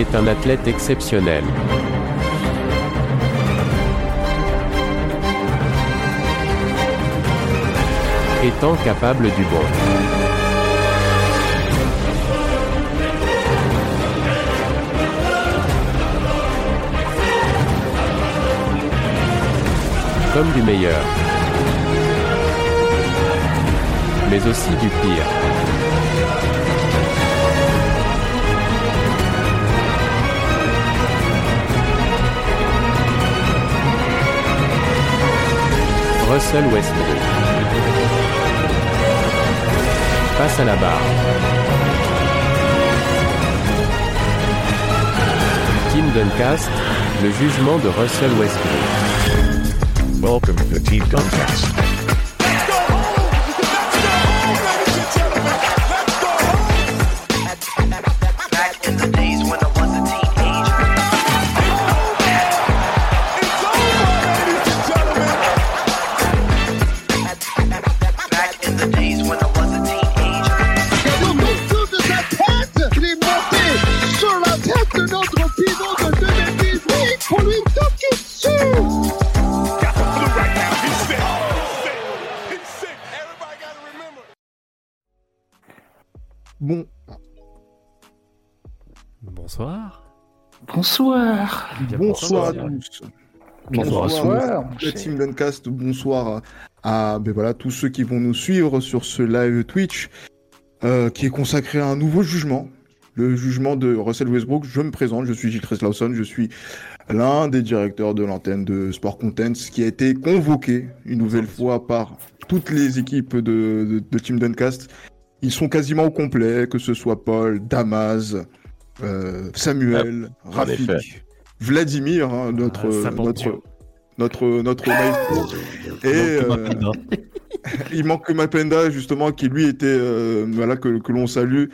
Est un athlète exceptionnel. Étant capable du bon. Comme du meilleur. Mais aussi du pire. Russell Westbrook. Passe à la barre. Team Duncast, le jugement de Russell Westbrook. Welcome to Team Duncast. Bonsoir. à bonsoir. tous. Bonsoir. Bonsoir, la team Duncast. Bonsoir à, à, ben voilà, tous ceux qui vont nous suivre sur ce live Twitch euh, qui est consacré à un nouveau jugement. Le jugement de Russell Westbrook. Je me présente, je suis Gilles Lawson, je suis l'un des directeurs de l'antenne de Sport Contents qui a été convoqué une nouvelle fois par toutes les équipes de, de, de Team Duncast. Ils sont quasiment au complet, que ce soit Paul, Damas, euh, Samuel, Rafik, effet. Vladimir, hein, notre, Ah, ça porte notre, Dieu. notre, notre maestro. Et euh, il manque que Mapenda, justement, qui lui était, euh, voilà, que, que l'on salue,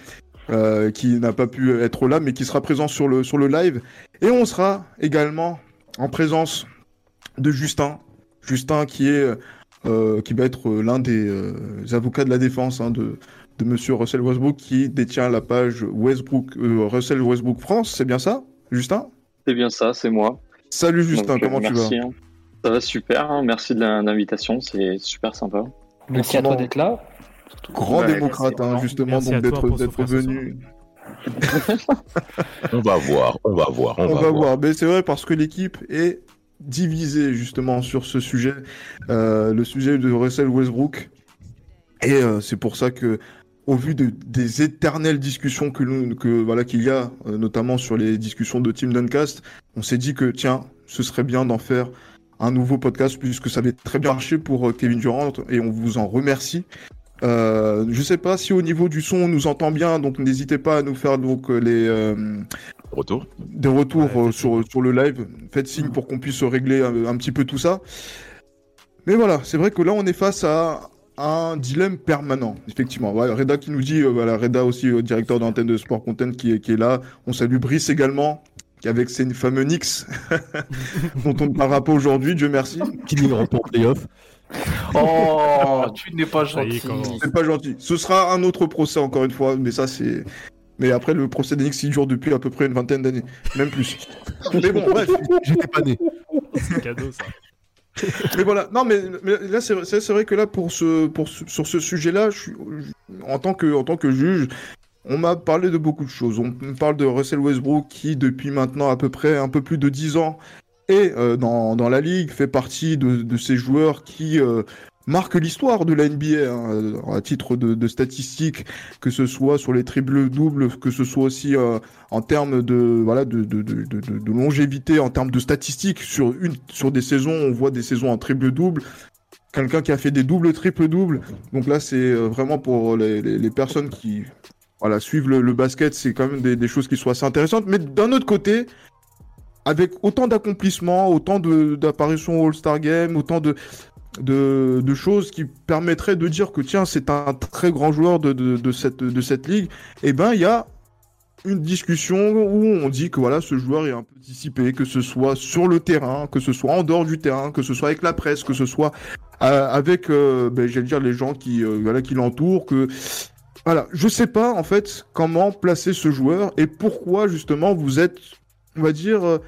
euh, qui n'a pas pu être là, mais qui sera présent sur le, sur le live. Et on sera également en présence de Justin. Justin qui est, euh, qui va être l'un des euh, avocats de la défense hein, de, de Monsieur Russell Westbrook, qui détient la page Westbrook, euh, Russell Westbrook France. C'est bien ça, Justin? C'est bien ça, c'est moi. Salut Justin, Donc, euh, comment tu vas merci, hein. Ça va super, hein. merci de l'invitation, c'est super sympa. Merci à toi d'être là. Grand Ouais, démocrate, hein, justement, Merci donc d'être venu. On va voir, on va voir, on, On, va, va voir. voir. Mais c'est vrai parce que l'équipe est divisée justement sur ce sujet, euh, le sujet de Russell Westbrook. Et euh, c'est pour ça que, au vu de, des éternelles discussions que nous, que voilà qu'il y a, euh, notamment sur les discussions de Team Duncast, on s'est dit que tiens, ce serait bien d'en faire un nouveau podcast puisque ça avait très bien marché pour euh, Kevin Durant et on vous en remercie. Euh, je sais pas si au niveau du son on nous entend bien, donc n'hésitez pas à nous faire donc euh, les euh, Retour. des retours Ouais, sur, sur le live. Faites signe pour qu'on puisse régler un, un petit peu tout ça. Mais voilà, c'est vrai que là, on est face à un dilemme permanent, effectivement. Ouais, Reda qui nous dit, euh, voilà, Reda aussi, euh, directeur d'antenne de Sport Content, qui est, qui est là. On salue Brice également, qui avec ses fameux Knicks, dont on ne parlera pas aujourd'hui, Dieu merci. Qui numéro pour playoff Oh, tu n'es pas gentil. C'est pas gentil. Ce sera un autre procès, encore une fois, mais ça, c'est. Mais après, le procès des Knicks, il dure depuis à peu près une vingtaine d'années, même plus. mais bon, bref. J'étais pas né. C'est cadeau ça. Mais voilà, non, mais, mais là, c'est vrai, vrai que là, pour ce, pour ce- sur ce sujet-là, en, tant que, en tant que juge, on m'a parlé de beaucoup de choses. On me parle de Russell Westbrook qui, depuis maintenant à peu près un peu plus de 10 ans, est euh, dans, dans la ligue, fait partie de, de ces joueurs qui euh, marquent l'histoire de la NBA, hein, euh, à titre de, de statistiques, que ce soit sur les triples-doubles, que ce soit aussi euh, en termes de, voilà, de, de, de, longévité, en termes de statistiques. Sur, une, sur des saisons, on voit des saisons en triple-double. Quelqu'un qui a fait des doubles, triple-doubles. Donc là, c'est euh, vraiment pour les, les, les personnes qui voilà, suivre le, le basket, c'est quand même des, des choses qui sont assez intéressantes. Mais d'un autre côté, avec autant d'accomplissements, autant d'apparitions au All-Star Game, autant de, de, choses qui permettraient de dire que tiens, c'est un très grand joueur de cette, de cette ligue, eh ben, il y a une discussion où on dit que voilà, ce joueur est un peu dissipé, que ce soit sur le terrain, que ce soit en dehors du terrain, que ce soit avec la presse, que ce soit euh, avec, euh, ben, j'allais dire, les gens qui, euh, voilà, qui l'entourent, que voilà, je sais pas en fait comment placer ce joueur et pourquoi justement vous êtes, on va dire, euh,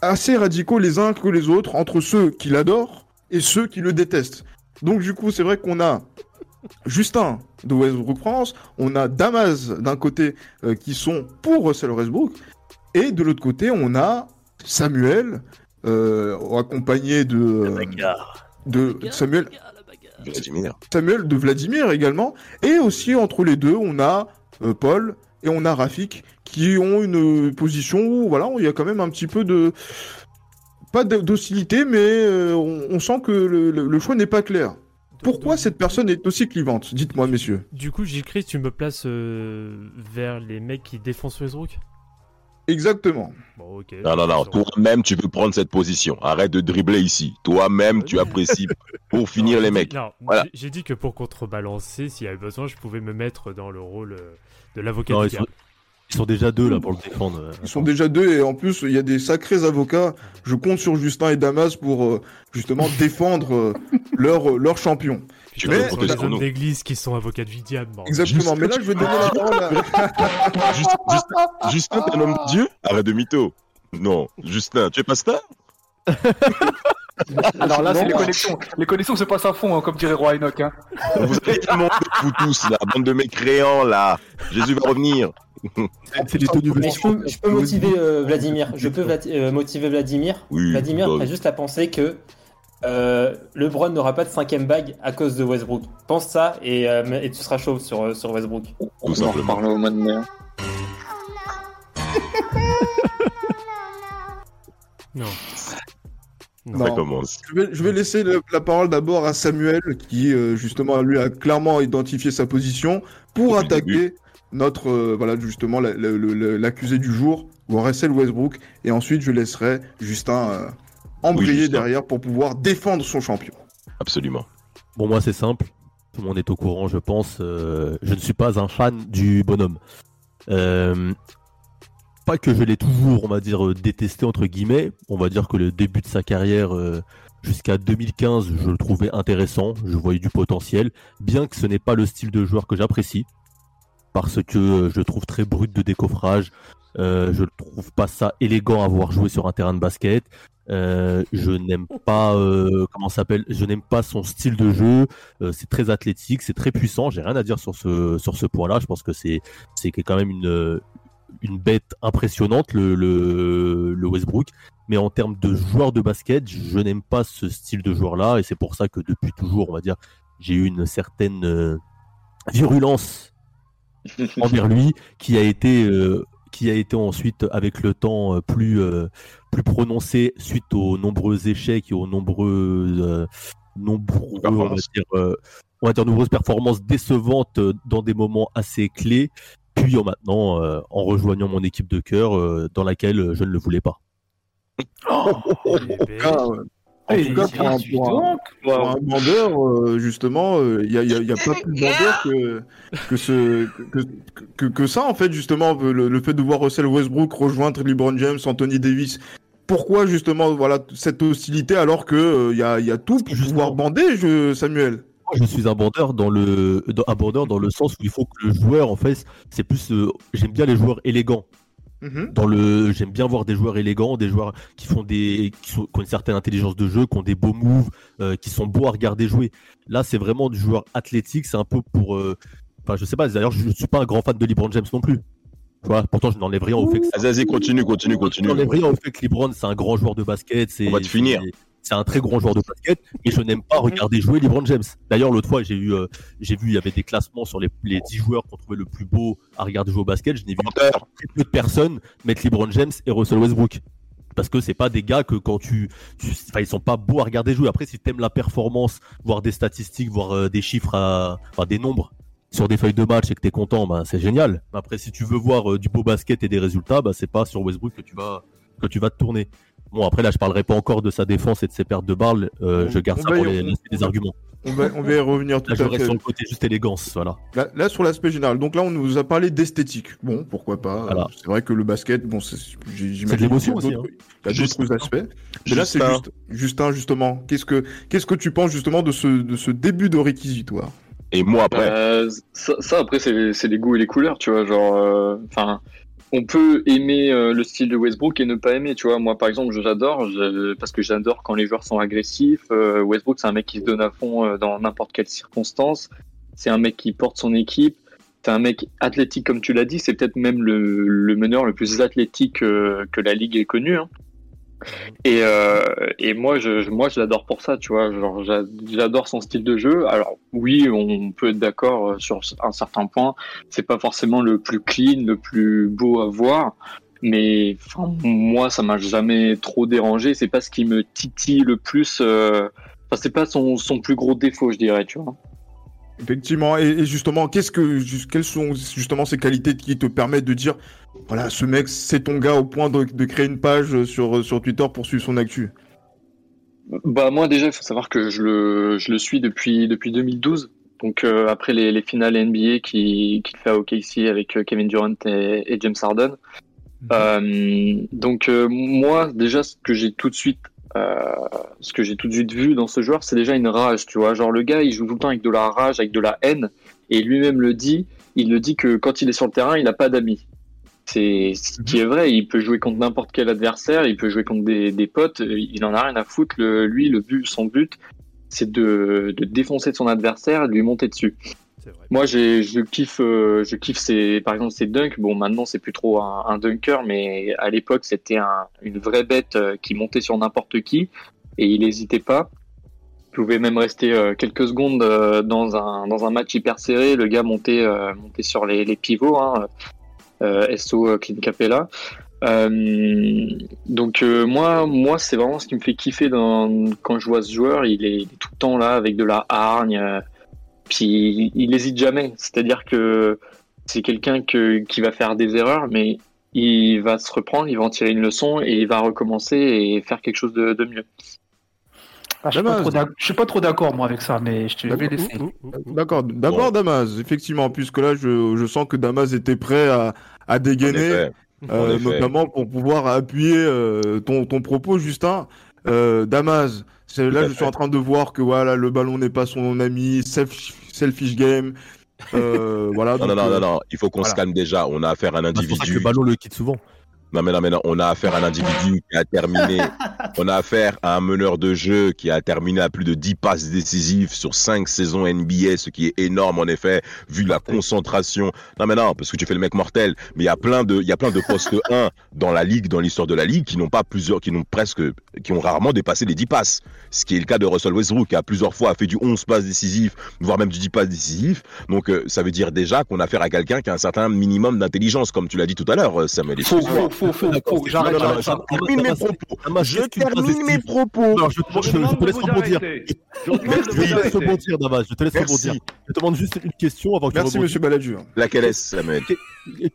assez radicaux les uns que les autres entre ceux qui l'adorent et ceux qui le détestent. Donc du coup, c'est vrai qu'on a Justin de Westbrook France, on a Damas d'un côté euh, qui sont pour Russell Westbrook et de l'autre côté, on a Samuel euh, accompagné de euh, de Samuel Vladimir. Samuel de Vladimir également. Et aussi entre les deux, on a euh, Paul et on a Rafik qui ont une position où voilà, il y a quand même un petit peu de pas d'hostilité, mais euh, on, on sent que le, le- le choix n'est pas clair. Pourquoi cette personne est aussi clivante Dites-moi, messieurs. Du coup, Gilles Christ, tu me places euh, vers les mecs qui défoncent Westbrook? Exactement. Bon, ok. Non, non, non, toi-même, tu peux prendre cette position. Arrête de dribbler ici. Toi-même, tu apprécies pour finir Non, les mecs. Voilà. j'ai- dit que pour contrebalancer, s'il y avait besoin, je pouvais me mettre dans le rôle euh, de l'avocat ils sont, déjà deux là pour le défendre. euh. Ils sont déjà deux et en plus, il y a des sacrés avocats. Je compte sur Justin et Damas pour euh, justement défendre euh, leur, leur champion. Putain, mais- nous. d'église qui sont avocats diable. bordel. Exactement. Mais là, je vais donner la parole à... Juste, juste, Justin, t'es un homme de Dieu Arrête de mytho. Non, Justin, tu es pasteur Alors là, c'est les connexions. Les connexions se passent à fond, hein, comme dirait Roi Enoch. Hein. Vous avez tellement de vous tous, là, bande de mécréants, là. Jésus va revenir. C'est les tenues Mais je peux, je peux motiver euh, Vladimir. Je peux Vlad- euh, motiver Vladimir. Oui, Vladimir bah, a juste à penser que euh, LeBron n'aura pas de cinquième bague à cause de Westbrook. Pense ça et, euh, et tu seras chaud sur, sur Westbrook. Tout On en reparle au mois de mai. Non. Non. Ça commence. Je vais, je vais laisser le- la parole d'abord à Samuel, qui euh, justement lui a clairement identifié sa position pour Depuis attaquer notre euh, voilà justement l'accusé du jour, Russell Westbrook, et ensuite je laisserai Justin euh, embrayer Oui, Justin. derrière pour pouvoir défendre son champion. Absolument. Bon, moi, c'est simple. Tout le monde est au courant, je pense. Euh, je ne suis pas un fan du bonhomme. Euh, pas que je l'ai toujours, on va dire, détesté, entre guillemets. On va dire que le début de sa carrière euh, jusqu'à 2015, je le trouvais intéressant. Je voyais du potentiel. Bien que ce n'est pas le style de joueur que j'apprécie. Parce que euh, je le trouve très brut de décoffrage. Euh, je ne trouve pas ça élégant à voir jouer sur un terrain de basket. Euh, je n'aime pas comment s'appelle. Je n'aime pas son style de jeu. C'est très athlétique, c'est très puissant. J'ai rien à dire sur ce sur ce point-là. Je pense que c'est c'est quand même une une bête impressionnante le, le Westbrook. Mais en termes de joueur de basket, je n'aime pas ce style de joueur-là et c'est pour ça que depuis toujours, on va dire, j'ai eu une certaine virulence envers lui qui a été euh, qui a été ensuite avec le temps euh, plus euh, plus prononcé suite aux nombreux échecs et aux nombreux euh, nombreux on va dire euh, on va dire nombreuses performances décevantes euh, dans des moments assez clés puis euh, maintenant euh, en rejoignant mon équipe de cœur euh, dans laquelle euh, je ne le voulais pas Eh ben, Ah, ouais. En Et tout cas, il pour un, pour un- donc. pour un bandeur, euh, justement, il n'y a, y a- y a pas plus bandeur que, que, ce, que, que, que ça, en fait, justement, le, le fait de voir Russell Westbrook rejoindre LeBron James, Anthony Davis. Pourquoi, justement, voilà, cette hostilité alors que il y, a, y a tout pour Justement. pouvoir bander, je, Samuel? Je suis un bandeur dans le dans- un bandeur dans le sens où il faut que le joueur en fait c'est plus euh, j'aime bien les joueurs élégants Mhm. dans le j'aime bien voir des joueurs élégants des joueurs qui font des qui, sont- qui ont une certaine intelligence de jeu qui ont des beaux moves euh, qui sont beaux à regarder jouer là c'est vraiment du joueur athlétique c'est un peu pour euh, enfin je sais pas d'ailleurs je, je suis pas un grand fan de LeBron James non plus tu vois pourtant je n'enlève rien au fait que Vas-y, vas-y, continue, continue, je continue. n'enlève rien au fait que LeBron c'est un grand joueur de basket c'est On va te finir. C'est- un très grand joueur de basket, mais je n'aime pas regarder jouer LeBron James. D'ailleurs, l'autre fois, j'ai eu, euh, j'ai vu, il y avait des classements sur les, les 10 joueurs qu'on trouvait le plus beau à regarder jouer au basket. Je n'ai vu très peu de personnes mettre LeBron James et Russell Westbrook. Parce que c'est pas des gars que quand tu, tu- enfin, ils sont pas beaux à regarder jouer. Après, si t'aimes la performance, voir des statistiques, voir euh, des chiffres, à, enfin, des nombres, sur des feuilles de match et que t'es content, bah, c'est génial. Après, si tu veux voir euh, du beau basket et des résultats, bah, c'est pas sur Westbrook que tu vas que tu vas te tourner. Bon, après là, je parlerai pas encore de sa défense et de ses pertes de balles. euh, On- je garde ça pour les, on- les arguments. On va, on va y revenir tout Là, je à reste fait. sur le côté juste élégance, voilà. Là, là, sur l'aspect général. Donc là, on nous a parlé d'esthétique. Bon, pourquoi pas. Voilà. C'est vrai que le basket, bon, c'est, j'imagine C'est de l'émotion aussi, d'autres- Il y a Juste- d'autres aspects. Mais là, c'est Justin. juste, Justin, justement. Qu'est-ce que, qu'est-ce que tu penses justement de ce, de ce début de réquisitoire? Et moi, après, Euh, ça, ça, après c'est c'est les goûts et les couleurs, tu vois, genre, euh, enfin, on peut aimer euh, le style de Westbrook et ne pas aimer, tu vois. Moi, par exemple, j'adore parce que j'adore quand les joueurs sont agressifs. Euh, Westbrook, c'est un mec qui se donne à fond euh, dans n'importe quelle circonstance. C'est un mec qui porte son équipe. C'est un mec athlétique, comme tu l'as dit. C'est peut-être même le, meneur le plus athlétique que la ligue ait connu. hein. Et, euh, et moi, je, moi, je l'adore pour ça, tu vois. Genre, j'a- j'adore son style de jeu. Alors, oui, on peut être d'accord euh, sur un certain point. C'est pas forcément le plus clean, le plus beau à voir. Mais moi, ça m'a jamais trop dérangé. C'est pas ce qui me titille le plus. euh, Enfin, c'est pas son, son plus gros défaut, je dirais, tu vois. Effectivement. Et, et justement, qu'est-ce que, quelles sont justement ces qualités qui te permettent de dire, voilà, ce mec, c'est ton gars au point de, de créer une page sur, sur Twitter pour suivre son actu? Bah moi déjà, il faut savoir que je le, je le suis depuis, depuis 2012. Donc euh, après les, les finales NBA qui, qu'il fait à OKC avec euh, Kevin Durant et, et James Harden. Euh, donc euh, moi déjà ce que j'ai tout de suite ce que j'ai tout de suite vu dans ce joueur c'est déjà une rage tu vois. Genre le gars il joue tout le temps avec de la rage avec de la haine. Et lui-même le dit. Il le dit que quand il est sur le terrain il n'a pas d'amis. C'est ce qui est vrai. Il peut jouer contre n'importe quel adversaire. Il peut jouer contre des, potes. Il en a rien à foutre. Lui le but son but c'est de, de défoncer son adversaire de lui monter dessus moi, je kiffe, euh, je kiffe ses, par exemple, ses dunks. Bon, maintenant, c'est plus trop un, un dunker, mais à l'époque, c'était un, une vraie bête euh, qui montait sur n'importe qui et il n'hésitait pas. Il pouvait même rester euh, quelques secondes dans un dans un match hyper serré. Le gars montait montait sur les, les pivots. Hein, SO Clint Capella. Donc moi, moi, c'est vraiment ce qui me fait kiffer quand je vois ce joueur. Il est tout le temps là avec de la hargne. Puis il n'hésite jamais. C'est-à-dire que c'est quelqu'un que, qui va faire des erreurs, mais il va se reprendre, il va en tirer une leçon et il va recommencer et faire quelque chose de, de mieux. Ah, je suis pas Damas. trop d'ac- je suis pas trop d'accord, moi, avec ça, mais je te vais laisser. D'accord. D'abord, Damas, effectivement, puisque là, je, je sens que Damas était prêt à, dégainer, euh, notamment pour pouvoir appuyer euh, ton, ton propos, Justin. Euh, Damas, là, je suis en train de voir que voilà, le ballon n'est pas son ami, self- selfish game. Euh, voilà. Non, non, donc, non, euh, non, non, il faut qu'on voilà. se calme déjà. On a affaire à un Bah, que individu. le ballon le quitte souvent. Non, mais non, mais non, on a affaire à un individu qui a terminé. On a affaire à un meneur de jeu qui a terminé à plus de 10 passes décisives sur 5 saisons NBA, ce qui est énorme en effet, vu la concentration. Non, mais non, parce que tu fais le mec mortel. Mais il y a plein de, il y a plein de postes 1 dans la ligue, dans l'histoire de la ligue, qui n'ont pas plusieurs, qui n'ont presque, qui ont rarement dépassé les 10 passes. Ce qui est le cas de Russell Westbrook, qui a plusieurs fois fait du 11 passes décisives, voire même du 10 passes décisives. Donc, euh, ça veut dire déjà qu'on a affaire à quelqu'un qui a un certain minimum d'intelligence, comme tu l'as dit tout à l'heure, euh, Samuel. Faux, Excuse-moi. faux, faux, faux, faux. J'arrête, j'arrête, termine mes propos. Je termine mes propos. Non, je, te laisse rebondir. Je te laisse rebondir, Damas. Je te laisse Merci. rebondir. Je te demande juste une question avant que Merci, tu rebondisses. monsieur Balladur. Laquelle est-ce, Samuel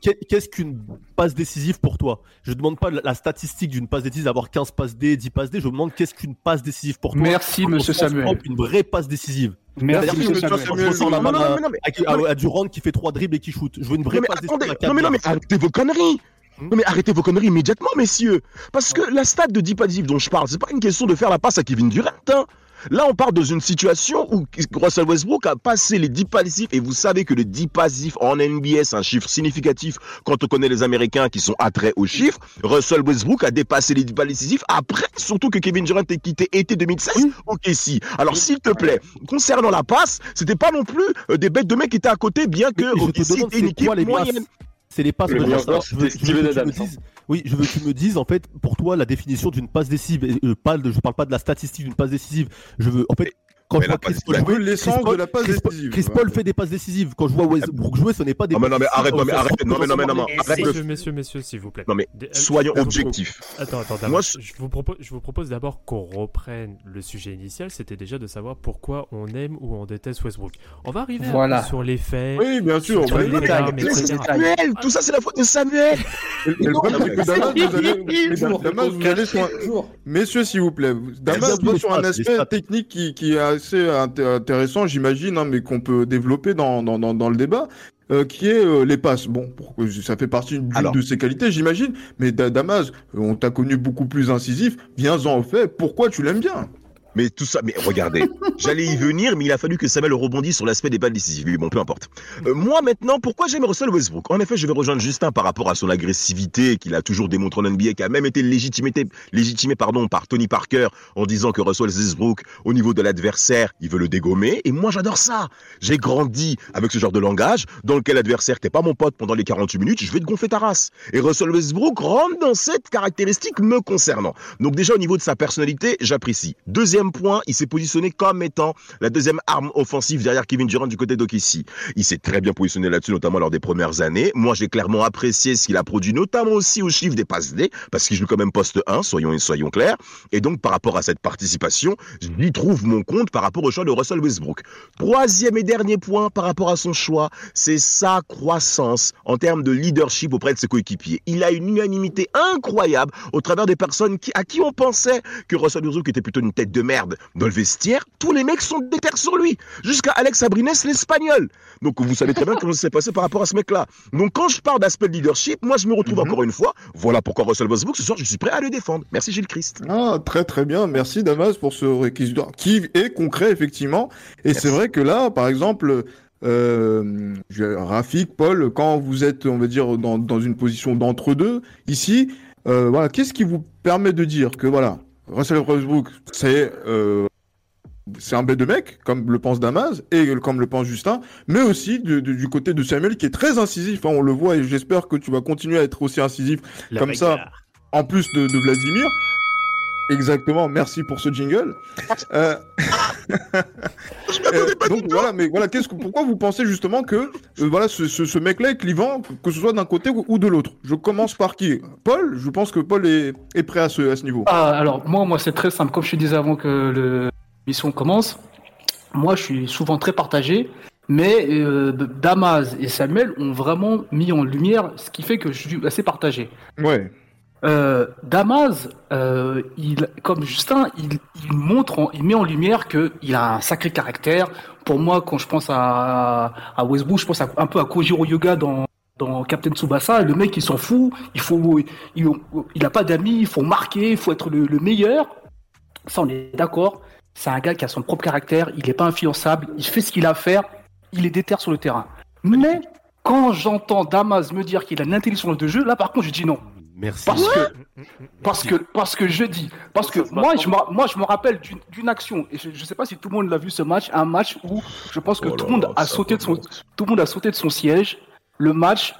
Qu'est- Qu'est-ce qu'une passe décisive pour toi? Je ne demande pas la statistique d'une passe décisive, avoir 15 passes D, 10 passes D. Je me demande qu'est-ce qu'une passe décisive pour toi? Merci, monsieur Samuel. Une vraie passe décisive? Merci, monsieur je- Samuel. à- Durant qui fait 3 dribbles et qui shoot. Je veux une vraie Non mais passe décisive non mais non mais 4 arrêtez vos conneries. Non mais arrêtez vos conneries immédiatement messieurs. Parce que la stat de 10 passes décisives dont je parle, c'est pas une question de faire la passe à Kevin Durant. hein. Là on part dans une situation où Russell Westbrook a passé les 10 passes décisives et vous savez que les 10 passes décisives en NBA c'est un chiffre significatif quand on connaît les Américains qui sont attraits aux chiffres. Russell Westbrook a dépassé les 10 passes décisives après surtout que Kevin Durant ait quitté été 2016. Ok si. Alors s'il te plaît, concernant la passe, c'était pas non plus euh, des bêtes de mecs qui étaient à côté bien que OKC demande, était une équipe moyenne. C'est les passes. Le de meilleur joueur, je c'était je Steven Adams, dises. Oui, je veux que tu me dises en fait pour toi la définition d'une passe décisive. Et, euh, pas de- je parle pas de la statistique d'une passe décisive. Je veux en fait quand Mais je vois Chris Paul jouer, l'essence de la passe Chris décisive. Chris Paul fait des passes décisives. Quand je vois Westbrook jouer, ce n'est pas des. Non, mais non, mais arrête, non, mais passes arrête, décisives. non, mais non, mais non, Messieurs, messieurs, messieurs, s'il vous plaît. Non, mais Des- soyons euh, objectifs. Attends, attends, Moi, je, vous propose, je vous propose d'abord qu'on reprenne le sujet initial, c'était déjà de savoir pourquoi on aime ou on déteste Westbrook. On va arriver Voilà. sur les faits. Oui, bien sûr. sur mais- les mais- détails, mais- mais c'est etc. Samuel, tout ça c'est la faute de Samuel. Le problème, c'est que Damas, vous allez, sur. Messieurs, s'il vous plaît, Damas va les sur un les aspect technique qui, qui est assez inté- intéressant, j'imagine, hein, mais qu'on peut développer dans, dans, dans, dans le débat, euh, qui est euh, les passes. Bon, ça fait partie Alors. de ses qualités, j'imagine, mais Da- Damas, on t'a connu beaucoup plus incisif, viens-en au fait, pourquoi tu l'aimes bien? Mais tout ça, mais regardez, j'allais y venir, mais il a fallu que Samuel rebondisse sur l'aspect des balles décisives. Bon, peu importe. Euh, moi maintenant, pourquoi j'aime Russell Westbrook? En effet, je vais rejoindre Justin par rapport à son agressivité qu'il a toujours démontré en NBA, qui a même été légitimé, légitimé pardon, par Tony Parker en disant que Russell Westbrook, au niveau de l'adversaire, il veut le dégommer. Et moi, j'adore ça. J'ai grandi avec ce genre de langage dans lequel l'adversaire, t'es pas mon pote pendant les 48 minutes, je vais te gonfler ta race. Et Russell Westbrook rentre dans cette caractéristique me concernant. Donc déjà au niveau de sa personnalité, j'apprécie. Deuxième point, il s'est positionné comme étant la deuxième arme offensive derrière Kevin Durant du côté d'OKC. Il s'est très bien positionné là-dessus, notamment lors des premières années. Moi, j'ai clairement apprécié ce qu'il a produit, notamment aussi au chiffre des passes D, parce qu'il joue quand même poste 1, soyons, soyons clairs. Et donc, par rapport à cette participation, j'y trouve mon compte par rapport au choix de Russell Westbrook. Troisième et dernier point par rapport à son choix, c'est sa croissance en termes de leadership auprès de ses coéquipiers. Il a une unanimité incroyable au travers des personnes à qui on pensait que Russell Westbrook était plutôt une tête de merde dans le vestiaire. Tous les mecs sont déter sur lui, jusqu'à Alex Abrines, l'espagnol. Donc vous savez très bien comment ça s'est passé par rapport à ce mec-là. Donc quand je parle d'aspect de leadership, moi je me retrouve encore une fois. Voilà pourquoi Russell Westbrook, ce soir, je suis prêt à le défendre. Merci Gilles Christ. Ah, très très bien, merci Damas pour ce réquisitoire qui est concret effectivement. Et c'est vrai que là, par exemple, euh, Rafik, Paul, quand vous êtes, on va dire, dans, dans une position d'entre-deux, ici, euh, voilà, qu'est-ce qui vous permet de dire que voilà, Russell Westbrook, c'est euh, c'est un bête de mec, comme le pense Damas et comme le pense Justin, mais aussi du, côté de Samuel qui est très incisif. hein, on le voit et j'espère que tu vas continuer à être aussi incisif La comme ça, en plus de, de Vladimir. Exactement, merci pour ce jingle. Euh, euh, donc voilà, mais voilà, qu'est-ce que, pourquoi vous pensez justement que euh, voilà ce, ce, ce mec-là est clivant, que- ce soit d'un côté ou, ou de l'autre? Je commence par qui? Paul? Je pense que Paul est, est prêt à ce, à ce niveau. Ah, alors, moi, moi c'est très simple. Comme je te disais avant que le- l'émission commence, moi, je suis souvent très partagé. Mais euh, Damas et Samuel ont vraiment mis en lumière ce qui fait que je suis assez partagé. Ouais. Euh, Damas, euh, il, comme Justin, il, il montre, il met en lumière que il a un sacré caractère. Pour moi, quand je pense à, à Westbrook, je pense à- un peu à Kojiro Yoga dans, dans Captain Tsubasa. Le mec, il s'en fout. Il faut, il, il a pas d'amis. Il faut marquer. Il faut être le, le meilleur. Ça, on est d'accord. C'est un gars qui a son propre caractère. Il n'est pas influençable. Il fait ce qu'il a à faire. Il est déter sur le terrain. Mais quand j'entends Damas me dire qu'il a une intelligence de jeu, là, par contre, je dis non. Merci. Parce que, parce que, parce que je dis, parce que moi, je me, moi, je me rappelle d'une- d'une action, et je ne sais pas si tout le monde l'a vu ce match, un match où je pense que Oh tout là le monde a sauté de son, tout le monde a sauté de son siège. Le match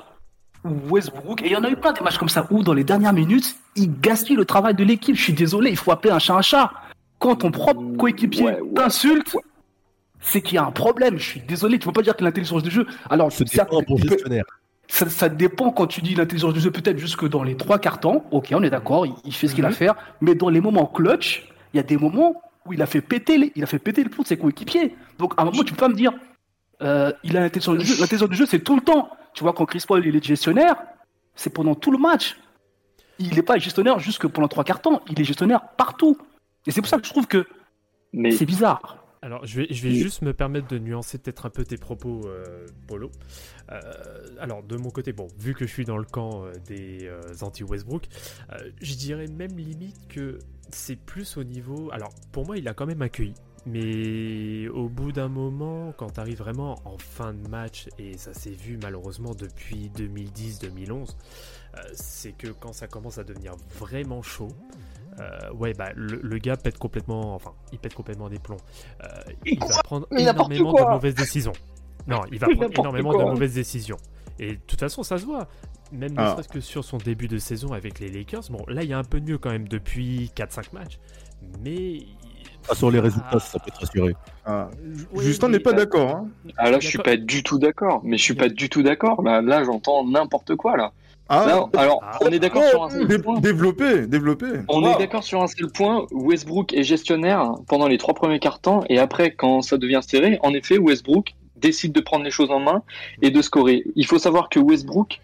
où Westbrook, et il y en a eu plein des matchs comme ça, où dans les dernières minutes, il gaspille le travail de l'équipe. Je suis désolé, il faut appeler un chat un chat. Quand ton propre coéquipier t'insulte, c'est qu'il y a un problème. Je suis désolé, tu peux pas dire que l'intelligence du jeu. Alors, Ce certes, dépend pour il peut- gestionnaire. Ça, ça dépend quand tu dis l'intelligence du jeu, peut-être jusque dans les trois quarts temps. Ok, on est d'accord, il, il fait ce qu'il a à faire. Mais dans les moments clutch, il y a des moments où il a fait péter, les, il a fait péter le plomb de ses coéquipiers. Donc à un moment, tu peux pas me dire, euh, il a l'intelligence du jeu. L'intelligence du jeu, c'est tout le temps. Tu vois, quand Chris Paul il est gestionnaire, c'est pendant tout le match. Il n'est pas gestionnaire jusque pendant trois quarts temps. Il est gestionnaire partout. Et c'est pour ça que je trouve que Mais c'est bizarre. Alors, je vais, je vais juste me permettre de nuancer peut-être un peu tes propos, euh, Polo. Euh, alors, de mon côté, bon, vu que je suis dans le camp euh, des anti-Westbrook, je dirais même limite que c'est plus au niveau. Alors, pour moi, il a quand même accueilli. Mais au bout d'un moment, quand tu arrives vraiment en fin de match, et ça s'est vu malheureusement depuis 2010-2011, euh, c'est que quand ça commence à devenir vraiment chaud, euh, ouais, bah le, le gars pète complètement, enfin, il pète complètement des plombs. Euh, il va prendre énormément de mauvaises décisions. Non, il va prendre énormément quoi. de mauvaises décisions. Et de toute façon, ça se voit. Même ne Ah. serait-ce que sur son début de saison avec les Lakers. Bon, là, il y a un peu de mieux quand même depuis 4-5 matchs. Mais pas sur les résultats, ça peut. Ah, Oui, Justin mais- n'est pas d'accord. Hein. Ah là, je suis pas du tout d'accord. Mais je suis pas du tout d'accord. Là, là j'entends n'importe quoi là. Ah, alors, Ah. on est d'accord sur un seul dé- point. développé, développé. On Wow. est d'accord sur un seul point. Westbrook est gestionnaire pendant les trois premiers quarts temps et après, quand ça devient serré, en effet, Westbrook décide de prendre les choses en main et de scorer. Il faut savoir que Westbrook,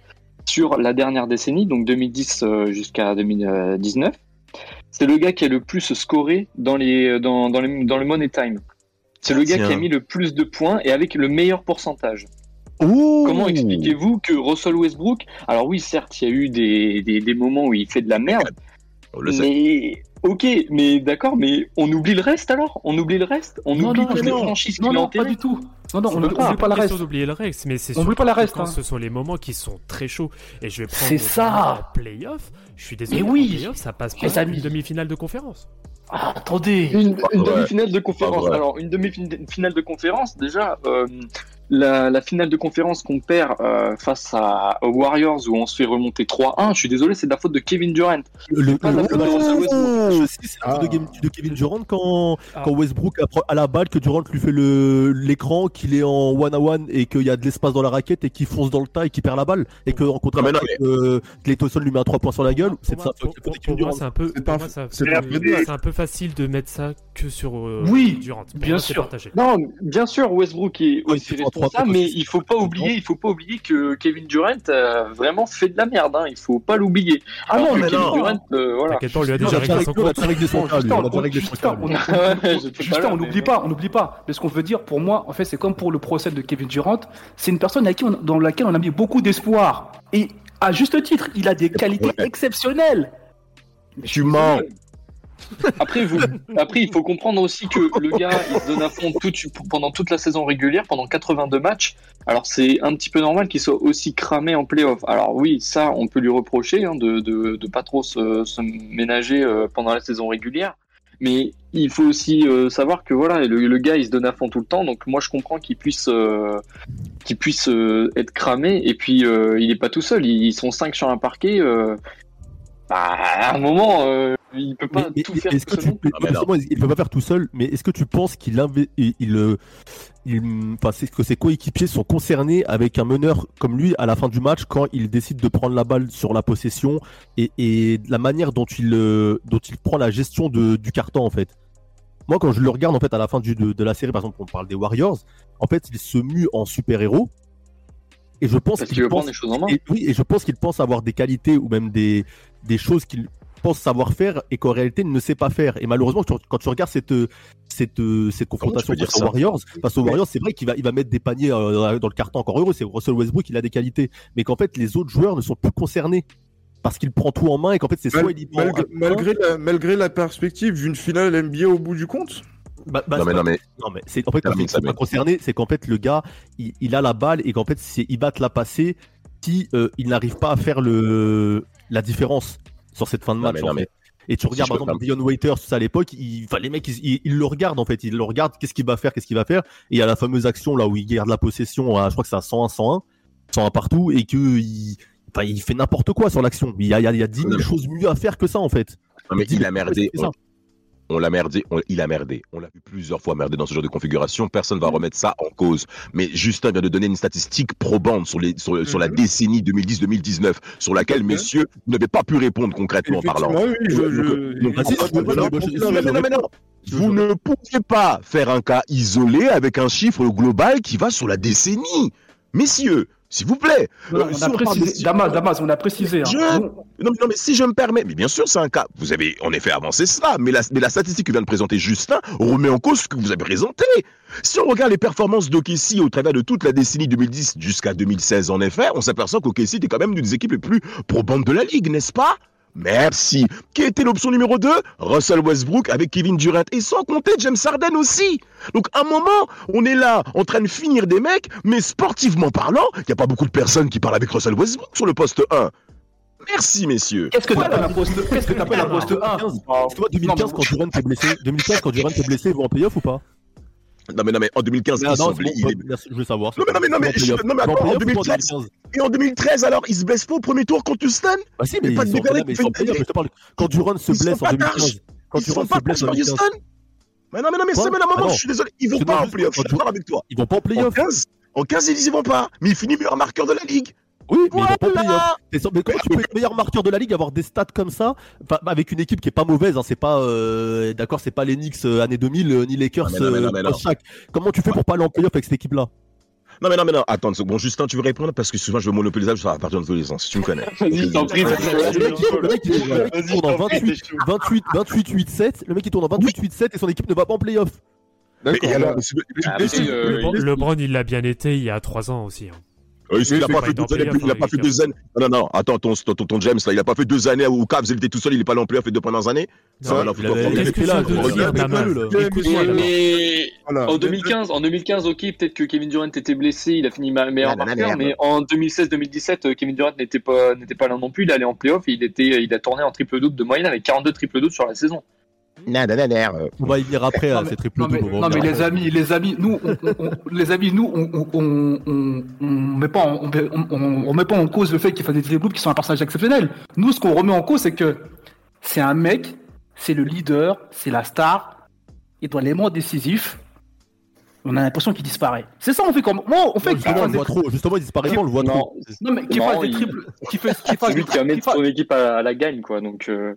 sur la dernière décennie, donc 2010 euh, jusqu'à 2019, c'est le gars qui a le plus scoré dans les dans, dans, les, dans le money time. C'est le gars Tiens. qui a mis le plus de points et avec le meilleur pourcentage. Ouh. Comment expliquez-vous que Russell Westbrook, alors oui, certes, il y a eu des, des, des moments où il fait de la merde, On le sait. mais ok, mais d'accord, mais on oublie le reste alors? On oublie le reste? On Non, oublie non, toutes les non. franchises Non, pas du tout. Non, non, on ne pas pas la reste. le reste, mais c'est On oublie pas la reste, hein. ce sont les moments qui sont très chauds. Et je vais prendre C'est ça. playoff. Je suis désolé, Mais oui. playoff, ça passe Les pas amis. une demi-finale de conférence. Ah, attendez. Une, une vrai. demi-finale de conférence. Pas vrai. Alors, une demi-finale de conférence, déjà, euh, la, la finale de conférence qu'on perd euh, face à, aux Warriors où on se fait remonter 3-1, je suis désolé, c'est de la faute de Kevin Durant. Le, pas la faute de Russell Westbrook. Je sais, c'est la faute de, de Kevin Durant quand, Ah. quand Westbrook a, a la balle, que Durant lui fait le l'écran, qu'il est en one à one et qu'il y a de l'espace dans la raquette et qu'il fonce dans le tas et qu'il perd la balle et que en contre Non, mais non, euh, Clay Thompson lui met un 3 points sur la gueule. C'est ça. c'est un peu, C'est un- de peu facile de mettre ça que sur euh, Oui, Durant. Bien sûr. Non, bien sûr, Westbrook est Ouais, aussi mais il faut pas oublier, il faut pas oublier que Kevin Durant a vraiment fait de la merde. Hein, il faut pas l'oublier. Ah Alors non, mais Kevin non. Durant, euh, voilà. T'inquiète pas, on lui a Déjà, réglé son compte. Justin, On a déjà on- réglé son Justin, cas, lui. on- Ouais, je sais Justin, pas, on n'oublie pas, on n'oublie pas. Mais ce qu'on veut dire, pour moi, en fait, c'est comme pour le procès de Kevin Durant, c'est une personne à qui on- dans laquelle on a mis beaucoup d'espoir. Et à juste titre, il a des qualités exceptionnelles. Tu mens. Après, il faut comprendre aussi que le gars, il se donne à fond pendant toute la saison régulière, pendant 82 matchs. Alors, c'est un petit peu normal qu'il soit aussi cramé en playoff. Alors, oui, ça, on peut lui reprocher hein, de, de, pas trop se, ménager euh, pendant la saison régulière. Mais il faut aussi euh, savoir que voilà, le, gars, il se donne à fond tout le temps. Donc, moi, je comprends qu'il puisse, euh, qu'il puisse être cramé. Et puis, il est pas tout seul. Ils, sont cinq sur un parquet. bah, à un moment, il peut pas Mais- mais tout faire tout seul. tu, Ah, il peut pas faire tout seul, mais est-ce que tu penses qu'il il, il, euh, il- enfin, c'est que ses coéquipiers sont concernés avec un meneur comme lui à la fin du match quand il décide de prendre la balle sur la possession et, et la manière dont il, euh, dont il prend la gestion de, du carton en fait? Moi, quand je le regarde en fait à la fin du, de, de la série, par exemple, on parle des Warriors, en fait, il se mue en super-héros. Et je pense qu'il veut pense les choses en main. et, oui, et je pense qu'il pense avoir des qualités ou même des, des choses qu'il pense savoir faire et qu'en réalité il ne sait pas faire. Et malheureusement, quand tu, regardes cette, cette, cette confrontation face aux Warriors, face aux Warriors, c'est vrai qu'il va, il va mettre des paniers euh, dans le carton encore heureux. C'est Russell Westbrook, il a des qualités. Mais qu'en fait, les autres joueurs ne sont plus concernés. Parce qu'il prend tout en main et qu'en fait, c'est Mal- soit il y prend malgré, malgré la, malgré la perspective d'une finale NBA au bout du compte Bah, bah, Non, c'est mais pas- non, mais Non mais c'est en fait Termine, quand c'est Samuel. pas concerné, c'est qu'en fait le gars il, il a la balle et qu'en fait c'est il va te la passer si euh, il n'arrive pas à faire le la différence sur cette fin de Non, match. mais en non, fait. mais Et tu regardes par exemple Dion Waiters tout ça à l'époque, il, enfin, les mecs ils, ils- ils le regardent en fait, ils le regardent, qu'est-ce qu'il va faire, qu'est-ce qu'il va faire. Et il y a la fameuse action là où il garde la possession, à, je crois que c'est à 101 101, 101 partout et que il, enfin, il fait n'importe quoi sur l'action. Il y a il y a, il y a 10 000 Non, mais- choses mieux à faire que ça en fait. Non, mais il a merdé. On, on l'a merdé. on- il a merdé. On l'a vu plusieurs fois merder dans ce genre de configuration. Personne Mm. va remettre ça en cause. Mais Justin vient de donner une statistique probante sur, les, sur, sur la Mhm. décennie 2010-2019, sur laquelle, messieurs, vous n'avez pas pu répondre concrètement parlant. Oui, je- je- Vous ne pouviez pas faire un cas isolé avec un chiffre global qui va sur la décennie. Messieurs, s'il vous plaît. Non, Euh, on si a on parle de précisé, chiffres- Damas, Damas, on a précisé. hein. Je- Nous, non, mais, non, mais si je me permets, mais bien sûr, c'est un cas. Vous avez en effet avancé cela, mais la, mais la statistique que vient de présenter Justin remet en cause ce que vous avez présenté. Si on regarde les performances d'OKC au travers de toute la décennie 2010 jusqu'à 2016, en effet, on s'aperçoit qu'OKC était quand même une des équipes les plus probantes de la ligue, n'est-ce pas? Merci. Qui était l'option numéro 2 Russell Westbrook avec Kevin Durant. Et sans compter James Harden aussi. Donc, à un moment, on est là en train de finir des mecs, mais sportivement parlant, il n'y a pas beaucoup de personnes qui parlent avec Russell Westbrook sur le poste 1. Merci, messieurs. Qu'est-ce que t'appelles un poste Qu'est-ce que t'appelles un? Poste 1 2015, toi 2015 quand Durant est blessé, 2015 quand Durant est blessé, ils vont en playoff ou pas? Non, mais non, mais en 2015, Ah ils sont non, c'est blé- bon, il est- merci, je veux savoir. Non, mais non, mais non, mais Ils vont je- non, mais en attends, en playoff ou pas 2013, 2015 Et en 2013, alors, il se blesse pas au premier tour contre Houston Bah si, mais pas de sont mais ils je te parle. Quand Durant se blesse en pas 2015, targes. quand pas se blesse en sur 2015, Houston Mais non, mais non, mais c'est Ah maman, non. je suis désolé. Ils vont pas en playoff. Je suis d'accord avec toi. Ils vont pas en playoff. 15, en 15, ils y vont pas. Mais il finit meilleur marqueur de la ligue. Oui, mais ils vont pas en playoff. Sûr- Mais comment tu peux être meilleur marqueur de la ligue, avoir des stats comme ça, enfin, avec une équipe qui est pas mauvaise, hein, c'est pas, euh, d'accord, c'est pas les Knicks euh, année 2000, euh, ni Lakers, Non, mais non, mais non, euh, post-Shaq. Comment tu fais pour pas aller en playoff avec cette équipe-là? Non, mais non, mais non. Attends, bon, Justin, tu veux répondre? Parce que souvent je veux monopoliser, ça va partir dans tous les sens. Tu me connais. Vas-y, t'en prie, Le mec, tourne- en je t'en prie, 28, t'es chaud. 28, 28, 8, 7. Le mec, il tourne en 28, 8, 7 et son équipe ne va pas en playoff. D'accord. Ah, euh, Le, LeBron, il l'a bien été il y a 3 ans aussi. hein. Oui, il a mais pas fait pas deux années, il a les pas fait deux années. Non, non, non, attends, ton, ton, ton, ton James, là, il a pas fait deux années où Cavs, il était tout seul, il est pas allé en playoff les deux premières années. Non, Ça là, Qu'est-ce que là. Mais- Écoute-moi, mais, Damas. mais Voilà. en 2015, en 2015, ok, peut-être que Kevin Durant était blessé, il a fini ma- meilleur marqueur, mais en 2016-2017, euh, Kevin Durant n'était pas, n'était pas là non plus, il allait en playoff et il était, il a tourné en triple double de moyenne avec 42 triple doubles sur la saison. Nan, nan, nan, nan, On va y venir après Non, à ces triple Non mais, non, les amis, les amis, nous, on, on- on- les amis, nous, on, on, on, on, on met pas, en, on, on- on met pas en cause le fait qu'il fasse des triple qui sont un personnage exceptionnel. Nous, ce qu'on remet en cause, c'est que c'est un mec, c'est le leader, c'est la star, et dans l'élément décisif, on a l'impression qu'il disparaît. C'est ça, on fait comme, moi, on fait qu'il Justement, on le voit trop. Justement, il disparaît pas, on le voit Non, trop. non mais qu'il Non, fasse des il- triples, qu'il fasse, qu'il fasse c'est lui qui fasse- son équipe à, à la gagne, quoi, donc, euh,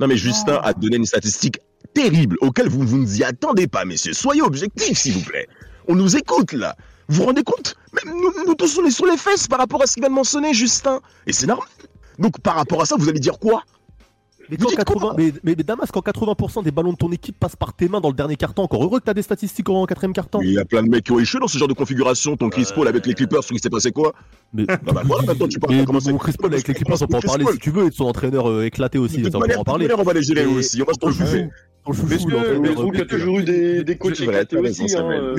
Non, mais Justin a donné une statistique terrible auquel vous, vous ne vous y attendez pas, messieurs. Soyez objectifs, s'il vous plaît. On nous écoute, là. Vous vous rendez compte? Même nous, nous tous, on est sur les fesses par rapport à ce qu'il vient de mentionner, Justin. Et c'est normal. Donc, par rapport à ça, vous allez dire quoi? Mais, dites 80, quoi mais, mais, mais Damas, quand 80% des ballons de ton équipe passent par tes mains dans le dernier carton, encore heureux que t'as des statistiques en quatrième carton. Il y a plein de mecs qui ont échoué dans ce genre de configuration. Ton Chris Paul avec les Clippers, il s'est passé quoi? Mais, Bah, bah, voilà, maintenant, tu parles mais mon c'est- Chris Paul avec les Clippers, on peut en parler si tu veux, et de son entraîneur euh, éclaté aussi, De toute on peut manière, manière, on va les gérer Et- aussi. On va se mais euh, vous, il y a toujours eu des, coachs éclatés aussi, hein, euh,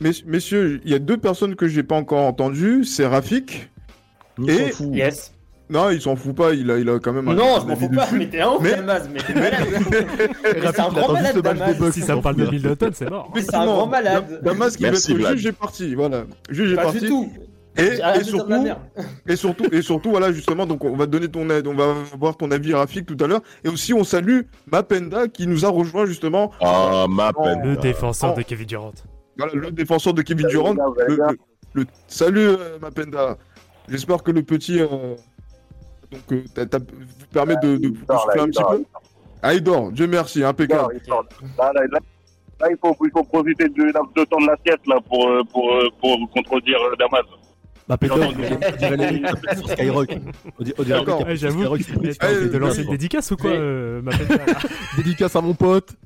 Mais- Mess- messieurs, il y a deux personnes que j'ai pas encore entendues, c'est Rafik. On Et-. Yes. Non, il s'en fout pas, il a, il a quand même. un- Non, je m'en fous pas, mais t'es un ouf, Mais- Damas, mais t'es malade. Mais c'est un grand malade, Damas. Si ça parle de Middleton, c'est mort. Mais c'est un grand malade. Damas qui va Merci, être juge est parti, voilà. Juge est Pas parti. du tout. Et, surtout, et surtout, et surtout, voilà, justement, donc on va donner ton aide, on va voir ton avis Rafik tout à l'heure. Et aussi, on salue Mapenda qui nous a rejoint justement, Ah, ma peine. Le défenseur Oh. de Kevin Durant. voilà, le défenseur de Kevin Durant. Le, le- le- salut euh, Mapenda. J'espère que le petit, euh, donc, euh, t'as- t'as- vous permet de, de, de souffler un petit peu. Ah, il dort. Dieu merci, impeccable. Là, là, là, là, il, faut, il faut profiter du laps de temps de la sieste là, pour, euh, pour, euh, pour contredire euh, Damas. Bah, Peter, Skyrock. On dirait- on dirait les D'accord. J'avoue, de Eh, lancer une dédicace ou quoi, euh, ma Dédicace à mon pote,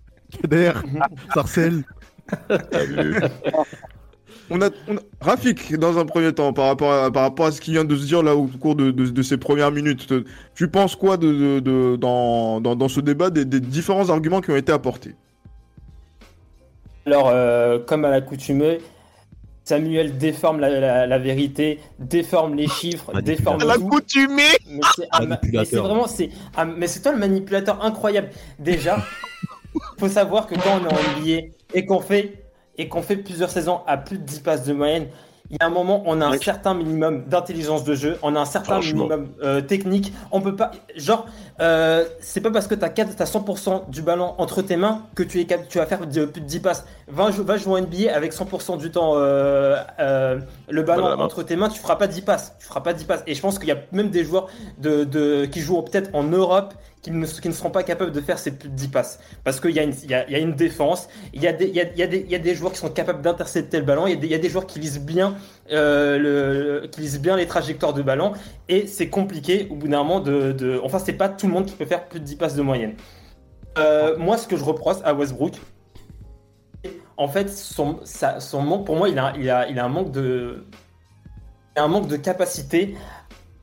Kader, Sarcel. On a, on a- Rafik, dans un premier temps, par rapport à, par rapport à ce qui vient de se dire là au cours de, de, de ces premières minutes, te- tu penses quoi de, de, de- dans, dans, dans ce débat des, des différents arguments qui ont été apportés? Alors, euh, comme à l'accoutumée, Samuel déforme la, la- la vérité, déforme les chiffres, déforme tout. L'accoutumé Mais c'est vraiment, c'est, mais c'est toi le manipulateur incroyable. Déjà, faut savoir que quand on est en NBA et qu'on fait et qu'on fait plusieurs saisons à plus de 10 passes de moyenne, il y a un moment, on a un certain minimum d'intelligence de jeu, on a un certain minimum euh, technique. On peut pas, genre, euh, c'est pas parce que t'as 4, t'as 100% du ballon entre tes mains que tu es cap- tu vas faire de- plus de 10 passes. Va, jou- va jouer en NBA avec 100% du temps euh, le ballon Voilà, entre tes mains, tu feras pas 10 passes. Tu feras pas 10 passes. Et je pense qu'il y a même des joueurs de, de, qui jouent peut-être en Europe qui ne, ne seront pas capables de faire ces plus de 10 passes. Parce qu'il y, a une- défense, il y, a des- joueurs qui sont capables d'intercepter le ballon, il y, a des, joueurs qui lisent bien, euh, le, qui lisent bien les trajectoires de ballon, et c'est compliqué au bout d'un moment de, de... Enfin, c'est pas tout le monde qui peut faire plus de 10 passes de moyenne. Euh, moi, ce que je reproche à Westbrook, en fait, son, manque, pour moi, il a, il a, un manque de, un manque de capacité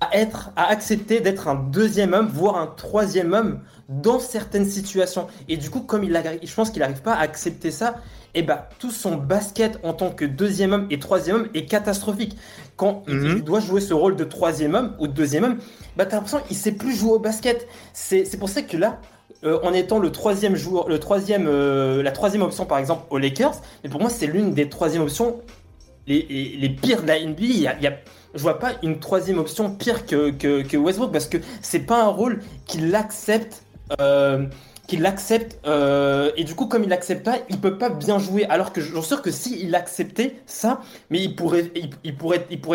à être, à accepter d'être un deuxième homme, voire un troisième homme dans certaines situations. Et du coup, comme il a, je pense qu'il n'arrive pas à accepter ça, et bah tout son basket en tant que deuxième homme et troisième homme est catastrophique. Quand il- Mhm. il doit jouer ce rôle de troisième homme ou de deuxième homme, bah t'as l'impression qu'il sait plus jouer au basket. C'est c'est pour ça que là, euh, en étant le troisième joueur, le troisième, euh, la troisième option par exemple aux Lakers, mais pour moi c'est l'une des troisième options les, pires de la NBA. Il y a, je vois pas une troisième option pire que, Westbrook parce que c'est pas un rôle qu'il accepte. euh, qu'il accepte euh, et du coup comme il accepte pas, il peut pas bien jouer. Alors que j'en suis sûr que si il acceptait ça, mais il pourrait, il,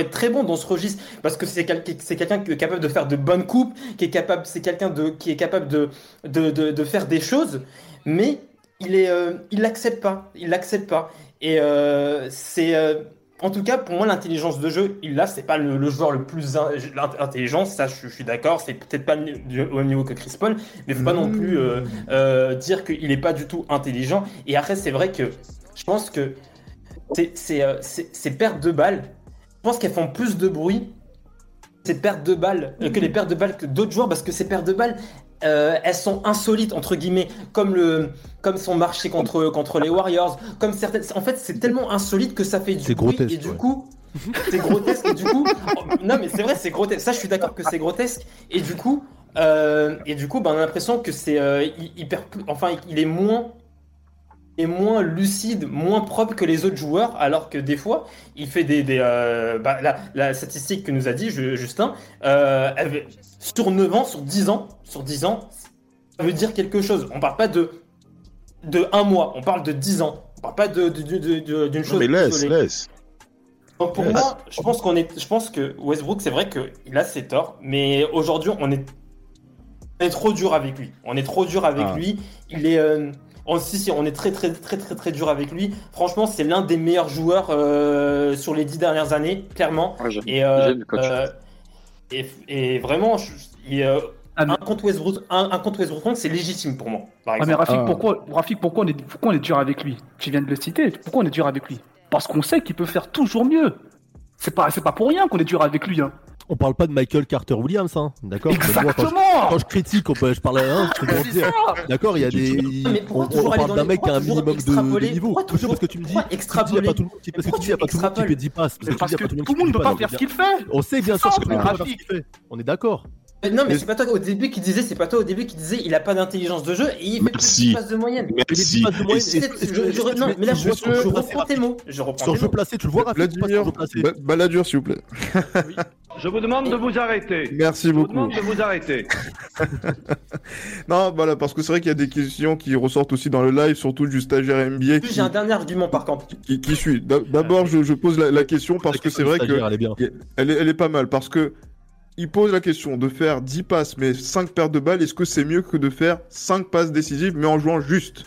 être très bon dans ce registre parce que c'est quel- c'est quelqu'un qui est capable de faire de bonnes coupes, qui est capable, c'est quelqu'un de qui est capable de faire des choses, mais il est, euh, l'accepte pas, il l'accepte pas. Et c'est en tout cas, pour moi, l'intelligence de jeu, il là, c'est pas le, le joueur le plus in- intelligent, ça, je, je suis d'accord. C'est peut-être pas au même niveau que Chris Paul, mais faut pas non plus euh, euh, dire qu'il est pas du tout intelligent. Et après, c'est vrai que je pense que euh, ces pertes de balles, je pense qu'elles font plus de bruit ces pertes de balles euh, que les pertes de balles que d'autres joueurs, parce que ces pertes de balles, euh, elles sont insolites entre guillemets, comme le, comme son marché contre contre les Warriors, comme certaines. En fait, c'est tellement insolite que ça fait du bruit grotesque, et du ouais. coup. C'est grotesque et du coup, oh, non mais c'est vrai, c'est grotesque. Ça, je suis d'accord que c'est grotesque et du coup, euh, et du coup, ben, on a l'impression que c'est euh, hy- hyper, enfin, il est moins, est moins lucide, moins propre que les autres joueurs, alors que des fois, il fait des, des euh, bah, la, la statistique que nous a dit Ju- Justin, euh, sur 9 ans, sur 10 ans, sur 10 ans, ça veut dire quelque chose. On parle pas de de un mois, on parle de 10 ans. On parle pas de de- de- de- de- d'une Non, chose. mais laisse, laisse. Donc pour moi, je pense qu'on est, je pense que Westbrook, c'est vrai qu'il a ses torts, mais aujourd'hui, on est, on est trop dur avec lui. On est trop dur avec Ah. lui. Il est, euh, on, si, si, on est très, très, très, très, très dur avec lui. Franchement, c'est l'un des meilleurs joueurs euh, sur les dix dernières années, clairement. Ouais, j'aime- Et, euh, euh, et, et vraiment, je- euh, un contre Westbrook, un, un contre Westbrook, c'est légitime pour moi. Par Ah, mais. Rafik, pourquoi, Rafik, pourquoi, on est, pourquoi on est dur avec lui? Tu viens de le citer. Pourquoi on est dur avec lui? Parce qu'on sait qu'il peut faire toujours mieux. C'est pas, c'est pas pour rien qu'on est dur avec lui. Hein. On parle pas de Michael Carter Williams, hein, d'accord moi, quand je- Exactement Quand je critique, on peut- je parle hein. D'accord, il y a des. Mais On, on parle d'un mec qui a un minimum de, de niveau. Toujours parce que tu me dis. pas Parce que tu dis, il y a pas tout le monde qui fait extrapoles 10 passes. Mais parce que pas tout le monde ne peut pas, pas faire ce qu'il fait. On sait bien sûr C'est que pas ce qu'il fait. On est d'accord. Mais Non, mais Mais- c'est pas toi au début qui disait, c'est pas toi au début qui disait, il a pas d'intelligence de jeu et il fait plus Merci. de passes de moyenne. Mais les Merci. 10 passes de moyenne, je- je- que non, mais là, je, reprends tes mots. Je reprends Sur jeu mots. placé, tu le vois, pas Vladimir, jeu placé Ba- Balladur, s'il vous plaît. Je vous demande de vous arrêter. Merci Je vous beaucoup. demande de vous arrêter. Non, voilà, parce que c'est vrai qu'il y a des questions qui ressortent aussi dans le live, surtout du stagiaire NBA qui, J'ai un dernier argument par contre. qui, qui suit. D'a- D'abord, je, je pose la, la question parce La que c'est vrai que Elle est bien. elle est, elle est pas mal parce que il pose la question de faire 10 passes mais 5 pertes de balles, est-ce que c'est mieux que de faire 5 passes décisives mais en jouant juste?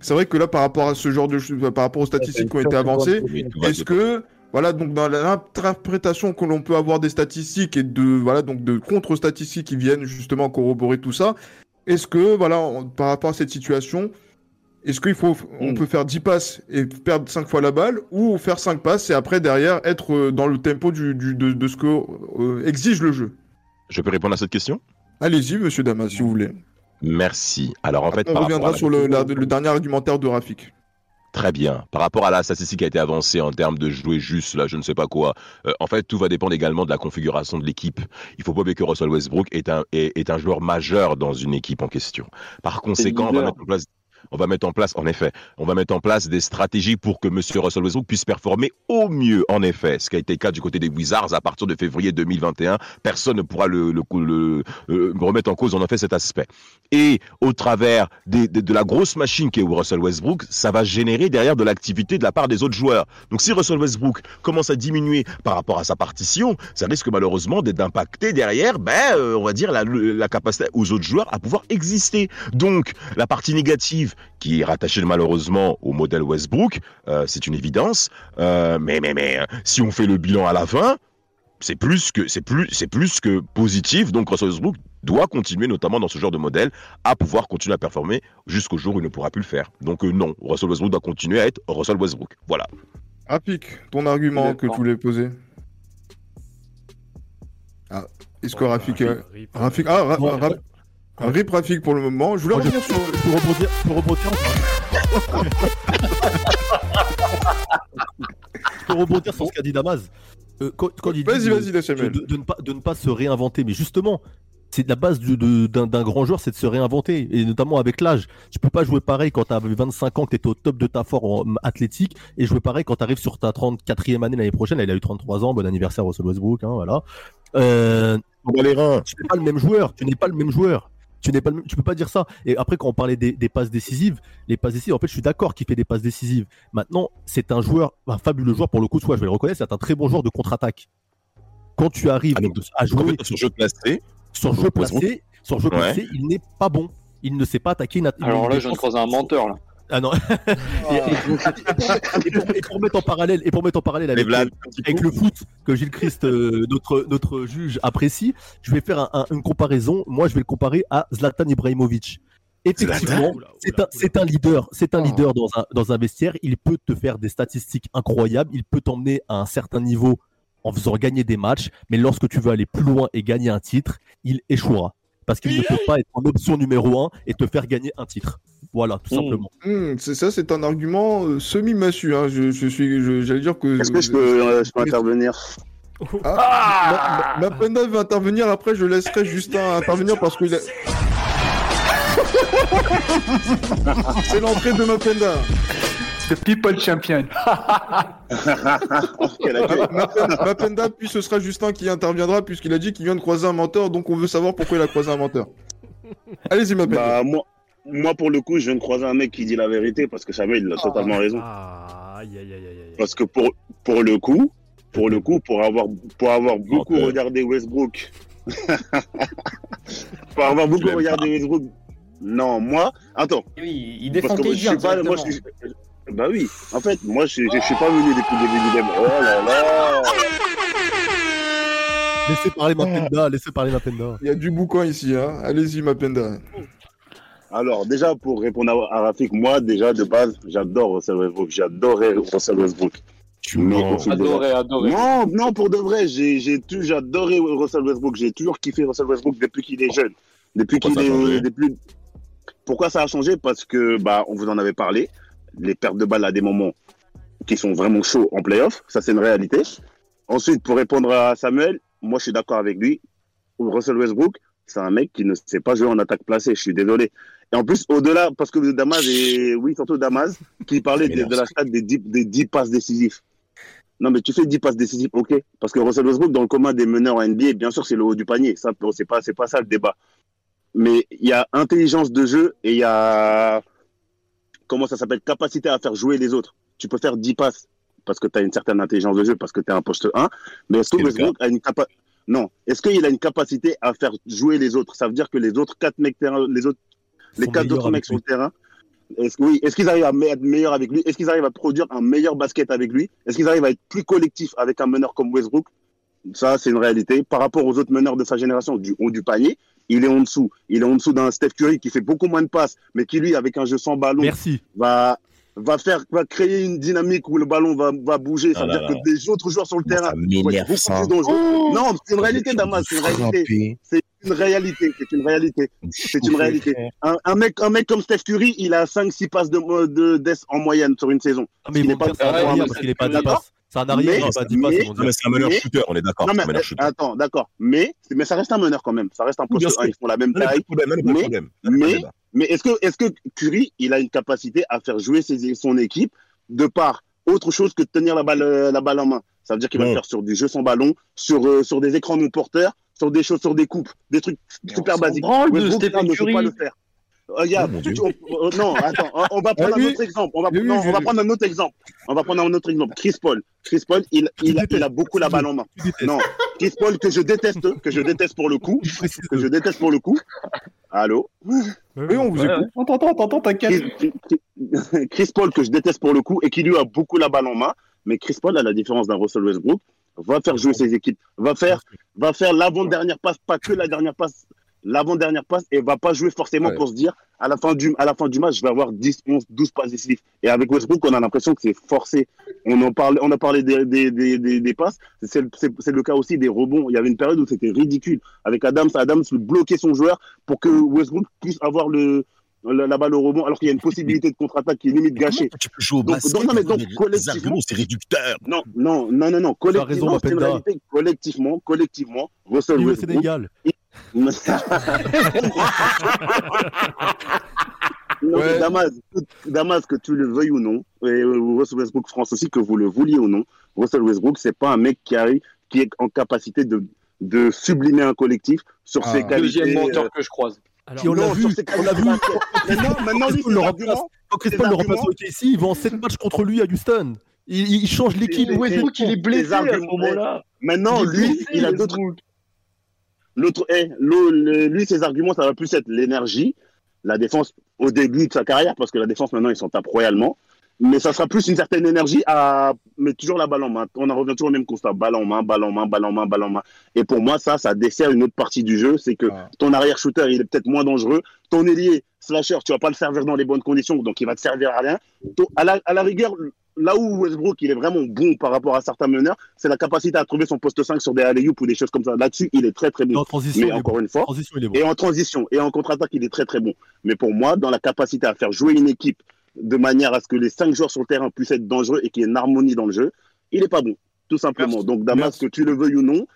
C'est vrai que là, par rapport à ce genre de par rapport aux statistiques qui ont été avancées, est-ce que voilà donc dans l'interprétation que l'on peut avoir des statistiques et de voilà donc de contre-statistiques qui viennent justement corroborer tout ça, est-ce que voilà on- par rapport à cette situation, est-ce qu'il faut on Mm. peut faire 10 passes et perdre 5 fois la balle ou faire 5 passes et après derrière être euh, dans le tempo du, du- de, de ce que euh, exige le jeu? Je peux répondre à cette question? Allez-y monsieur Damas si vous voulez. Merci. Alors en fait, on par reviendra sur le, la- le dernier argumentaire de Rafik. Très bien. Par rapport à la statistique qui a été avancée en termes de jouer juste, là, je ne sais pas quoi, euh, en fait, tout va dépendre également de la configuration de l'équipe. Il faut pas oublier que Russell Westbrook est un, est, est un joueur majeur dans une équipe en question. Par conséquent, on va mettre en place on va mettre en place, en effet, on va mettre en place des stratégies pour que Monsieur Russell Westbrook puisse performer au mieux, en effet. Ce qui a été le cas du côté des Wizards à partir de février 2021. Personne ne pourra le, euh, remettre en cause, en effet, cet aspect. Et au travers de la grosse machine qui est Russell Westbrook, ça va générer derrière de l'activité de la part des autres joueurs. Donc si Russell Westbrook commence à diminuer par rapport à sa partition, ça risque malheureusement d'impacter derrière, ben, euh, on va dire, la capacité aux autres joueurs à pouvoir exister. Donc la partie négative qui est rattachée malheureusement au modèle Westbrook, euh, c'est une évidence. Euh, mais mais mais euh, si on fait le bilan à la fin, c'est plus que c'est plus c'est plus que positif. Donc Russell Westbrook doit continuer, notamment dans ce genre de modèle, à pouvoir continuer à performer jusqu'au jour où il ne pourra plus le faire. Donc euh, non, Russell Westbrook doit continuer à être Russell Westbrook. Voilà. Rafik, ton argument que tu voulais poser. Ah, est-ce que Bon, Rafik, Rafik, Rip, Rafik, Ra- Rip Rafik pour le moment. Je voulais revenir sur. Peux rebondir, peux rebondir peux rebondir sur ce qu'a dit Damas. Euh, quand, quand il dit Vas-y, de- vas-y, de, de ne pas, de ne pas se réinventer. Mais justement, c'est la base du- de- d'un d'un grand joueur, c'est de se réinventer. Et notamment avec l'âge. Tu peux pas jouer pareil quand tu as 25 ans, que tu étais au top de ta forme athlétique, et jouer pareil quand tu arrives sur ta 34e année l'année prochaine. Il a eu 33 ans, bon anniversaire Russell Westbrook, hein, voilà. Euh, les reins. tu n'es pas le même joueur. Tu n'es pas le même joueur. Tu n'es pas le même- tu peux pas dire ça. Et après, quand on parlait des, des passes décisives, les passes décisives, en fait, je suis d'accord qu'il fait des passes décisives. Maintenant, c'est un joueur, un fabuleux joueur pour le coup, soit je vais le reconnaître, c'est un très bon joueur de contre-attaque. Quand tu arrives à jouer En fait, sur jeu placé, sur jeu placé, sur jeu Ouais. placé, il n'est pas bon. Il ne sait pas attaquer une une- Alors là, je croiser un menteur, là. Ah non. et, et- et pour, et pour mettre en parallèle, et pour mettre en parallèle avec, le foot que Gilles Christ, euh, notre, notre juge, apprécie, je vais faire un- un- une comparaison. Moi, je vais le comparer à Zlatan Ibrahimovic. Effectivement, c'est un, leader, c'est un Oh. leader dans un, dans un vestiaire. Il peut te faire des statistiques incroyables. Il peut t'emmener à un certain niveau en faisant gagner des matchs. Mais lorsque tu veux aller plus loin et gagner un titre, il échouera. Parce qu'il ne peut pas être en option numéro un et te faire gagner un titre. Voilà, tout Mm. simplement. Hmm, c'est ça, c'est un argument euh, semi-massu. Hein. Je, je suis, je- j'allais dire que. Est-ce que je peux, euh, je peux intervenir? Ah, Ma- ma- Mapenda va intervenir. Après, je laisserai Justin intervenir parce qu'il a. c'est l'entrée de Mapenda. The People Champion. Mapenda, puis ce sera Justin qui interviendra puisqu'il a dit qu'il vient de croiser un menteur, donc on veut savoir pourquoi il a croisé un menteur. Allez-y, Mapenda. Bah, moi, moi, pour le coup, je viens de croiser un mec qui dit la vérité parce que Samuel, il a totalement raison. Ah, aïe, aïe, aïe, aïe, aïe. Parce que pour, pour le coup, pour le coup, pour avoir, pour avoir beaucoup regardé Westbrook, pour avoir beaucoup regardé Westbrook, non, moi, attends, Oui, il défend parce que moi, KD je suis pas, moi, je indirectement. suis, bah oui, en fait, moi, je, je, je suis pas venu depuis le début du débat. Oh là là. Laissez parler Mapenda, laissez parler Mapenda. Il y a du boucan ici. Hein. Allez-y, Mapenda. Alors, déjà, pour répondre à, à Rafik, moi, déjà, de base, j'adore Russell Westbrook. J'adorais Russell Westbrook. Tu des Adoré, adoré. Non, non, pour de vrai, j'ai j'ai adoré Russell Westbrook. J'ai toujours kiffé Russell Westbrook depuis qu'il est jeune. Depuis Pourquoi qu'il ça a changé est. Depuis... Pourquoi ça a changé? Parce que, bah, on vous en avait parlé. Les pertes de balles à des moments qui sont vraiment chauds en playoff. Ça, c'est une réalité. Ensuite, pour répondre à Samuel, moi, je suis d'accord avec lui. Russell Westbrook, c'est un mec qui ne sait pas jouer en attaque placée. Je suis désolé. Et en plus, au-delà, parce que Damas et oui, surtout Damas, qui parlait de, la stat des 10, des 10 passes décisives. Non, mais tu fais 10 passes décisives, ok. Parce que Russell Westbrook, dans le commun des meneurs en NBA, bien sûr, c'est le haut du panier. Ça, c'est pas, pas ça le débat. Mais il y a intelligence de jeu et il y a, comment ça s'appelle, capacité à faire jouer les autres. Tu peux faire 10 passes parce que tu as une certaine intelligence de jeu, parce que tu es un poste 1. Mais est-ce que Westbrook a une capacité, non. Est-ce qu'il a une capacité à faire jouer les autres? Ça veut dire que les autres quatre mecs terrain, les autres, les quatre autres mecs sur le terrain, est-ce oui, est-ce qu'ils arrivent à être meilleurs avec lui? Est-ce qu'ils arrivent à produire un meilleur basket avec lui? Est-ce qu'ils arrivent à être plus collectifs avec un meneur comme Westbrook? Ça, c'est une réalité. Par rapport aux autres meneurs de sa génération du haut du panier, il est en dessous. Il est en dessous d'un Steph Curry qui fait beaucoup moins de passes, mais qui lui, avec un jeu sans ballon, Merci. va va faire va créer une dynamique où le ballon va, va bouger. Ça Ah veut là dire là. que des autres joueurs sur le terrain Ça vont être m'énerve beaucoup plus dangereux. non, c'est une réalité, Damas. C'est une réalité. C'est une réalité. C'est une réalité. C'est une réalité. Un, un mec, un mec comme Steph Curry, il a 5-6 passes de, de death en moyenne sur une saison. Ah, mais Il ils est vont pas est pas d'accord. 10 passes. C'est un arrière, Mais- il est pas 10 passes, mais- ils vont Non, dire. mais c'est un meneur Mais- shooter, on est d'accord. Non, mais un meneur shooter. attends, d'accord. Mais, mais ça reste un meneur quand même. Ça reste un poste 1. sûr. Ils font la même taille. mais Mais- est-ce que, est-ce que Curry, il a une capacité à faire jouer ses- son équipe de par autre chose que de tenir la balle, euh, la balle en main? Ça veut dire qu'il va faire sur du jeu sans ballon, sur, euh, sur des écrans non porteurs, sur des choses, sur des coupes, des trucs super basiques. branle de Westbrook, Stephen ça, ne peut Curry. pas le faire. Regarde, Oh, tu- on- euh, non, attends, on- va prendre Ah, oui, un autre exemple. On va, non, on prendre un autre exemple. On va prendre un autre exemple. Chris Paul. Chris Paul, il, il, a, il a beaucoup la balle en main. Non, Chris Paul que je déteste, que je déteste pour le coup, que je déteste pour le coup. Allô? Oui, on vous écoute. Attends, attends, attends, t'inquiète. Chris, Chris- Chris Paul que je déteste pour le coup et qui lui a beaucoup la balle en main, mais Chris Paul, à la différence d'un Russell Westbrook, va faire jouer ses équipes, va faire, va faire l'avant-dernière passe, pas que la dernière passe, l'avant-dernière passe et va pas jouer forcément Ouais. pour se dire à la fin du à la fin du match je vais avoir 10 11 12 passes décisives et avec Westbrook on a l'impression que c'est forcé on en parle on a parlé des des, des, des, des passes c'est le- c'est c'est le cas aussi des rebonds il y avait une période où c'était ridicule avec Adams Adams bloquait son joueur pour que Westbrook puisse avoir le la, la balle au rebond alors qu'il y a une possibilité de contre-attaque qui est limite gâchée Tu peux jouer au Donc- basket, donc, non, mais donc, collectivement- c'est réducteur. non non non non non raison, collectivement c'est une Mapenda. réalité collectivement collectivement Russell Westbrook Sénégal. Non, mais Ouais. Damas, que- Damas, que tu le veuilles ou non, et euh, Russell Westbrook France aussi, que vous le vouliez ou non, Russell Westbrook, c'est pas un mec qui arrive, qui est en capacité de, de sublimer un collectif sur Ah. ses qualités. Deuxième menteur euh, que je croise. Alors, on l'a vu, on l'a vu. Maintenant, maintenant, lui, le arguments, remplace, quand Chris Paul le remplace au KC, il va en 7 matchs contre lui à Houston. Il, il change l'équipe. Westbrook, il est blessé à ce moment-là. Maintenant, lui, il a d'autres. L'autre, eh, le- le- lui, ses arguments, ça va plus être l'énergie, la défense au début de sa carrière, parce que la défense maintenant, ils s'en tapent royalement. Mais ça sera plus une certaine énergie à mettre toujours la balle en main. On en revient toujours au même constat balle en main, balle en main, balle en main, balle en main. Et pour moi, ça, ça dessert une autre partie du jeu. C'est que Ah. ton arrière shooter, il est peut-être moins dangereux. Ton ailier slasher, tu vas pas le servir dans les bonnes conditions, donc il va te servir à rien. À, la, à la rigueur, là où Westbrook, il est vraiment bon par rapport à certains meneurs, c'est la capacité à trouver son poste 5 sur des alley ou des choses comme ça. Là-dessus, il est très très bon. En transition, Mais encore bon. une fois, transition, il est bon. et en transition et en contre-attaque, il est très très bon. Mais pour moi, dans la capacité à faire jouer une équipe de manière à ce que les cinq joueurs sur le terrain puissent être dangereux et qu'il y ait une harmonie dans le jeu, il est pas bon, tout simplement. Merci. Donc Damas, Merci. que tu le veuilles ou non,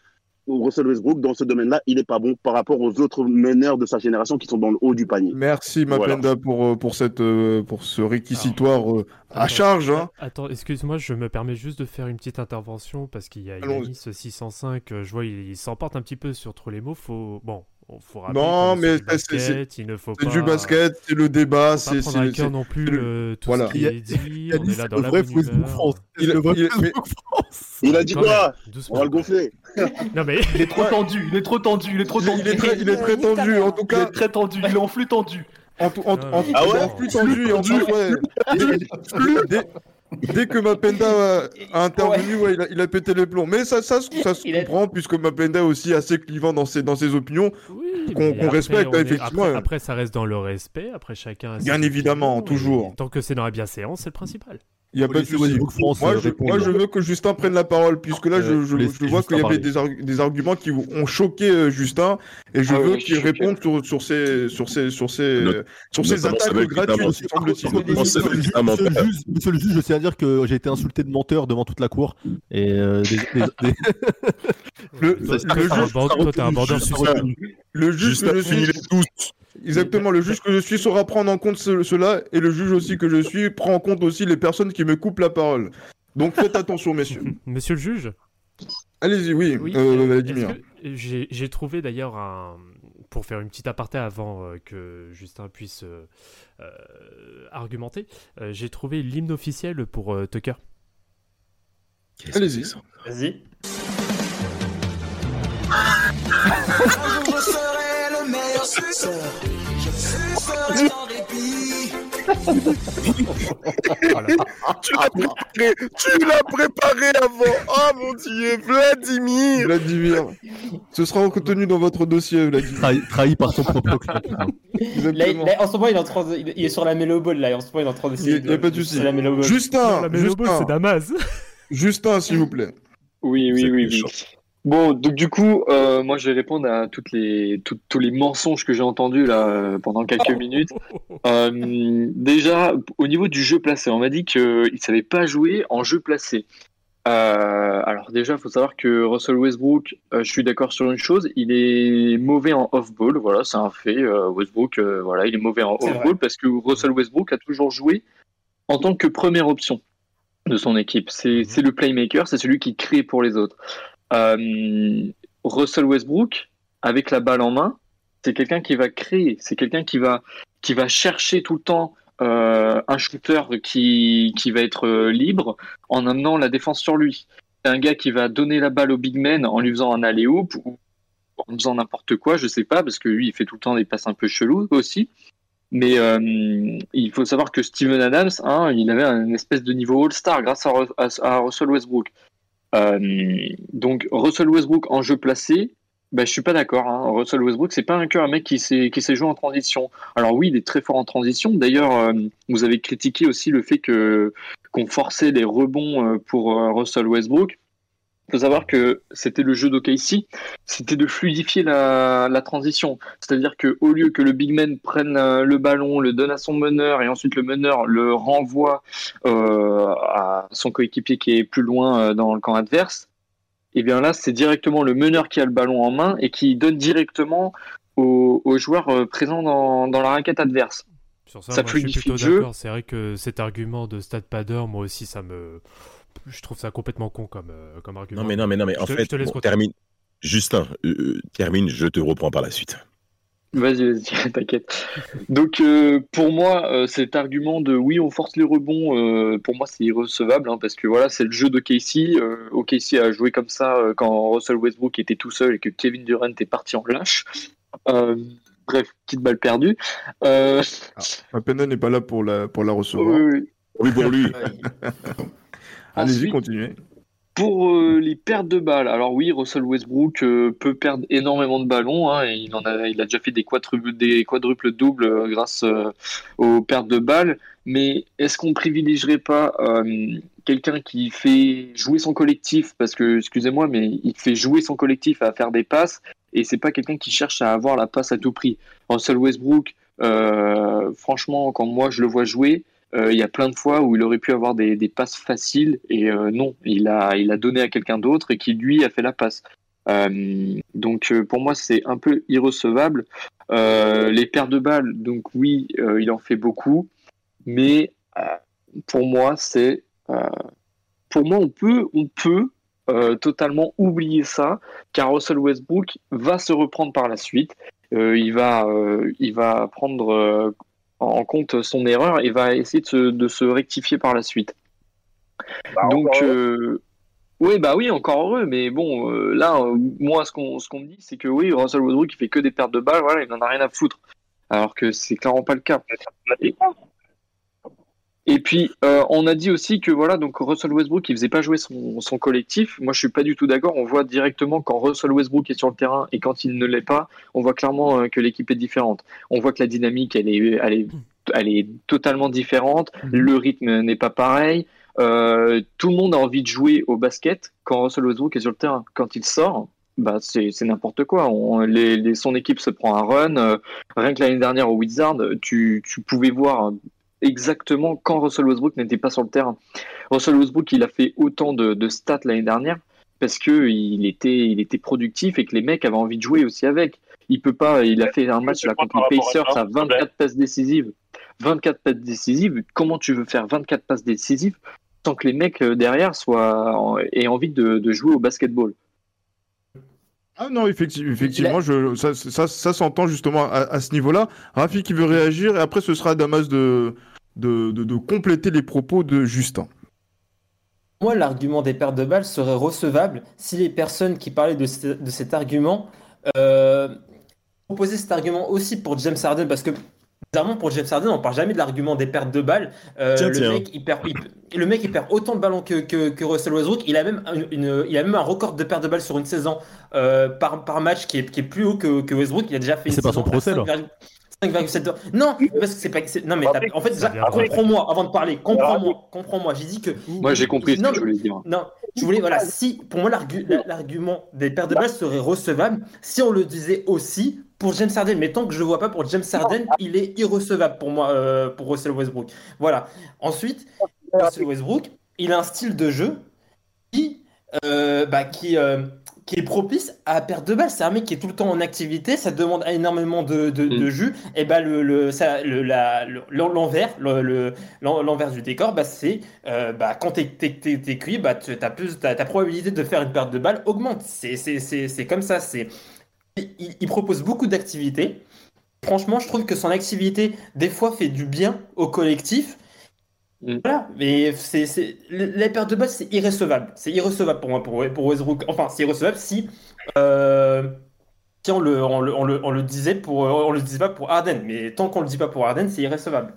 Russell Westbrook, dans ce domaine-là, il est pas bon par rapport aux autres meneurs de sa génération qui sont dans le haut du panier. Merci Mapenda pour, euh, pour, cette, euh, pour ce réquisitoire euh, à Attends, charge. Hein. Attends, excuse-moi, je me permets juste de faire une petite intervention parce qu'il y a. Yanis 605, euh, je vois, il, il s'emporte un petit peu sur trop les mots. Faut... Bon, on rappeler Non, mais c'est du c'est- c'est- basket, il ne faut C'est pas... du basket, c'est le débat, c'est à c'est- cœur c'est- non plus c'est le- tout voilà. ce qui est dit, on est là dans le la vrai bonne. France. Il- le vrai il- mais- Facebook France. Il a dit quoi. On va le gonfler. Non mais... Il est trop tendu, il est trop tendu, il est trop Il tendu. il est très, il est très tendu, en tout Il est cas, très tendu, il est en flux tendu. en, tout- en, en, Ah ouais en plus tendu, en plus, ouais. Dès, que Mapenda a, a intervenu, ouais, il, a, il a pété les plombs. Mais ça, ça, se- ça se Il est- comprend, puisque Mapenda est aussi assez clivant dans ses, dans ses opinions. Oui, Qu'on- respecte, est- effectivement. Après, après, ça reste dans le respect. Après, chacun. a Bien évidemment, opinions, toujours. Tant que c'est dans la bienséance, c'est le principal. Il y a pas de France, Moi, euh, je, moi, je veux que Justin prenne la parole, puisque là, je, Euh, je, vois qu'il y avait des, arg- des arguments qui ont choqué euh, Justin, et je Ah veux oui, qu'il réponde sur, sur ces, sur ces, sur ces, sur ces attaques gratuites, Monsieur, le juge, monsieur le juge, je tiens à dire que j'ai été insulté de menteur devant toute la cour. Et euh, des- des- des- Le, le juge, le juge je suis. Exactement, le juge que je suis saura prendre en compte ce- cela, et le juge aussi que je suis prend en compte aussi les personnes qui me coupent la parole. Donc faites attention, messieurs. Monsieur le juge Allez-y, oui, Oui, euh, que- J'ai j'ai trouvé d'ailleurs un. Pour faire une petite aparté avant euh, que Justin puisse euh, euh, argumenter, euh, j'ai trouvé l'hymne officiel pour euh, Tucker. Allez-y. Vas-y. Tu l'as préparé, tu l'as préparé avant. Oh mon dieu, Vladimir. Vladimir, ce sera retenu dans votre dossier, Vladimir. trahi, trahi par son propre club. Là, Exactement. là, en ce moment, il est, en train de- il est sur la Melo Ball, là. En ce moment, il est en train d'essayer Il y a pas de souci. Justin, la Justin, c'est Damas. Justin, s'il vous plaît. Oui, oui, oui, oui. Bon, donc du coup, euh, moi je vais répondre à toutes les, tout- tous les mensonges que j'ai entendus là euh, pendant quelques minutes. Euh, déjà, au niveau du jeu placé, on m'a dit qu'il ne savait pas jouer en jeu placé. Euh, alors déjà, il faut savoir que Russell Westbrook, je suis d'accord sur une chose, il est mauvais en off-ball, voilà, c'est un fait. Westbrook, voilà, il est mauvais en off-ball parce que Russell Westbrook a toujours joué en tant que première option de son équipe. C'est c'est le playmaker, c'est celui qui crée pour les autres. Euh, Russell Westbrook, avec la balle en main, c'est quelqu'un qui va créer, c'est quelqu'un qui va, qui va chercher tout le temps euh, un shooter qui, qui va être euh, libre en amenant la défense sur lui. C'est un gars qui va donner la balle au big man en lui faisant un alley-oop ou en faisant n'importe quoi, je sais pas, parce que lui, il fait tout le temps des passes un peu chelous aussi. Mais il faut savoir que Steven Adams, hein, il avait un espèce de niveau All-Star grâce à- à Russell Westbrook. Euh, donc Russell Westbrook en jeu placé, bah, je suis pas d'accord. Hein. Russell Westbrook, c'est pas un un mec qui sait qui en transition. Alors oui, il est très fort en transition. D'ailleurs, euh, vous avez critiqué aussi le fait que qu'on forçait les rebonds euh, pour Russell Westbrook. Il faut savoir que c'était le jeu d'OKC, c'était de fluidifier la, la transition. C'est-à-dire que au lieu que le big man prenne euh, le ballon, le donne à son meneur et ensuite le meneur le renvoie euh, à son coéquipier qui est plus loin euh, dans le camp adverse, et bien là c'est directement le meneur qui a le ballon en main et qui donne directement aux, aux joueurs présents dans, dans la raquette adverse. Sur ça, Ça moi, je suis plutôt d'accord. C'est vrai que cet argument de Stat Padder, moi aussi, ça me. Je trouve ça complètement con comme, euh, comme argument. Non mais non mais non mais Je en te- fait, je te laisse bon, termine. Justin, euh, termine, je te reprends par la suite. Vas-y, vas-y, t'inquiète. Donc, euh, pour moi, euh, cet argument de oui, on force les rebonds, euh, pour moi, c'est irrecevable, hein, parce que voilà, c'est le jeu de Casey. Euh, OKC a joué comme ça euh, quand Russell Westbrook était tout seul et que Kevin Durant est parti en lâche. Euh, bref, petite balle perdue. Euh, Pena n'est pas là pour la, pour la recevoir. oui, oui. Oui, pour lui. Allez-y, continuez. Pour euh, les pertes de balles, alors oui, Russell Westbrook euh, peut perdre énormément de ballons. hein, et il en a, il a déjà fait des quadruples, des quadruples doubles euh, grâce aux pertes de balles. Mais est-ce qu'on privilégierait pas quelqu'un qui fait jouer son collectif? Parce que, excusez-moi, mais il fait jouer son collectif à faire des passes et c'est pas quelqu'un qui cherche à avoir la passe à tout prix. Russell Westbrook, franchement, quand moi je le vois jouer, il y a plein de fois où il aurait pu avoir des, passes faciles et euh, non, il a, il a donné à quelqu'un d'autre et qui lui a fait la passe. Euh, donc euh, pour moi c'est un peu irrecevable. Euh, les paires de balles, donc oui, euh, il en fait beaucoup, mais euh, pour moi c'est, euh, pour moi on peut, on peut euh, totalement oublier ça, car Russell Westbrook va se reprendre par la suite. Euh, il va, euh, il va prendre euh, en compte son erreur et va essayer de se, de se rectifier par la suite. Donc, euh, oui, bah oui, encore heureux, mais bon, euh, là, euh, moi, ce qu'on qu'on me dit, c'est que oui, Russell Westbrook, il fait que des pertes de balles, voilà, il n'en a rien à foutre. Alors que c'est clairement pas le cas. Et, et puis, euh, on a dit aussi que voilà, donc Russell Westbrook, il faisait pas jouer son, son collectif. Moi, je suis pas du tout d'accord. On voit directement quand Russell Westbrook est sur le terrain et quand il ne l'est pas, on voit clairement euh, que l'équipe est différente. On voit que la dynamique, elle est, elle est, elle est totalement différente. Le rythme n'est pas pareil. Euh, tout le monde a envie de jouer au basket quand Russell Westbrook est sur le terrain. Quand il sort, bah c'est c'est n'importe quoi. On, les, les- son équipe se prend un run. Euh, rien que l'année dernière au Wizard, tu, tu pouvais voir exactement quand Russell Westbrook n'était pas sur le terrain. Russell Westbrook, il a fait autant de, de stats l'année dernière parce que il était, il était productif et que les mecs avaient envie de jouer aussi avec. Il peut pas, il a fait un match là contre les Pacers à 24 passes décisives. 24 passes décisives. Comment tu veux faire 24 passes décisives sans que les mecs euh, derrière soient en- aient envie de, de jouer au basketball? Ah non, effectivement, effectivement je, ça, ça, ça s'entend justement à, à ce niveau-là. Rafi qui veut réagir et après ce sera à Damas de, de, de, de compléter les propos de Justin. Moi, l'argument des pertes de balles serait recevable si les personnes qui parlaient de, ce- de cet argument euh, proposaient cet argument aussi pour James Harden, parce que bizarrement pour James Harden, on parle jamais de l'argument des pertes de balles. Euh, Tiens, le, tiens. Mec, il perd, il- le mec, il perd autant de ballons que, que, que Russell Westbrook. Il a même une, il a même un record de pertes de balles sur une saison euh, par, par match qui est, qui est plus haut que, que Westbrook. Il a déjà fait une C'est pas son procès, là. 5,7 5,7 Non, parce que c'est pas. Non, mais en fait, comprends-moi avant de parler. Comprends-moi. Comprends-moi. J'ai dit que. Moi, j'ai compris ce Non, que tu voulais dire. Non, je voulais, voilà, si, pour moi, l'argu- la- l'argument des pertes de balles serait recevable si on le disait aussi pour James Harden. Mais tant que je le vois pas pour James Harden, il est irrecevable pour moi, euh, pour Russell Westbrook. Voilà. Ensuite, Russell Westbrook, il a un style de jeu qui, euh, bah, qui, euh, qui est propice à perte de balles. C'est un mec qui est tout le temps en activité, ça demande énormément de, de, de jus. Et bah, le, le, le, l'envers, le, l'envers du décor, bah, c'est bah, quand t'es- t'es cuit, bah, tu- t'as plus, ta, ta probabilité de faire une perte de balles augmente. C'est comme ça. C'est, il, il propose beaucoup d'activités. Franchement, je trouve que son activité, des fois, fait du bien au collectif. Voilà, mais c'est, c'est, les pertes de balles, c'est irrecevable. C'est irrecevable pour moi, pour, pour Westbrook. Enfin, c'est irrecevable si, euh, si on, le, on, le, on, le, on le disait pour, on le disait pas pour Harden. Mais tant qu'on le dit pas pour Harden, c'est irrecevable.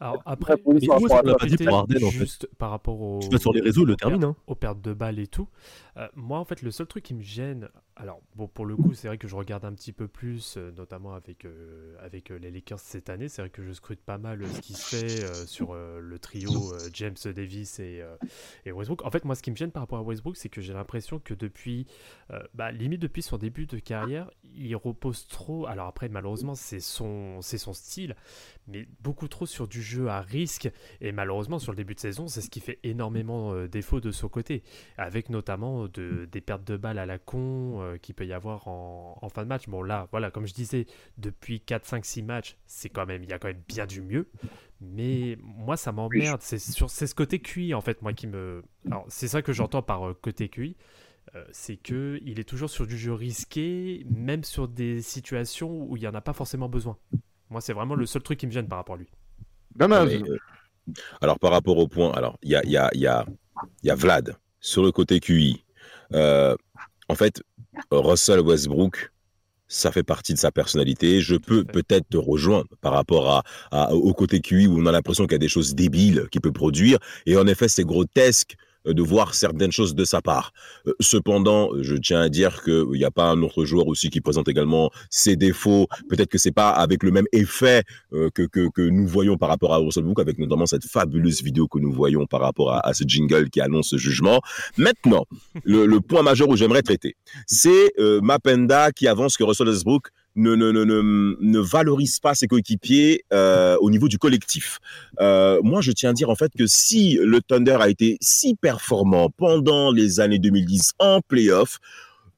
Alors après, Mais moi, je l'ai pas dit pour Harden, en fait. juste par rapport au, sur les réseaux, le termine, hein. aux pertes de balles et tout. Euh, moi, en fait, le seul truc qui me gêne, alors bon, pour le coup, c'est vrai que je regarde un petit peu plus, euh, notamment avec euh, avec les Lakers cette année. C'est vrai que je scrute pas mal ce qui se fait sur le trio James Davis et, et Westbrook. En fait, moi, ce qui me gêne par rapport à Westbrook, c'est que j'ai l'impression que depuis, bah, limite depuis son début de carrière, il repose trop. Alors après, malheureusement, c'est son son style, mais beaucoup trop sur du jeu à risque. Et malheureusement, sur le début de saison, c'est ce qui fait énormément défaut de son côté, avec notamment de, des pertes de balles à la con euh, qu'il peut y avoir en, en fin de match. Bon, là, voilà, comme je disais, depuis 4, 5, 6 matchs, c'est quand même, il y a quand même bien du mieux. Mais moi, ça m'emmerde. C'est sur c'est ce côté QI, en fait, moi, qui me. Alors, c'est ça que j'entends par euh, côté QI. euh, c'est que il est toujours sur du jeu risqué, même sur des situations où il n'y en a pas forcément besoin. Moi, c'est vraiment le seul truc qui me gêne par rapport à lui. Euh, alors, par rapport au point, alors, il y a, il y, a, il y, a, il y a Vlad sur le côté QI. Euh, en fait, Russell Westbrook, ça fait partie de sa personnalité. Je peux peut-être te rejoindre par rapport à, à- au côté QI où on a l'impression qu'il y a des choses débiles qu'il peut produire. Et en effet, c'est grotesque de voir certaines choses de sa part. Euh, Cependant, je tiens à dire qu'il n'y a pas un autre joueur aussi qui présente également ses défauts. Peut-être que c'est pas avec le même effet euh, que, que, nous voyons par rapport à Russell Westbrook, avec notamment cette fabuleuse vidéo que nous voyons par rapport à, ce jingle qui annonce ce jugement. Maintenant, le, point majeur où j'aimerais traiter, c'est euh, Mapenda qui avance que Russell Westbrook ne, ne, ne, ne, valorise pas ses coéquipiers euh, au niveau du collectif. Euh, moi, je tiens à dire en fait que si le Thunder a été si performant pendant les années 2010 en playoff,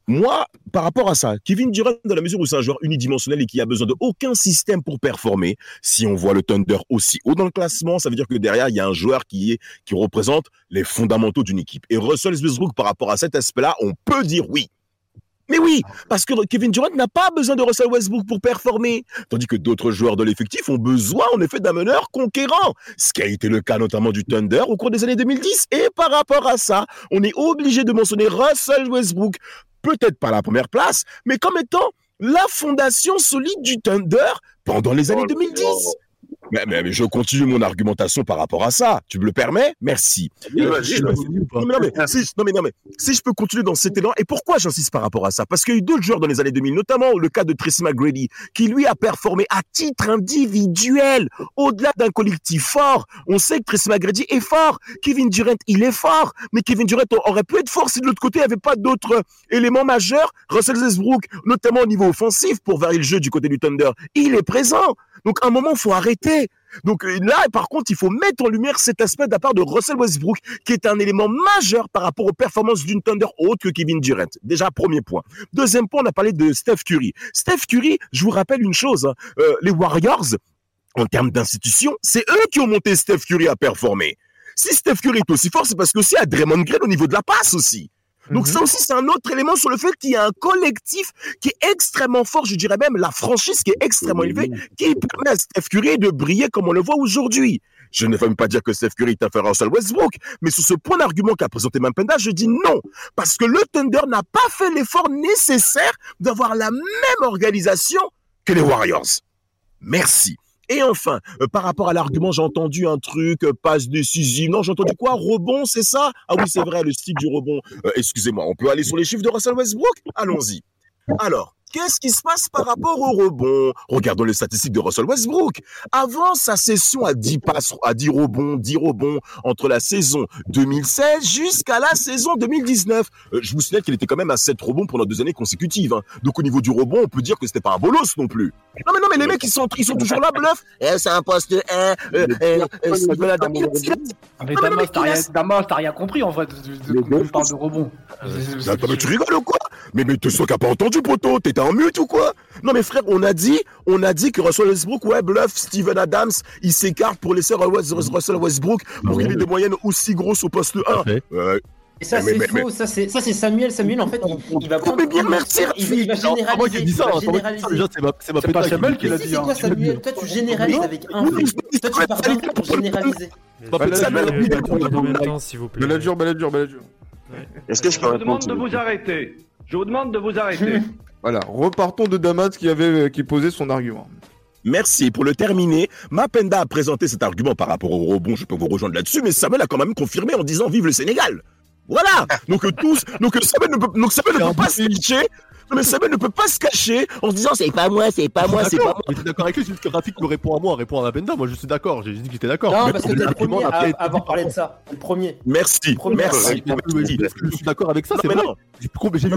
moi, par rapport à ça, Kevin Durant, dans la mesure où c'est un joueur unidimensionnel et qui a besoin de aucun système pour performer, si on voit le Thunder aussi haut dans le classement, ça veut dire que derrière, il y a un joueur qui est, qui représente les fondamentaux d'une équipe. Et Russell Westbrook, par rapport à cet aspect-là, on peut dire oui. Mais oui, parce que Kevin Durant n'a pas besoin de Russell Westbrook pour performer. Tandis que d'autres joueurs de l'effectif ont besoin, en effet, d'un meneur conquérant. Ce qui a été le cas notamment du Thunder au cours des années 2010. Et par rapport à ça, on est obligé de mentionner Russell Westbrook, peut-être pas à la première place, mais comme étant la fondation solide du Thunder pendant les années 2010. Mais, mais- mais je continue mon argumentation par rapport à ça. Tu me le permets? Merci. Oui, Euh, je- non, mais non, mais si, non, mais non, mais si je peux continuer dans cet élan, et pourquoi j'insiste par rapport à ça? Parce qu'il y a eu d'autres joueurs dans les années 2000, notamment le cas de Tracy McGrady, qui lui a performé à titre individuel, au-delà d'un collectif fort. On sait que Tracy McGrady est fort, Kevin Durant, il est fort, mais Kevin Durant aurait pu être fort si de l'autre côté, il n'y avait pas d'autres éléments majeurs. Russell Westbrook, notamment au niveau offensif, pour varier le jeu du côté du Thunder, il est présent. Donc, à un moment, il faut arrêter. Donc euh, là, par contre, il faut mettre en lumière cet aspect de la part de Russell Westbrook, qui est un élément majeur par rapport aux performances d'une Thunder autre que Kevin Durant. Déjà, premier point. Deuxième point, on a parlé de Steph Curry. Steph Curry, je vous rappelle une chose, hein, euh, les Warriors, en termes d'institution, c'est eux qui ont monté Steph Curry à performer. Si Steph Curry est aussi fort, c'est parce que aussi à Draymond Green au niveau de la passe aussi. Donc ça aussi, c'est un autre élément sur le fait qu'il y a un collectif qui est extrêmement fort, je dirais même la franchise qui est extrêmement élevée, qui permet à Steph Curry de briller comme on le voit aujourd'hui. Je ne veux même pas dire que Steph Curry est inférieur à Russell Westbrook, mais sur ce point d'argument qu'a présenté Mampenda, je dis non. Parce que le Thunder n'a pas fait l'effort nécessaire d'avoir la même organisation que les Warriors. Merci. Et enfin, euh, par rapport à l'argument, j'ai entendu un truc, euh, passe décisive. Non, j'ai entendu quoi? Rebond, c'est ça? Ah oui, c'est vrai, le style du rebond. Euh, Excusez-moi, on peut aller sur les chiffres de Russell Westbrook? Allons-y. Alors, qu'est-ce qui se passe par rapport au rebond? Regardons les statistiques de Russell Westbrook. Avant sa session à 10 passes, à 10 rebonds, 10 rebonds entre la saison 2016 jusqu'à la saison 2019. Euh, je vous signale qu'il était quand même à 7 rebonds pendant deux années consécutives. hein. Donc au niveau du rebond, on peut dire que c'était pas un bolos non plus. Non mais non mais les mecs ils sont ils sont toujours là bluff. Eh, c'est un poste 1. Euh, euh, euh, a- Mais Damas, t'as rien, compris en fait. de- de- de- de- parle de rebond. Mais tu rigoles ou quoi? Mais mais qu'il a pas entendu, poteau T'étais en mute ou quoi Non mais frère, on a dit, on a dit que Russell Westbrook, ouais, bluff, Steven Adams, il s'écarte pour laisser Russell Westbrook pour qu'il ait des moyennes aussi grosses au poste 1. Ouais. Et ça, c'est faux. Ça, c'est ça, c'est Samuel. Samuel, en fait, il, il va prendre. mais bien, merci, il, va- il va Non, c'est pas moi qui ai généraliser. dit ça, il va hein, c'est pas moi qui dit ça, déjà, c'est ma- pas Samuel qui l'a dit. c'est hein. quoi, Samuel Toi, tu généralises avec un. Toi, tu pars d'un pour généraliser. Bah, Samuel, Euh, s'il vous plaît. Baladure, baladure, baladure. Est-ce que je Je peux vous répondre demande de vous arrêter. Je vous demande de vous arrêter. Voilà, repartons de Damas qui avait qui posait son argument. Merci. Pour le terminer, Mapenda a présenté cet argument par rapport au rebond. Je peux vous rejoindre là-dessus, mais Samuel a quand même confirmé en disant vive le Sénégal. Voilà. Donc euh, tous, donc euh, Samuel ne peut, donc Samuel ne peut pas se. Non, mais Samuel ne peut pas se cacher en se disant c'est pas moi, c'est pas moi, c'est pas moi. Mais t'es d'accord avec lui, c'est juste que Rafik me répond à moi, répond à Mapenda. Moi, je suis d'accord. J'ai dit que j'étais d'accord. Non, Mais parce que t'es le premier à avoir parlé par de ça. Le premier. Merci, Premier. merci. Je suis d'accord avec ça, c'est vrai. J'ai vu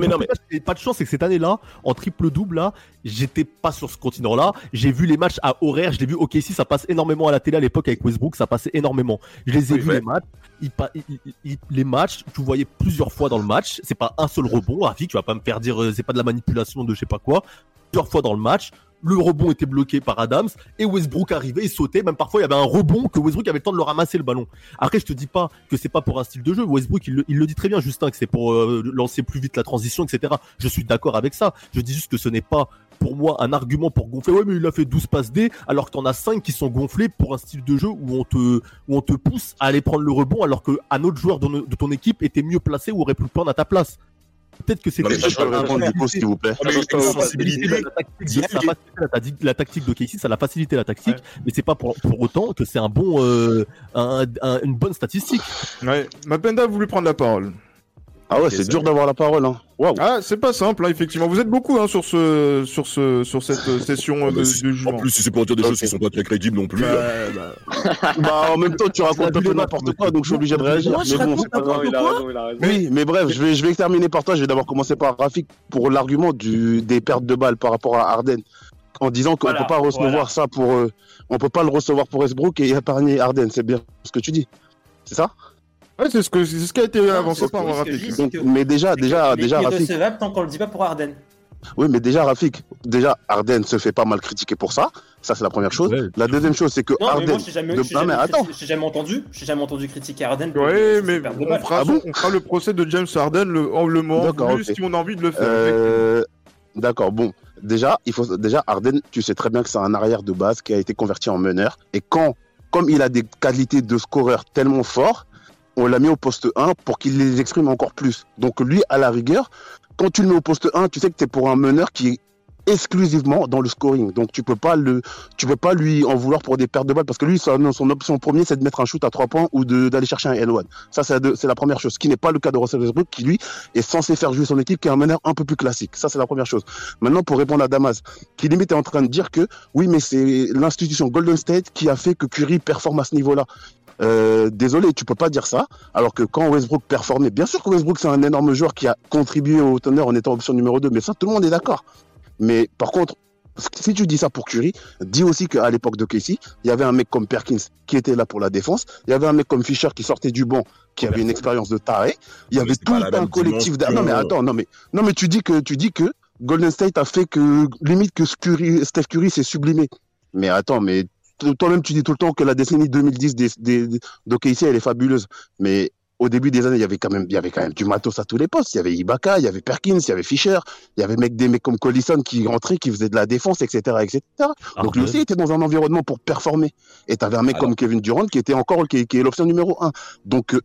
mais pas de chance, c'est que cette année-là, en triple double là, j'étais pas sur ce continent-là. J'ai vu les matchs à horaire, je l'ai vu. Ok, si ça passe énormément à la télé à l'époque avec Westbrook, ça passait énormément. Je les ai Oui, vus ouais. les matchs. Il pa- il- il- il- les matchs, tu voyais plusieurs fois dans le match. C'est pas un seul rebond, Rafi. Tu vas pas me faire dire euh, c'est pas de la manipulation de je sais pas quoi. Plusieurs fois dans le match, le rebond était bloqué par Adams et Westbrook arrivait, il sautait, même parfois il y avait un rebond que Westbrook avait le temps de le ramasser le ballon. Après, je te dis pas que c'est pas pour un style de jeu. Westbrook, il, le- dit très bien, Justin, que c'est pour euh, lancer plus vite la transition, etc. Je suis d'accord avec ça. Je dis juste que ce n'est pas pour moi un argument pour gonfler. Ouais, mais il a fait 12 passes D, alors que t'en as 5 qui sont gonflés pour un style de jeu où on te, pousse à aller prendre le rebond, alors que un autre joueur de ton équipe était mieux placé ou aurait pu le prendre à ta place. Peut-être que c'est Non, mais je peux répondre du coup, s'il vous plaît. la tactique, de Casey, ça l'a facilité la tactique, mais c'est pas pour, pour autant que c'est un bon, euh, un- un- une bonne statistique. Ouais, Mapenda a voulu prendre la parole. Ah ouais, c'est dur d'avoir la parole. Hein. Waouh. Ah, c'est pas simple, hein, effectivement. Vous êtes beaucoup hein, sur ce, sur ce, sur cette euh, session euh, de, de jugement. En plus, si c'est pour dire des choses qui sont pas très crédibles non plus. bah en même temps, tu racontes un peu n'importe quoi, donc je suis obligé de réagir. Moi, mais bon, c'est pas n'importe grave. quoi. Oui, mais bref, je vais, je vais terminer par toi. Je vais d'abord commencer par Rafik pour l'argument du, des pertes de balles par rapport à Arden. En disant qu'on Voilà, peut pas recevoir voilà. ça pour. euh, on peut pas le recevoir pour Westbrook et épargner Arden. C'est bien ce que tu dis. C'est ça? Ouais, c'est ce, que, c'est ce qui a été avancé par oui, Rafik. Donc, Mais déjà, déjà, est déjà, Rafik. tant qu'on le dit pas pour Arden. Oui, mais déjà, Rafik, déjà, Arden se fait pas mal critiquer pour ça. Ça, c'est la première chose. La deuxième chose, c'est que Non, mais Arden. moi, j'ai jamais, de- mais jamais, attends. criti- j'ai jamais entendu, j'ai jamais entendu critiquer Arden. sur mais on fera, on fera le procès de James Harden le, en le moment ok. si on a envie de le faire. Euh, D'accord, bon. Déjà, il faut déjà Arden, tu sais très bien que c'est un arrière de base qui a été converti en meneur. Et quand, comme il a des qualités de scoreur tellement forts, on l'a mis au poste 1 pour qu'il les exprime encore plus. Donc lui, à la rigueur, quand tu le mets au poste 1, tu sais que tu es pour un meneur qui est exclusivement dans le scoring. Donc tu peux pas peux pas lui en vouloir pour des pertes de balles parce que lui, son, son option premier, c'est de mettre un shoot à 3 points ou d'aller chercher un N1. Ça, c'est la, deux- c'est la première chose. Ce qui n'est pas le cas de Russell Westbrook, qui lui est censé faire jouer son équipe, qui est un meneur un peu plus classique. Ça, c'est la première chose. Maintenant, pour répondre à Damas, qui limite est en train de dire que oui, mais c'est l'institution Golden State qui a fait que Curry performe à ce niveau-là. Euh, désolé, tu peux pas dire ça. Alors que quand Westbrook performait, bien sûr que Westbrook c'est un énorme joueur qui a contribué au tonnerre en étant option numéro 2, mais ça tout le monde est d'accord. Mais par contre, si tu dis ça pour Curry, dis aussi qu'à l'époque de Casey, il y avait un mec comme Perkins qui était là pour la défense, il y avait un mec comme Fisher qui sortait du banc, qui avait une expérience de taré, il y avait tout un collectif. d'a- Non mais attends, non mais non mais tu dis que tu dis que Golden State a fait que limite que Curry, Steph Curry s'est sublimé. Mais attends, mais toi-même tu dis tout le temps que la décennie 2010 des, des, des- d'OKC elle est fabuleuse. Mais au début des années, il y avait quand même, il y avait quand même du matos à tous les postes. Il y avait Ibaka, il y avait Perkins, il y avait Fisher, il y avait mec, des mecs comme Collison qui rentraient, qui faisaient de la défense, etc., etc. Donc lui aussi il était dans un environnement pour performer. Et tu avais un mec Alors. comme Kevin Durant qui était encore, qui, qui est l'option numéro un. Donc, euh,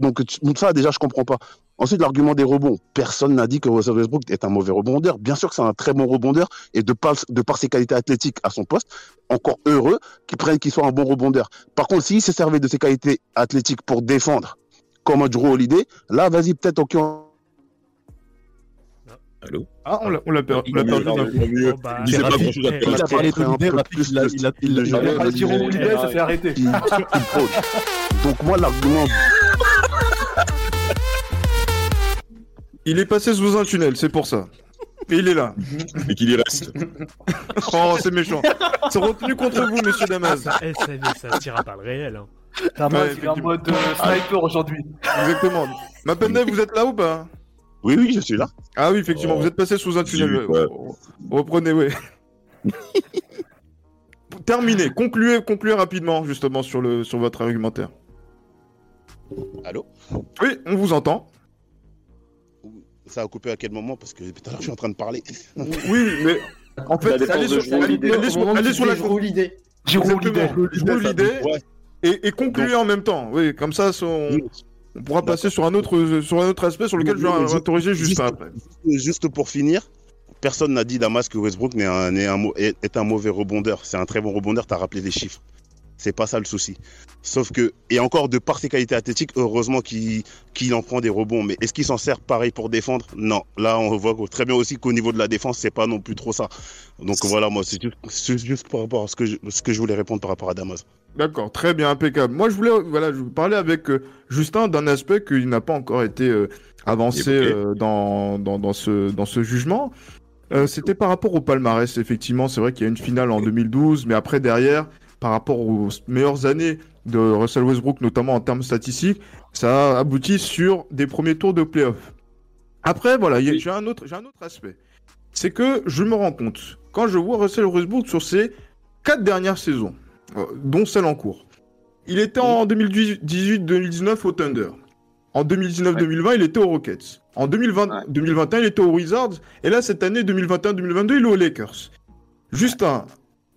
donc ça déjà je comprends pas. Ensuite, l'argument des rebonds. Personne n'a dit que Russell Westbrook est un mauvais rebondeur. Bien sûr que c'est un très bon rebondeur et de par, de par ses qualités athlétiques à son poste, encore heureux qu'il prenne qu'il soit un bon rebondeur. Par contre, s'il s'est servi de ses qualités athlétiques pour défendre comme un Drew Holiday, là, vas-y, peut-être, on- Allô Ah, on l'a on l'a per- on l'a perdu. bah, Il eh, a parlé de il a, il de ça fait arrêter. Donc moi, l'argument Il est passé sous un tunnel, c'est pour ça. Et il est là. Et qu'il y reste. Oh, c'est méchant. C'est retenu contre vous, monsieur Damas. Ça, eh, ça, mais ça tire à balles réelles. Hein. Damas, Ouais, il est en mode euh, sniper aujourd'hui. Exactement. Ma vous êtes là ou pas? Oui, oui, je suis là. Ah oui, effectivement, Oh. vous êtes passé sous un tunnel. Ouais. Reprenez, ouais. Terminé. Concluez, concluez rapidement, justement, sur, le, sur votre argumentaire. Allô? Oui, on vous entend. Ça a coupé à quel moment Parce que tout à l'heure, je suis en train de parler. Oui, mais en fait, allez sur, la. Jérôme Holiday Ouais. et, et concluez en même temps. Oui, comme ça, on, on pourra passer sur un autre sur un autre aspect sur lequel je vais interroger juste juste- après. Juste pour finir, personne n'a dit Damas que Westbrook n'est un, est, est un mauvais rebondeur. C'est un très bon rebondeur, t'as rappelé les chiffres. C'est pas ça le souci. Sauf que, et encore de par ses qualités athlétiques, heureusement qu'il qu'il en prend des rebonds. Mais est-ce qu'il s'en sert pareil pour défendre? Non. Là, on voit très bien aussi qu'au niveau de la défense, c'est pas non plus trop ça. Donc voilà, moi, c'est juste, juste par rapport à ce que, je, ce que je voulais répondre par rapport à Damas. D'accord, très bien, impeccable. Moi, je voulais, voilà, je vous parlais avec euh, Justin d'un aspect qui n'a pas encore été euh, avancé euh, dans, dans, dans ce, dans ce jugement. Euh, C'était par rapport au palmarès, effectivement. C'est vrai qu'il y a une finale en 2012, mais après, derrière, par rapport aux meilleures années de Russell Westbrook, notamment en termes statistiques, ça a abouti sur des premiers tours de playoff. Après, voilà, j'ai un, autre- j'ai un autre aspect. c'est que je me rends compte, quand je vois Russell Westbrook sur ses quatre dernières saisons, euh, dont celle en cours, il était en 2018-2019 au Thunder. En 2019-2020, il était aux Rockets. En 2020, 2021, il était aux Wizards. Et là, cette année 2021-2022, il est aux Lakers. Justin,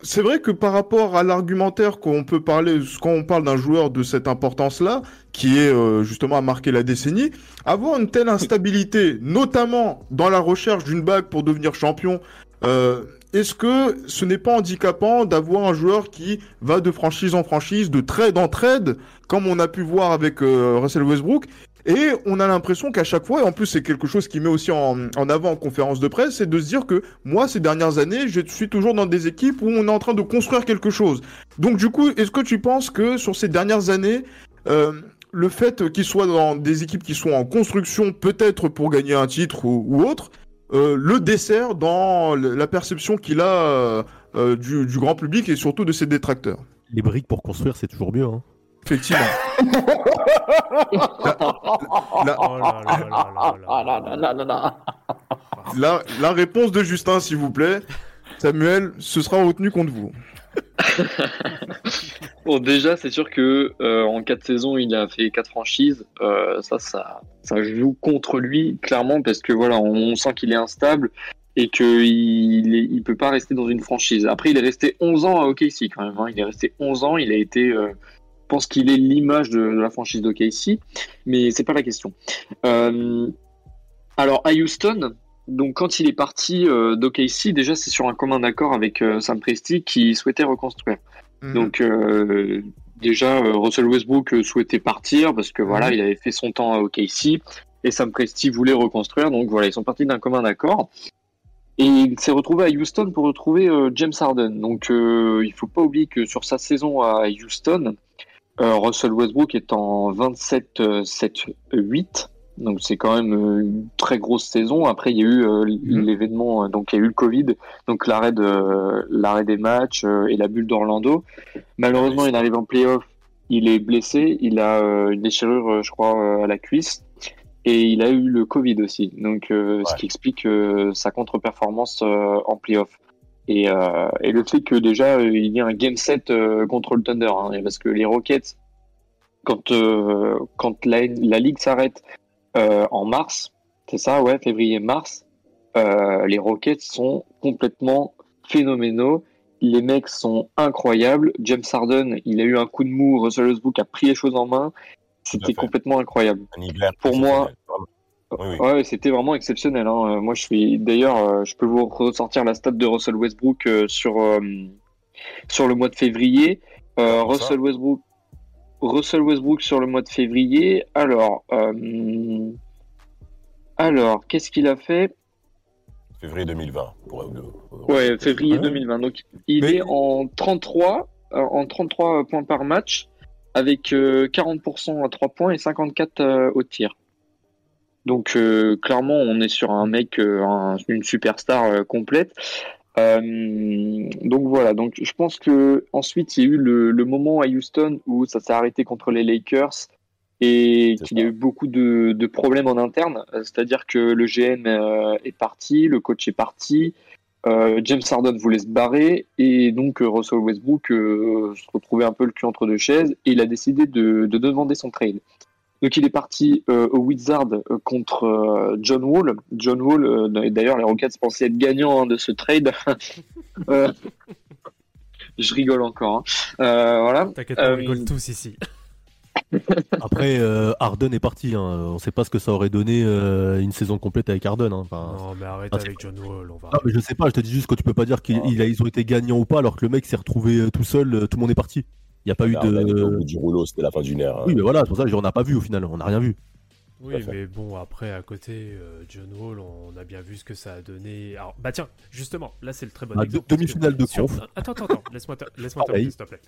c'est vrai que par rapport à l'argumentaire qu'on peut parler, quand on parle d'un joueur de cette importance-là, qui est euh, justement à marquer la décennie, avoir une telle instabilité, notamment dans la recherche d'une bague pour devenir champion, euh, est-ce que ce n'est pas handicapant d'avoir un joueur qui va de franchise en franchise, de trade en trade, comme on a pu voir avec euh, Russell Westbrook et on a l'impression qu'à chaque fois, et en plus c'est quelque chose qui met aussi en, avant en conférence de presse, c'est de se dire que moi, ces dernières années, je suis toujours dans des équipes où on est en train de construire quelque chose. Donc du coup, est-ce que tu penses que sur ces dernières années, euh, le fait qu'il soit dans des équipes qui sont en construction, peut-être pour gagner un titre ou, autre, euh, le dessert dans la perception qu'il a euh, du, du grand public et surtout de ses détracteurs? Les briques pour construire, c'est toujours mieux. Hein. Effectivement. La, la réponse de Justin, s'il vous plaît. Samuel, ce sera retenu contre vous. Bon, déjà, c'est sûr que euh, en quatre saisons, il a fait quatre franchises. Euh, ça, ça, ça joue contre lui clairement parce que voilà, on, on sent qu'il est instable et qu'il il, est- il peut pas rester dans une franchise. Après, il est resté 11 ans à OKC quand même. hein. Il est resté 11 ans. Il a été, euh, pense qu'il est l'image de, de la franchise d'OKC, mais c'est pas la question. Euh, alors à Houston, donc quand il est parti euh, d'OKC, déjà c'est sur un commun accord avec euh, Sam Presti qui souhaitait reconstruire. Donc euh, déjà euh, Russell Westbrook souhaitait partir parce que voilà, Mhm. il avait fait son temps à OKC et Sam Presti voulait reconstruire. Donc voilà, ils sont partis d'un commun accord. Et il s'est retrouvé à Houston pour retrouver euh, James Harden. Donc euh, il faut pas oublier que sur sa saison à Houston, Russell Westbrook est en 27-7-8. Donc c'est quand même euh, une très grosse saison. Après il y a eu euh, l'événement, euh, donc il y a eu le Covid, donc l'arrêt de l'arrêt des matchs euh, et la bulle d'Orlando. Malheureusement il arrive en playoff, il est blessé, il a euh, une déchirure, euh, je crois, euh, à la cuisse. Et il a eu le Covid aussi, donc euh, ce qui explique euh, sa contre-performance euh, en playoff. Et, euh, et le fait que déjà euh, il y ait un game set euh, contre le Thunder, hein, parce que les Rockets, quand euh, quand la, la ligue s'arrête euh, en mars, c'est ça, ouais, février-mars, euh, les Rockets sont complètement phénoménaux. Les mecs sont incroyables. James Harden, il a eu un coup de mou. Russell Westbrook a pris les choses en main. C'était complètement incroyable. Pour moi, ouais, c'était vraiment exceptionnel. hein. Euh, Moi, je suis d'ailleurs, euh, je peux vous ressortir la stat de Russell Westbrook euh, sur euh, sur le mois de février. Euh, Russell Westbrook, Russell Westbrook sur le mois de février. Alors, euh, alors, qu'est-ce qu'il a fait? Février 2020. Pour... Ouais, février 2020. Donc, il est en 33, euh, en 33 points par match, avec euh, 40% à 3 points et 54 euh, au tir. Donc, euh, clairement, on est sur un mec, euh, un- une superstar euh, complète. Euh, donc voilà. Donc, je pense que ensuite, il y a eu le, le moment à Houston où ça s'est arrêté contre les Lakers et qu'il y a eu beaucoup de, de problèmes en interne. C'est-à-dire que le GM euh, est parti, le coach est parti, euh, James Harden voulait se barrer et donc Russell Westbrook se retrouvait un peu le cul entre deux chaises et il a décidé de, de demander son trade. Donc il est parti euh, au Wizard euh, contre euh, John Wall. John Wall, euh, d'ailleurs les Rockets pensaient être gagnants hein, de ce trade. Euh, je rigole encore. hein. Euh, voilà. T'inquiète, on Euh, rigole tous ici. Après, euh, Harden est parti. Hein. On sait pas ce que ça aurait donné euh, une saison complète avec Harden. Hein. Enfin, Non, mais arrête Ah, avec John Wall, on va. Non, mais je sais pas, je te dis juste que tu peux pas dire qu'ils ont été gagnants ou pas alors que le mec s'est retrouvé tout seul, tout le monde est parti. Il n'y a pas eu au de. bout du rouleau, c'était la fin d'une ère. hein. Oui, mais voilà, c'est pour ça qu'on n'a pas vu au final, on n'a rien vu. Oui, mais bon, après, à côté, euh, John Wall, on a bien vu ce que ça a donné. Alors, bah tiens, justement, là, c'est le très bon Ah, exemple. de- demi-finale de conf. sur- Attends, attends, attends, laisse-moi te- laisse-moi s'il te plaît.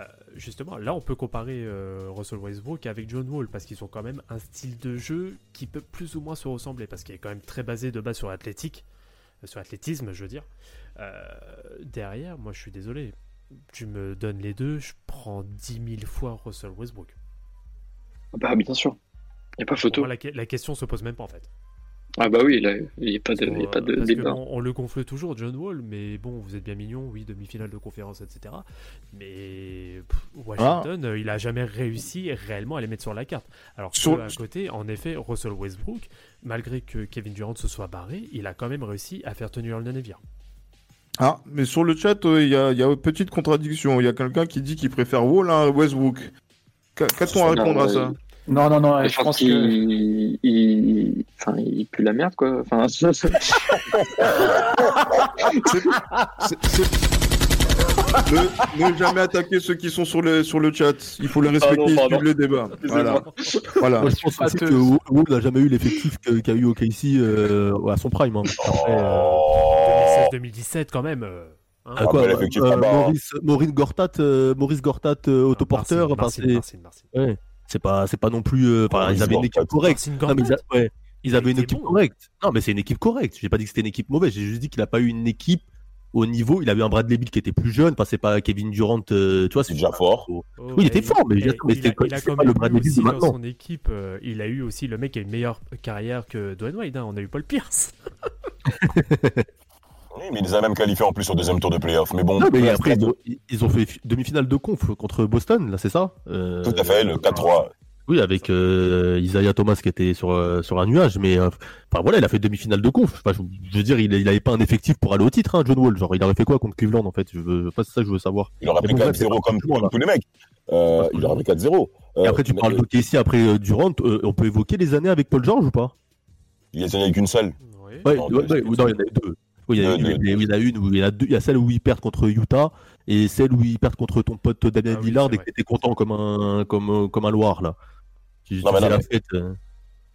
Euh, justement, là, on peut comparer euh, Russell Westbrook avec John Wall, parce qu'ils ont quand même un style de jeu qui peut plus ou moins se ressembler, parce qu'il est quand même très basé de base sur l'athlétique, euh, sur l'athlétisme, je veux dire. Euh, derrière, moi, je suis désolé. Tu me donnes les deux, je prends 10 000 fois Russell Westbrook. Bah bien sûr. Y a pas photo. moi, la, que- la question se pose même pas, en fait. Ah bah oui, là, il n'y a pas de, il y a pas de Parce que débat. on, on le gonfle toujours, John Wall, mais bon, vous êtes bien mignon, oui, demi-finale de conférence, etc. Mais pff, Washington, euh, il a jamais réussi réellement à les mettre sur la carte. Alors que Sur- à côté, en effet, Russell Westbrook, malgré que Kevin Durant se soit barré, il a quand même réussi à faire tenir le navire. Ah, mais sur le chat, euh, il y, a, il y a une petite contradiction. Il y a quelqu'un qui dit qu'il préfère Wall à Westbrook. Qu'a- Qu'a-t-on à Non, répondre à ça? Non, non, non, Je je pense que. qu'il il... Enfin, il pue la merde, quoi. Enfin, c'est- c'est- C'est- c'est- ne, ne jamais attaquer ceux qui sont sur le, sur le chat. Il faut les respecter pardon. suivre le débat. Voilà. voilà. Moi, je pense aussi que Wall n'a jamais eu l'effectif qu'a eu OKC euh, à son prime. hein. Après, euh, 2016-2017 quand même. euh, hein. Ah, quoi, l'effectif euh. Maurice, Maurice Gortat, euh, Maurice Gortat euh, autoporteur. Enfin, c'est- ouais, pas, c'est pas non plus. euh, enfin, ils avaient une équipe correcte. Non, mais ils, a- Gortat. ouais, ils Il avaient une équipe bon. correcte. Non, mais c'est une équipe correcte. J'ai pas dit que c'était une équipe mauvaise. J'ai juste dit qu'il a pas eu une équipe au niveau. Il avait un Bradley Bill qui était plus jeune. Enfin, c'est pas Kevin Durant. euh, tu vois, C'est déjà fort. Oh, Oui, il était fort, mais il pas le Bradley Bill dans son équipe, euh, il a eu aussi le mec qui a une meilleure carrière que Dwayne Wade. hein. On a eu Paul Pierce. Oui, mais il les a même qualifiés en plus au deuxième tour de playoff. Mais bon, Non, mais peu après, ils ont, ils ont fait fi- demi-finale de conf contre Boston, là, c'est ça? Euh, tout à fait, le 4-3. Oui, avec euh, Isaiah Thomas qui était sur, euh, sur un nuage, mais euh, enfin voilà, il a fait demi-finale de conf. Enfin, je, je veux dire, il, il avait pas un effectif pour aller au titre, hein, John Wall. Genre, il aurait fait quoi contre Cleveland en fait? Je veux, enfin, c'est ça que je veux savoir. Il aurait pris bon, bref, c'est 4-0 pas comme, comme tous les mecs. Euh, il aurait pris 4-0. Et après, tu mais- parles de Casey après euh, Durant. euh, on peut évoquer les années avec Paul George ou pas? Il n'y en a seule. Ouais, Non, ouais, deux, ouais, deux, non, il y en a eu deux. Il y a une, il y a une où il y a deux. Il y a celle où ils perdent contre Utah et celle où ils perdent contre ton pote Damien Ah Lillard et que t'étais content comme un, comme, comme un Loir là. Tu, tu Non, mais non, la mais- fête. euh.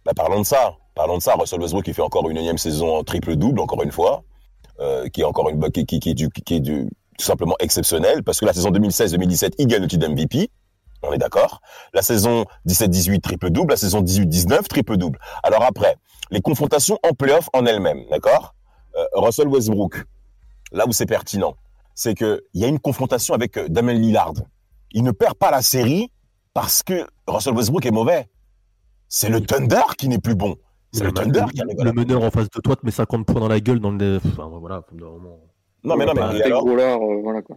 Bah, parlons de ça. Parlons de ça. Russell Westbrook qui fait encore une énième saison en triple-double, encore une fois, euh, qui est encore une qui, qui, qui est du, qui est du, tout simplement exceptionnel, parce que la saison 2016-2017, il gagne le titre MVP. On est d'accord. La saison 17-18, triple-double. La saison 18-19, triple-double. Alors après, les confrontations en playoff en elles-mêmes, d'accord? Russell Westbrook, là où c'est pertinent, c'est que il y a une confrontation avec euh, Damien Lillard. Il ne perd pas la série parce que Russell Westbrook est mauvais. C'est le Thunder qui n'est plus bon. C'est le, le, Thunder qui à le la- meneur en face de toi te met 50 points dans la gueule dans le. Enfin, voilà, vraiment- Non, mais non, mais Bah, alors gros lards, euh, voilà quoi.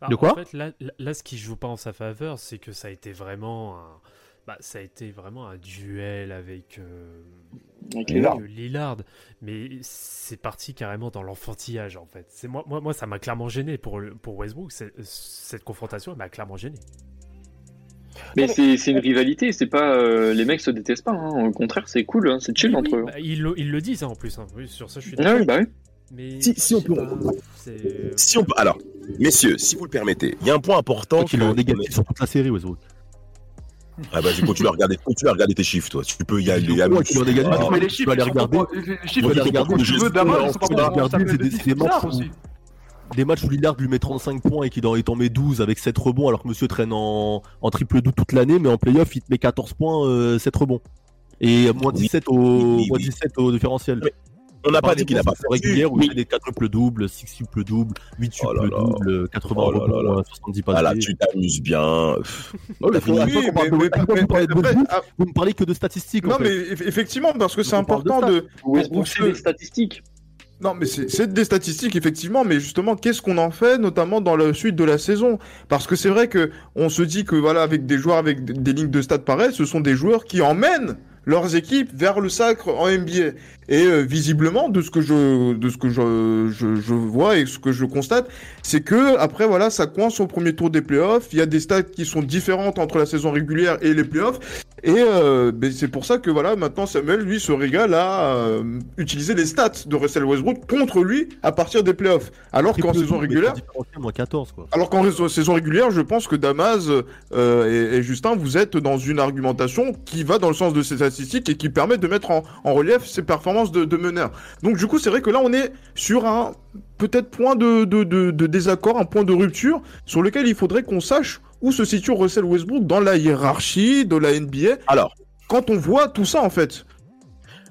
Bah, De quoi En fait, là, là- là, ce qui joue pas en sa faveur, c'est que ça a été vraiment un, bah, ça a été vraiment un duel avec, euh, Avec Lillard. euh, Lillard. Mais c'est parti carrément dans l'enfantillage en fait. C'est moi, moi, moi, ça m'a clairement gêné pour le- pour Westbrook. Cette confrontation m'a clairement gêné. Mais c'est c'est une rivalité, c'est pas. euh, les mecs se détestent pas, hein. au contraire, c'est cool, hein, c'est chill Oui, entre oui, eux. bah, il, le, il le dit ça en plus. hein. Oui, sur ça, je suis Ah bah oui. Mais Si- si on peut- pas, Si on peut- alors, messieurs, si vous le permettez, il y a un point important. Qui que- négatif sur toute la série, Westbrook. Ah bah, vas-y, continue à regarder, continue à regarder tes chiffres, toi. Tu peux y aller. Tu. Ah, mais les tu chiffres, vas regarder. les- chiffres, Tu vas regarder. pas tu veux Damas, ils sont pas Tu vas bons, regarder, c'est des- matchs où- aussi. des matchs où Lillard lui met 35 points et qu'il en, met 12 avec 7 rebonds alors que monsieur traîne en, en triple double toute l'année mais en playoff il te met 14 points, euh, 7 rebonds. Et moins Oui, 17 au, oui, oui, moins oui. 17 au différentiel. Mais On n'a pas dit qu'il a pas fait régulière où Oui. il fait des 4 triple doubles, 6 triple doubles, 8 Oh doubles, 80 Oh là rebonds, là là. euh, 70 passes. Ah là, tu t'amuses bien. Ah, Vous me parlez que de statistiques. Non, mais eff- effectivement, parce que c'est important de. Westbrook, c'est que- des statistiques. Non, mais c'est des statistiques, effectivement, mais justement, qu'est-ce qu'on en fait, notamment dans la suite de la saison? Parce que c'est vrai que on se dit que, voilà, avec des joueurs avec des- des lignes de stats pareilles, ce sont des joueurs qui emmènent leurs équipes vers le sacre en NBA. Et euh, visiblement, de ce que je, de ce que je, je, vois et ce que je constate, c'est que après voilà, ça coince au premier tour des playoffs. Il y a des stats qui sont différentes entre la saison régulière et les playoffs. Et euh, ben, c'est pour ça que voilà, maintenant Samuel lui se régale à euh, utiliser les stats de Russell Westbrook contre lui à partir des playoffs. Alors qu'en saison régulière, différentiel, moins 14 quoi. alors qu'en saison régulière, je pense que Damas euh, et, Justin, vous êtes dans une argumentation qui va dans le sens de ces statistiques et qui permet de mettre en, en relief ces performances de, de meneur. Donc du coup, c'est vrai que là, on est sur un peut-être point de, de, de, désaccord, un point de rupture sur lequel il faudrait qu'on sache où se situe Russell Westbrook dans la hiérarchie de la NBA. Alors, Quand on voit tout ça, en fait.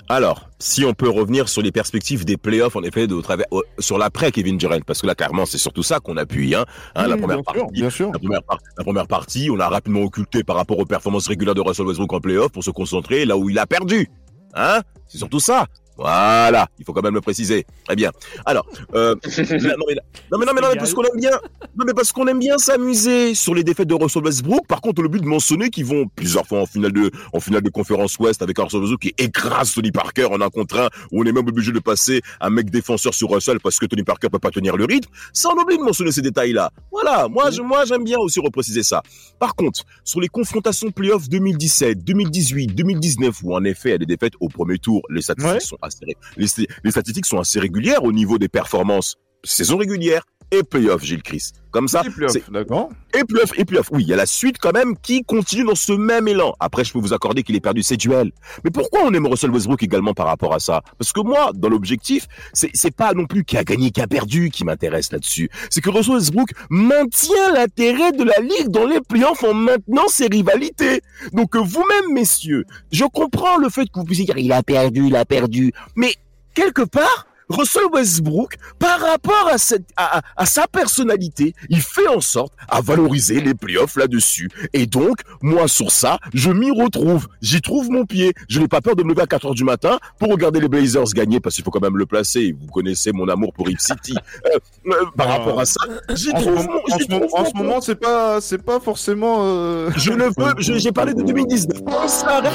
Alors, si on peut revenir sur les perspectives des playoffs, en effet, de travers, sur l'après Kevin Durant, parce que là, clairement, c'est surtout ça qu'on appuie. Hein, hein, la, première bien partie, sûr, bien sûr. La, première par- la première partie, on a rapidement occulté par rapport aux performances régulières de Russell Westbrook en playoff pour se concentrer là où il a perdu. Hein C'est surtout ça. Voilà, il faut quand même le préciser. Très bien. Alors, euh, là, non, mais, là- non, mais non, mais non, mais parce qu'on aime bien, non, mais parce qu'on aime bien s'amuser sur les défaites de Russell Westbrook. Par contre, le but de mentionner qu'ils vont plusieurs fois en finale de, en finale de conférence Ouest avec un Russell Westbrook qui écrase Tony Parker en un contre un, où on est même obligé de passer un mec défenseur sur Russell parce que Tony Parker peut pas tenir le rythme. Ça, on oublie de mentionner ces détails-là. Voilà, moi, je, moi, j'aime bien aussi repréciser ça. Par contre, sur les confrontations playoffs 2017, 2018, 2019, où en effet, il y a des défaites au premier tour, les statistiques sont assez, les, les statistiques sont assez régulières au niveau des performances saison régulière et playoff, Gilles Chris. Comme ça, c'est d'accord. Et playoff, et playoff. Oui, il y a la suite quand même qui continue dans ce même élan. Après, je peux vous accorder qu'il ait perdu ses duels. Mais pourquoi on aime Russell Westbrook également par rapport à ça? Parce que moi, dans l'objectif, c'est c'est pas non plus qui a gagné, qui a perdu qui m'intéresse là-dessus. C'est que Russell Westbrook maintient l'intérêt de la ligue dans les playoffs en maintenant ses rivalités. Donc euh, vous-même, messieurs, je comprends le fait que vous puissiez dire il a perdu, il a perdu, mais quelque part. Russell Westbrook, par rapport à, cette, à, à- à sa personnalité, il fait en sorte à valoriser les playoffs là-dessus. Et donc, moi, sur ça, je m'y retrouve. J'y trouve mon pied. Je n'ai pas peur de me lever à 4 heures du matin pour regarder les Blazers gagner, parce qu'il faut quand même le placer. Vous connaissez mon amour pour Rip City. Euh, euh, par rapport à ça, j'y En ce trouve moment- mon- en ce trouve en ce moment, c'est pas, c'est pas forcément. euh, Je ne veux, j'ai parlé de 2019. On s'arrête.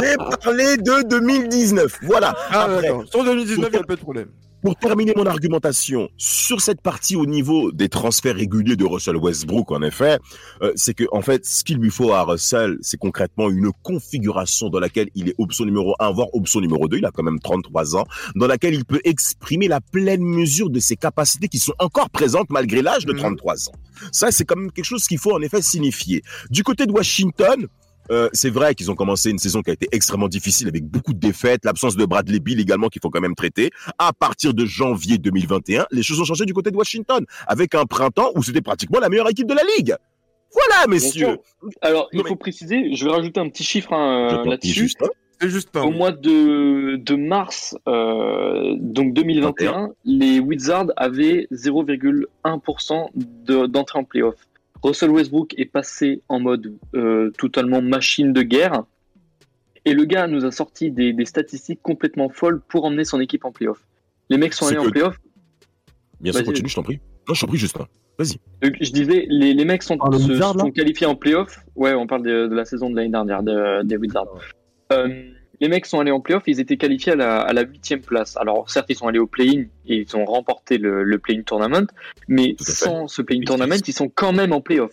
J'ai parlé de 2019. Voilà. Ah, Après. Sur 2019, il n'y a pas de problème. Pour terminer mon argumentation sur cette partie au niveau des transferts réguliers de Russell Westbrook, en effet, euh, c'est que en fait, ce qu'il lui faut à Russell, c'est concrètement une configuration dans laquelle il est option numéro 1, voire option numéro 2, il a quand même 33 ans, dans laquelle il peut exprimer la pleine mesure de ses capacités qui sont encore présentes malgré l'âge de 33 ans. Ça, c'est quand même quelque chose qu'il faut en effet signifier. Du côté de Washington, euh, c'est vrai qu'ils ont commencé une saison qui a été extrêmement difficile avec beaucoup de défaites, l'absence de Bradley Bill également qu'il faut quand même traiter. À partir de janvier 2021, les choses ont changé du côté de Washington avec un printemps où c'était pratiquement la meilleure équipe de la ligue. Voilà, messieurs. Alors, il faut préciser, je vais rajouter un petit chiffre hein, là-dessus. Justin. C'est juste Au mois de, de mars, euh, donc 2021, les Wizards avaient 0,1% de- d'entrée en playoff. Russell Westbrook est passé en mode euh, totalement machine de guerre. Et le gars nous a sorti des, des statistiques complètement folles pour emmener son équipe en playoff. Les mecs sont allés que- en playoff. Bien sûr, continue, je t'en prie. Non, je t'en prie, Justin. Vas-y. Je disais, les, les mecs sont, le se, Wizard, sont qualifiés en playoff. Ouais, on parle de, de la saison de l'année dernière, de- des Wizards. Euh, les mecs sont allés en playoff, ils étaient qualifiés à la, à la huitième place. Alors, certes, ils sont allés au play-in et ils ont remporté le, le play-in tournament, mais sans ce play-in tournament, ils sont quand même en playoff.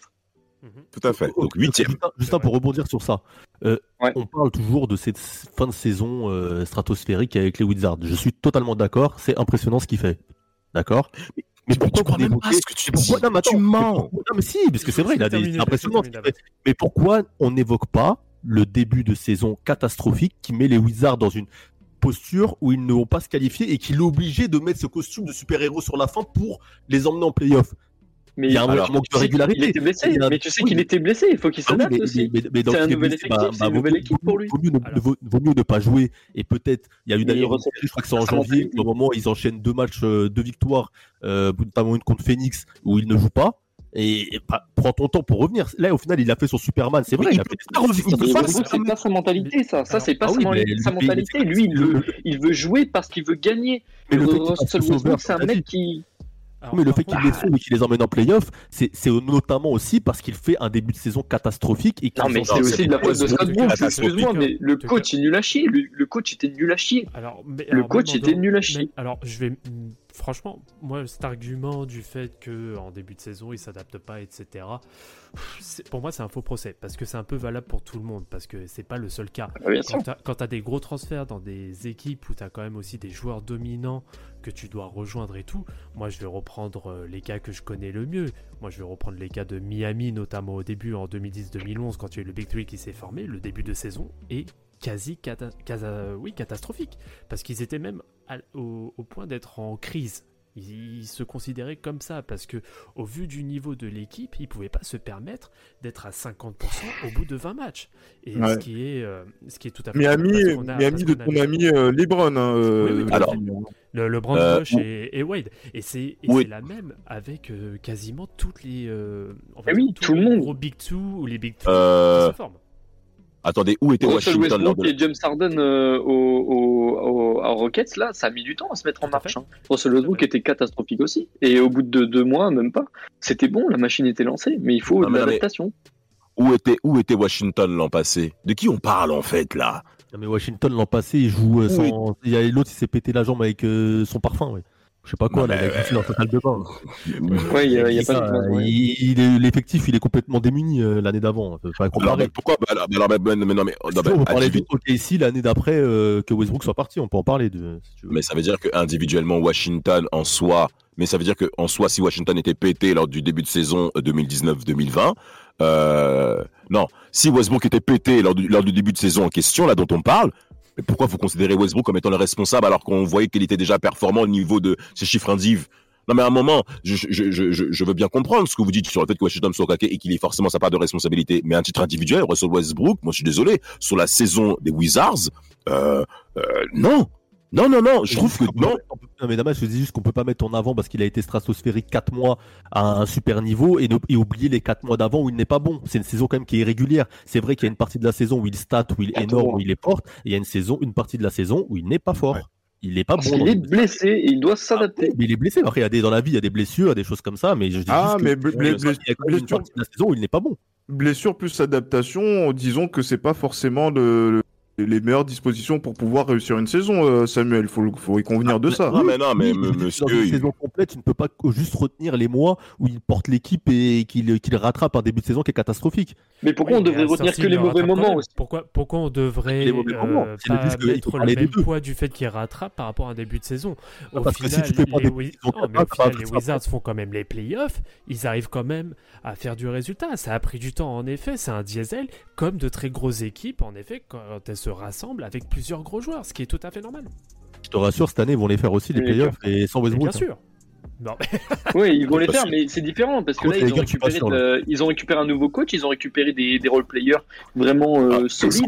Tout à fait. Donc, huitième. Justin, pour rebondir sur ça, euh, on parle toujours de cette fin de saison euh, stratosphérique avec les Wizards. Je suis totalement d'accord, c'est impressionnant ce qu'il fait. D'accord? Mais, pourquoi crois vous même pas ce que tu mais pourquoi- non, mais Tu attends, mais mens. pourquoi- Non, mais si, parce que c'est vrai, il a des impressionnant. Mais pourquoi on n'évoque pas le début de saison catastrophique qui met les Wizards dans une posture où ils ne vont pas se qualifier et est obligé de mettre ce costume de super-héros sur la fin pour les emmener en playoff Mais il y a un manque de régularité. qu'il était blessé, Il a- mais tu sais oui, qu'il était blessé, il faut qu'il Ah oui, s'adapte mais- aussi. C'est un nouvel effectif, bah, c'est bah, une nouvelle équipe pour lui. Vaut mieux, ne, vaut- vaut mieux ne pas jouer. Et peut-être, il y a eu Il d'ailleurs, je crois que c'est en janvier, au moment où ils enchaînent deux matchs, euh, deux victoires, euh, notamment une contre Phoenix, où il ne joue pas. Et, et bah, prends ton temps pour revenir. Là, au final, il a fait son Superman. C'est vrai, Oui, il a il fait peut pas revenir. c'est pas sa mentalité, ça. Ça, c'est pas Ah sa oui, mon- mais sa mentalité. Lui, il veut, il veut jouer parce qu'il veut gagner. Mais le fait Russell Westbrook, c'est un mec qui. mais le fait qu'il les sauve et qu'il les emmène en playoff, c'est notamment aussi parce qu'il fait un début de saison catastrophique. Et Non, mais c'est aussi de la faute de Scott Brooks. catastrophique. Excuse-moi, mais le coach est nul à chier. Le, coach était nul à chier. Le coach était nul à chier. alors, je vais. Franchement, moi, cet argument du fait que en début de saison, il s'adapte pas, etc. Pour moi, c'est un faux procès parce que c'est un peu valable pour tout le monde parce que c'est pas le seul cas. Ah, quand tu as des gros transferts dans des équipes où tu as quand même aussi des joueurs dominants que tu dois rejoindre et tout, moi, je vais reprendre euh, les cas que je connais le mieux. Moi, je vais reprendre les cas de Miami, notamment au début en 2010-2011 quand il y a eu le Big Three qui s'est formé. Le début de saison est quasi cata- casa- oui, catastrophique parce qu'ils étaient même à- au, au point d'être en crise. Ils, ils se considéraient comme ça parce que au vu du niveau de l'équipe, ils pouvaient pas se permettre d'être à 50% au bout de 20 matchs. Et Ouais. ce qui est euh, ce qui est tout à fait Miami, a- Miami de ton mis- ami euh, LeBron. hein, euh, oui, oui, tout à alors, fait. le, le Brand Euh, et, et Wade. Et c'est Oui. la même avec euh, quasiment toutes les, euh, on va Eh oui, tous tout le les monde. gros Big Two ou les Big Three Euh, qui se forment. Attendez, où était Russell Washington Westbrook de... et James Harden euh, au, au, au- à Rockets, là, ça a mis du temps à se mettre en marche. hein. Russell Westbrook était catastrophique aussi. Et au bout de deux mois, même pas, c'était bon, la machine était lancée. Mais il faut Non, de l'adaptation. Où était, où était Washington l'an passé? De qui on parle en fait là? Non, mais Washington l'an passé, il joue euh, Oui. sans. Il y a l'autre, il s'est pété la jambe avec euh, son parfum. Ouais. Je sais pas quoi, Non, là, il de bain. Ouais, y a, il y a Ça, pas de ouais. il, il est- L'effectif, il est complètement démuni euh, l'année d'avant. Alors, mais pourquoi? Bah, alors, mais, alors, mais- mais non, mais, non, mais, on parlait de individu- OKC l'année d'après euh, que Westbrook soit parti. On peut en parler. De, si tu veux. mais ça veut dire que individuellement Washington en soi, mais ça veut dire que en soi, si Washington était pété lors du début de saison euh, 2019-2020, euh, non, si Westbrook était pété lors du, lors du début de saison en question, là dont on parle, pourquoi vous considérez Westbrook comme étant le responsable alors qu'on voyait qu'il était déjà performant au niveau de ses chiffres indiv non mais à un moment, je, veux bien comprendre ce que vous dites sur le fait que Washington soit caqué et qu'il ait forcément sa part de responsabilité. Mais un titre individuel, Russell Westbrook, moi je suis désolé, sur la saison des Wizards, euh, euh, non, non, non, non, je trouve que non. Non, mais Damas, je dis juste qu'on peut pas mettre en avant parce qu'il a été stratosphérique 4 mois à un super niveau et, ne- et oublier les 4 mois d'avant où il n'est pas bon. C'est une saison quand même qui est irrégulière. C'est vrai qu'il y a une partie de la saison où il stat, où il est énorme, où il est fort, et il y a une saison, une partie de la saison où il n'est pas fort. Il n'est pas Parce bon. dans est les- blessé et il doit s'adapter. Mais il est blessé. Après, il y a des, dans la vie, il y a des blessures, il y a des choses comme ça. Mais je dis Ah, juste mais que, bl- bl- il y a quand même une blessure- partie de la saison où il n'est pas bon. Blessure plus adaptation, disons que c'est pas forcément le- le- les meilleures dispositions pour pouvoir réussir une saison, euh, Samuel. Faut, le- faut y convenir de ça. Non, mais non, mais Oui, monsieur, dans une il- saison complète, tu ne peux pas juste retenir les mois où il porte l'équipe et qu'il qu'il rattrape un début de saison qui est catastrophique. Mais pourquoi on devrait retenir que les le mauvais moments aussi pourquoi, pourquoi on devrait Les mauvais euh, moments. Pas faut mettre le même poids du fait qu'il rattrape par rapport à un début de saison Au parce que si final, tu fais pas les, des Wi- saisons non, mais au final, les. Wizards font quand même les playoffs. Ils arrivent quand même à faire du résultat. Ça a pris du temps, en effet. C'est un diesel, comme de très grosses équipes, en effet, quand elles se rassemblent avec plusieurs gros joueurs, ce qui est tout à fait normal. Je te rassure, cette année, ils vont les faire aussi, les Mais playoffs, et sans Westbrook. bien hein. sûr. Non, Oui, ils vont les faire, sûr. mais c'est différent parce que là, ils ont, récupéré sûr, là. de- ils ont récupéré un nouveau coach, ils ont récupéré des, des role players vraiment euh, Ah, solides.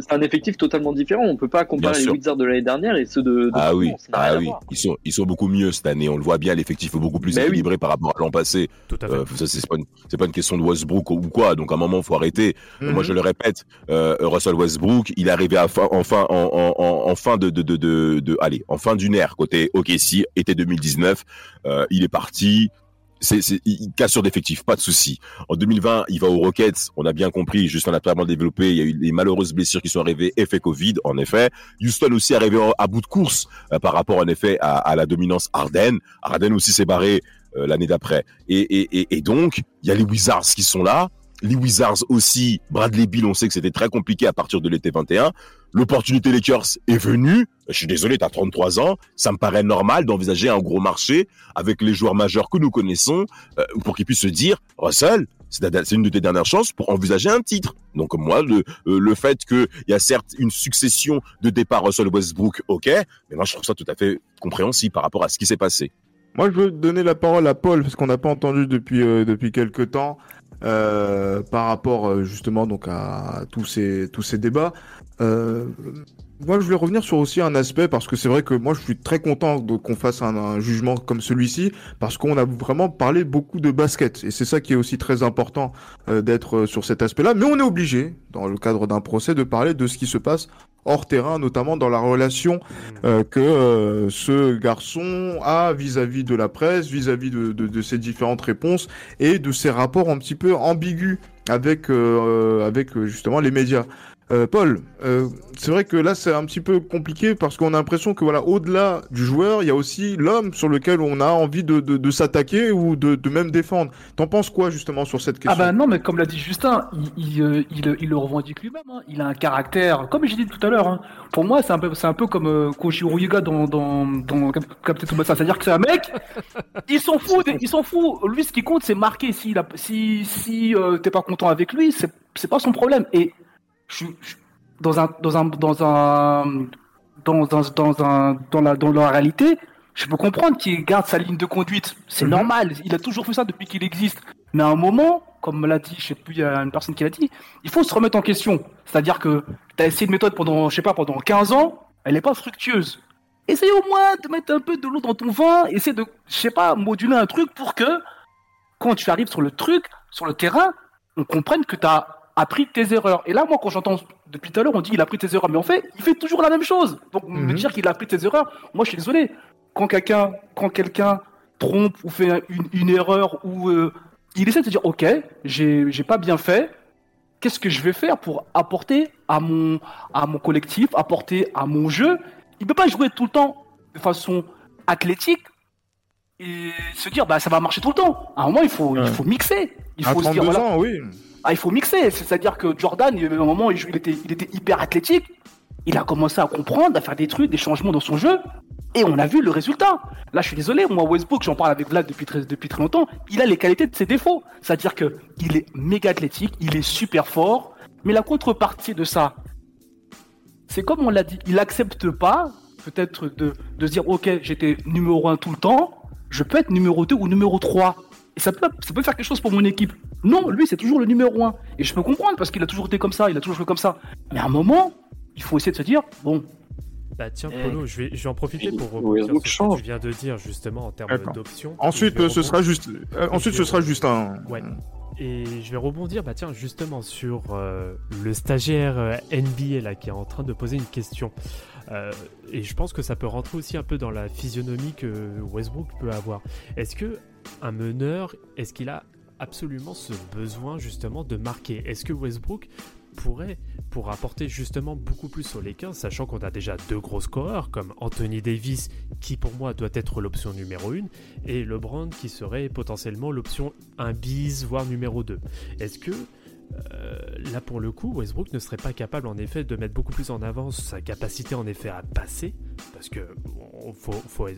C'est un effectif totalement différent. On peut pas comparer les. Wizards de l'année dernière et ceux de. de Ah oui, ah oui, ils sont, ils sont beaucoup mieux cette année. On le voit bien, l'effectif est beaucoup plus oui. équilibré par rapport à l'an passé. tout à fait. Euh, ça, c'est pas, une, c'est pas une question de Westbrook ou quoi. Donc à un moment, faut arrêter. Mhm. Moi, je le répète, euh, Russell Westbrook, il est arrivé à fin, en fin, en, en, en, en fin de, de, de, de, de- allez, en fin d'une ère côté OKC, été 2019. Euh, il est parti. C'est, c'est, il sur d'effectifs, pas de souci. En 2020, il va aux Rockets. On a bien compris, juste en a pas mal développé. Il y a eu les malheureuses blessures qui sont arrivées, effet Covid, en effet. Houston aussi arrivé à bout de course euh, par rapport, en effet, à, la dominance Harden. Harden aussi s'est barré euh, l'année d'après. Et donc, il y a les Wizards qui sont là. Les Wizards aussi, Bradley Bill, on sait que c'était très compliqué à partir de l'été 21. L'opportunité Lakers est venue. Je suis désolé, tu as 33 ans. Ça me paraît normal d'envisager un gros marché avec les joueurs majeurs que nous connaissons euh, pour qu'ils puissent se dire, Russell, c'est une de tes dernières chances pour envisager un titre. Donc moi, le, euh, le fait qu'il y a certes une succession de départs Russell Westbrook, ok, mais moi je trouve ça tout à fait compréhensible par rapport à ce qui s'est passé. Moi, je veux donner la parole à Paul parce qu'on n'a pas entendu depuis euh, depuis quelques temps par rapport euh, justement donc à, tous ces tous ces débats. Moi, je voulais revenir sur aussi un aspect parce que c'est vrai que moi, je suis très content qu'on fasse un, un jugement comme celui-ci parce qu'on a vraiment parlé beaucoup de basket et c'est ça qui est aussi très important euh, d'être euh, sur cet aspect-là. Mais on est obligé, dans le cadre d'un procès, de parler de ce qui se passe hors terrain, notamment dans la relation euh, que euh, ce garçon a vis-à-vis de la presse, vis-à-vis de, de, de ses différentes réponses et de ses rapports un petit peu ambigus avec euh, avec justement les médias. Euh, Paul, euh, c'est vrai que là c'est un petit peu compliqué parce qu'on a l'impression que voilà, au-delà du joueur, il y a aussi l'homme sur lequel on a envie de, de, de s'attaquer ou de, de même défendre. T'en penses quoi justement sur cette Ah question bah non, mais comme l'a dit Justin, il, il, euh, il, il le revendique lui-même. hein. Il a un caractère, comme j'ai dit tout à l'heure. hein. Pour moi, c'est un peu, c'est un peu comme euh, Uruiga dans dans dans Cap- Captain Tsubasa. C'est-à-dire que c'est un mec, il s'en fout, il s'en fout. Lui, ce qui compte, c'est marquer. Si si si euh, t'es pas content avec lui, c'est c'est pas son problème. Et je suis je- dans un dans un dans un dans dans un dans la dans la réalité, je peux comprendre qu'il garde sa ligne de conduite. C'est Mhm. normal. Il a toujours fait ça depuis qu'il existe. Mais à un moment, comme l'a dit, je sais plus, il y a une personne qui l'a dit, il faut se remettre en question. C'est-à-dire que tu as essayé une méthode pendant, je sais pas, pendant 15 ans, elle n'est pas fructueuse. Essaye au moins de mettre un peu de l'eau dans ton vin, essaye de, je sais pas, moduler un truc pour que, quand tu arrives sur le truc, sur le terrain, on comprenne que tu as appris de tes erreurs. Et là, moi, quand j'entends depuis tout à l'heure, on dit il a appris de tes erreurs, mais en fait, il fait toujours la même chose. Donc, me Mhm. dire qu'il a appris de tes erreurs, moi, je suis désolé. Quand quelqu'un, quand quelqu'un trompe ou fait une, une erreur ou euh, il essaie de se dire, ok, j'ai, j'ai pas bien fait. Qu'est-ce que je vais faire pour apporter à mon, à mon collectif, apporter à mon jeu? Il peut pas jouer tout le temps de façon athlétique et se dire bah ça va marcher tout le temps. À un moment il faut il faut mixer. Il À faut se dire 32 voilà. ans, oui. Ah, il faut mixer, c'est-à-dire que Jordan, il moment, il, était, il était hyper athlétique. Il a commencé à comprendre, à faire des trucs, des changements dans son jeu, et on a vu le résultat. Là, je suis désolé, moi, Westbrook, j'en parle avec Vlad depuis très, depuis très longtemps, il a les qualités de ses défauts. C'est-à-dire que il est méga athlétique, il est super fort, mais la contrepartie de ça, c'est comme on l'a dit, il accepte pas, peut-être, de, de dire, ok, j'étais numéro 1 tout le temps, je peux être numéro 2 ou numéro 3. Et ça peut, ça peut faire quelque chose pour mon équipe. Non, lui, c'est toujours le numéro 1. Et je peux comprendre parce qu'il a toujours été comme ça, il a toujours joué comme ça. Mais à un moment, il faut essayer de se dire, bon. Bah tiens, Eh. Polo, je vais, je vais en profiter pour Oui, rebondir sur ce que tu viens de dire justement en termes d'options. Ensuite, ce sera juste. euh, ensuite, ce sera juste un. Ouais. Et je vais rebondir, bah tiens, justement sur euh, le stagiaire euh, NBA là qui est en train de poser une question. Euh, et je pense que ça peut rentrer aussi un peu dans la physionomie que Westbrook peut avoir. Est-ce que un meneur, est-ce qu'il a absolument ce besoin justement de marquer? Est-ce que Westbrook pourrait, pour apporter justement beaucoup plus aux Lakers, sachant qu'on a déjà deux gros scoreurs comme Anthony Davis, qui pour moi doit être l'option numéro 1, et LeBron qui serait potentiellement l'option 1 bis, voire numéro 2. Est-ce que euh, là pour le coup, Westbrook ne serait pas capable en effet de mettre beaucoup plus en avant sa capacité en effet à passer, parce que faut,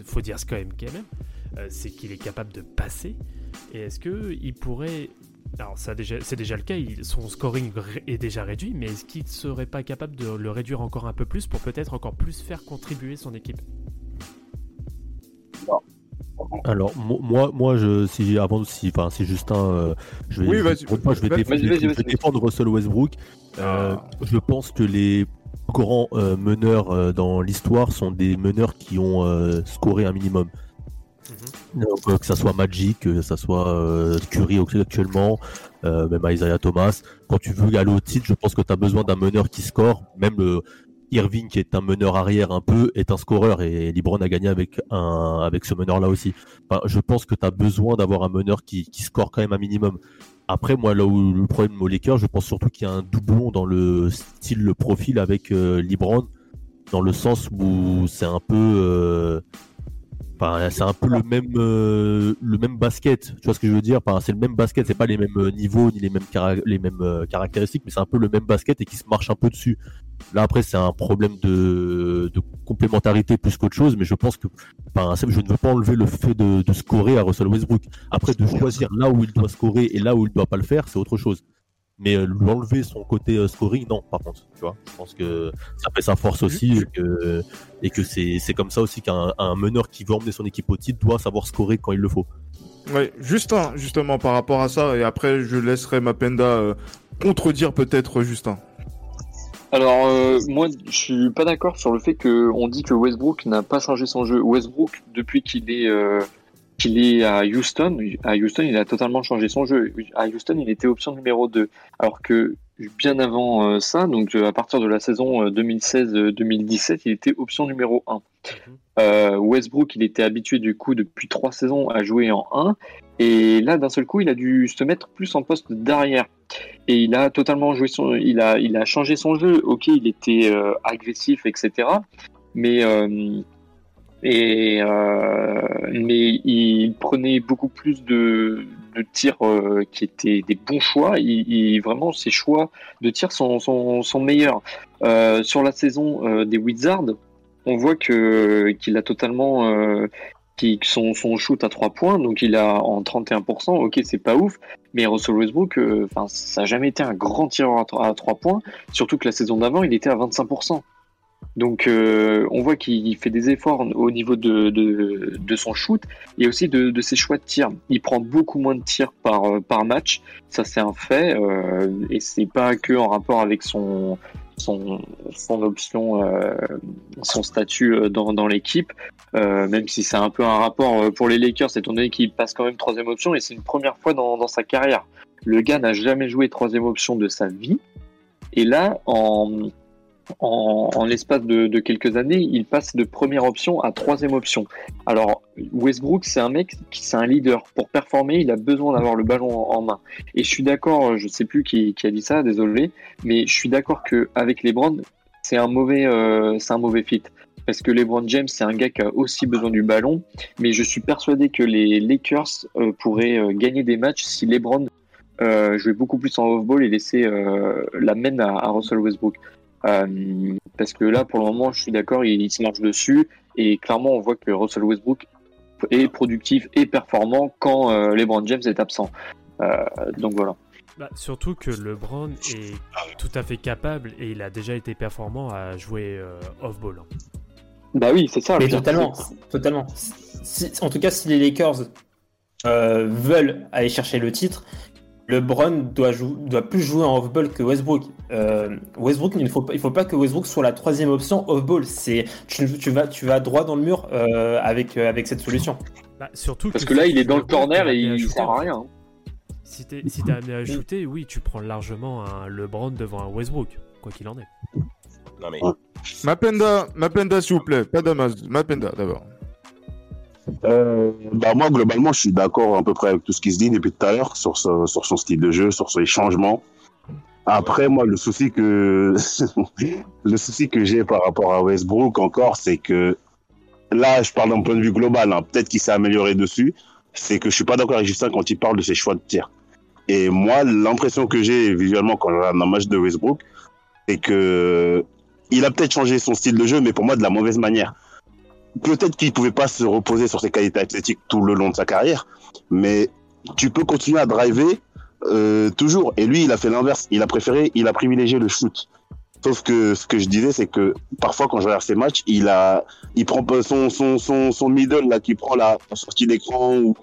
faut, dire ce quand même quand même, c'est qu'il est capable de passer. Et est-ce que il pourrait alors ça c'est déjà le cas, son scoring est déjà réduit, mais est-ce qu'il ne serait pas capable de le réduire encore un peu plus pour peut-être encore plus faire contribuer son équipe? Alors mo- moi, moi, je, si avant, si, enfin, si Justin, euh, je vais, Oui, je- je défendre, je vais Russell Westbrook. Euh, Je pense que les grands euh, meneurs euh, dans l'histoire sont des meneurs qui ont euh, scoré un minimum. Donc, euh, que ça soit Magic, que ça soit euh, Curry actuellement, euh, même Isaiah Thomas. Quand tu veux aller au titre, je pense que tu as besoin d'un meneur qui score. Même le Irving, qui est un meneur arrière un peu, est un scoreur et LeBron a gagné avec un avec ce meneur-là aussi. Enfin, je pense que tu as besoin d'avoir un meneur qui, qui score quand même un minimum. Après, moi, là où le problème aux Lakers, je pense surtout qu'il y a un doublon dans le style, le profil avec euh, LeBron, dans le sens où c'est un peu, enfin, c'est un peu le même, euh, le même basket. Tu vois ce que je veux dire? Enfin, C'est le même basket, c'est pas les mêmes euh, niveaux ni les mêmes, cara- les mêmes euh, caractéristiques, mais c'est un peu le même basket et qui se marche un peu dessus. Là, après, c'est un problème de, de complémentarité plus qu'autre chose, mais je pense que, enfin, je ne veux pas enlever le fait de, de scorer à Russell Westbrook. Après, de choisir là où il doit scorer et là où il ne doit pas le faire, c'est autre chose. Mais euh, lui enlever son côté euh, scoring, non, par contre. Tu vois, je pense que ça fait sa force aussi et que, et que c'est, c'est comme ça aussi qu'un un meneur qui veut emmener son équipe au titre doit savoir scorer quand il le faut. Ouais, Justin, justement, par rapport à ça, et après, je laisserai Mapenda euh, contredire peut-être Justin. Alors, euh, moi, je suis pas d'accord sur le fait que on dit que Westbrook n'a pas changé son jeu. Westbrook, depuis qu'il est euh, qu'il est à Houston, à Houston, il a totalement changé son jeu. À Houston, il était option numéro 2. Alors que bien avant euh, ça, donc euh, à partir de la saison euh, 2016-2017, il était option numéro 1. Euh, Westbrook, il était habitué du coup depuis trois saisons à jouer en 1. Et là, d'un seul coup, il a dû se mettre plus en poste d'arrière. Et il a totalement joué son, il a, il a changé son jeu. Ok, il était euh, agressif, etc. Mais euh, euh, mais il prenait beaucoup plus de, tirs euh, qui étaient des bons choix. Vraiment ses choix de tirs sont, meilleurs. Euh, sur la saison des Wizards, on voit qu'il a totalement son, shoot à 3 points, donc il a en 31%, ok c'est pas ouf, mais Russell Westbrook, enfin ça a jamais été un grand tireur à 3, à 3 points, surtout que la saison d'avant il était à 25%. Donc euh, on voit qu'il fait des efforts au niveau de, de, son shoot et aussi de, ses choix de tir. Il prend beaucoup moins de tirs par, euh, par match, ça c'est un fait, euh, et c'est pas que en rapport avec son, son, son option, son statut dans, dans l'équipe, même si c'est un peu un rapport pour les Lakers, étant donné qu'il passe quand même troisième option et c'est une première fois dans, dans sa carrière. Le gars n'a jamais joué troisième option de sa vie. Et là, en, en, l'espace de, quelques années, il passe de première option à troisième option. Alors, Westbrook, c'est un mec qui c'est un leader. Pour performer, il a besoin d'avoir le ballon en, main. Et je suis d'accord, je sais plus qui, a dit ça, désolé, mais je suis d'accord que avec LeBron, c'est un mauvais, euh, c'est un mauvais fit. Parce que LeBron James, c'est un gars qui a aussi besoin du ballon, mais je suis persuadé que les Lakers euh, pourraient euh, gagner des matchs si LeBron euh, jouait beaucoup plus en off-ball et laissait la à, à Russell Westbrook. Euh, parce que là, pour le moment, je suis d'accord, il, il se marche dessus et clairement, on voit que Russell Westbrook est productif et performant quand euh, LeBron James est absent. Euh, donc voilà. Bah, surtout que LeBron est tout à fait capable et il a déjà été performant à jouer euh, off-ball. hein. Bah oui, c'est ça. Mais totalement, totalement. Si- en tout cas, si les Lakers euh, veulent aller chercher le titre, LeBron doit, jou- doit plus jouer en off-ball que Westbrook. Euh, Westbrook, il ne faut pas, il faut pas que Westbrook soit la troisième option off-ball. C'est, tu, tu vas, tu vas droit dans le mur euh, avec, euh, avec cette solution. Bah, surtout Parce que là, il est dans le corner et il shooter, sert à rien. Si t'es si amené à shooter, oui, tu prends largement un LeBron devant un Westbrook, quoi qu'il en est. Non mais Mapenda, Mapenda, s'il vous plaît, pas Damas, Mapenda d'abord. Euh, bah moi globalement je suis d'accord à peu près avec tout ce qui se dit depuis tout à l'heure sur, son style de jeu, sur ses changements. Après moi le souci que le souci que j'ai par rapport à Westbrook encore c'est que là je parle d'un point de vue global, hein, peut-être qu'il s'est amélioré dessus, c'est que je suis pas d'accord avec Justin quand il parle de ses choix de tir. Et moi l'impression que j'ai visuellement quand je regarde un match de Westbrook c'est que il a peut-être changé son style de jeu mais pour moi de la mauvaise manière peut-être qu'il pouvait pas se reposer sur ses qualités athlétiques tout le long de sa carrière, mais tu peux continuer à driver euh, toujours. Et lui, il a fait l'inverse. Il a préféré, il a privilégié le shoot. Sauf que ce que je disais, c'est que parfois quand je regarde ses matchs, il a, il prend son son son, son middle là qui prend la, la sortie d'écran ou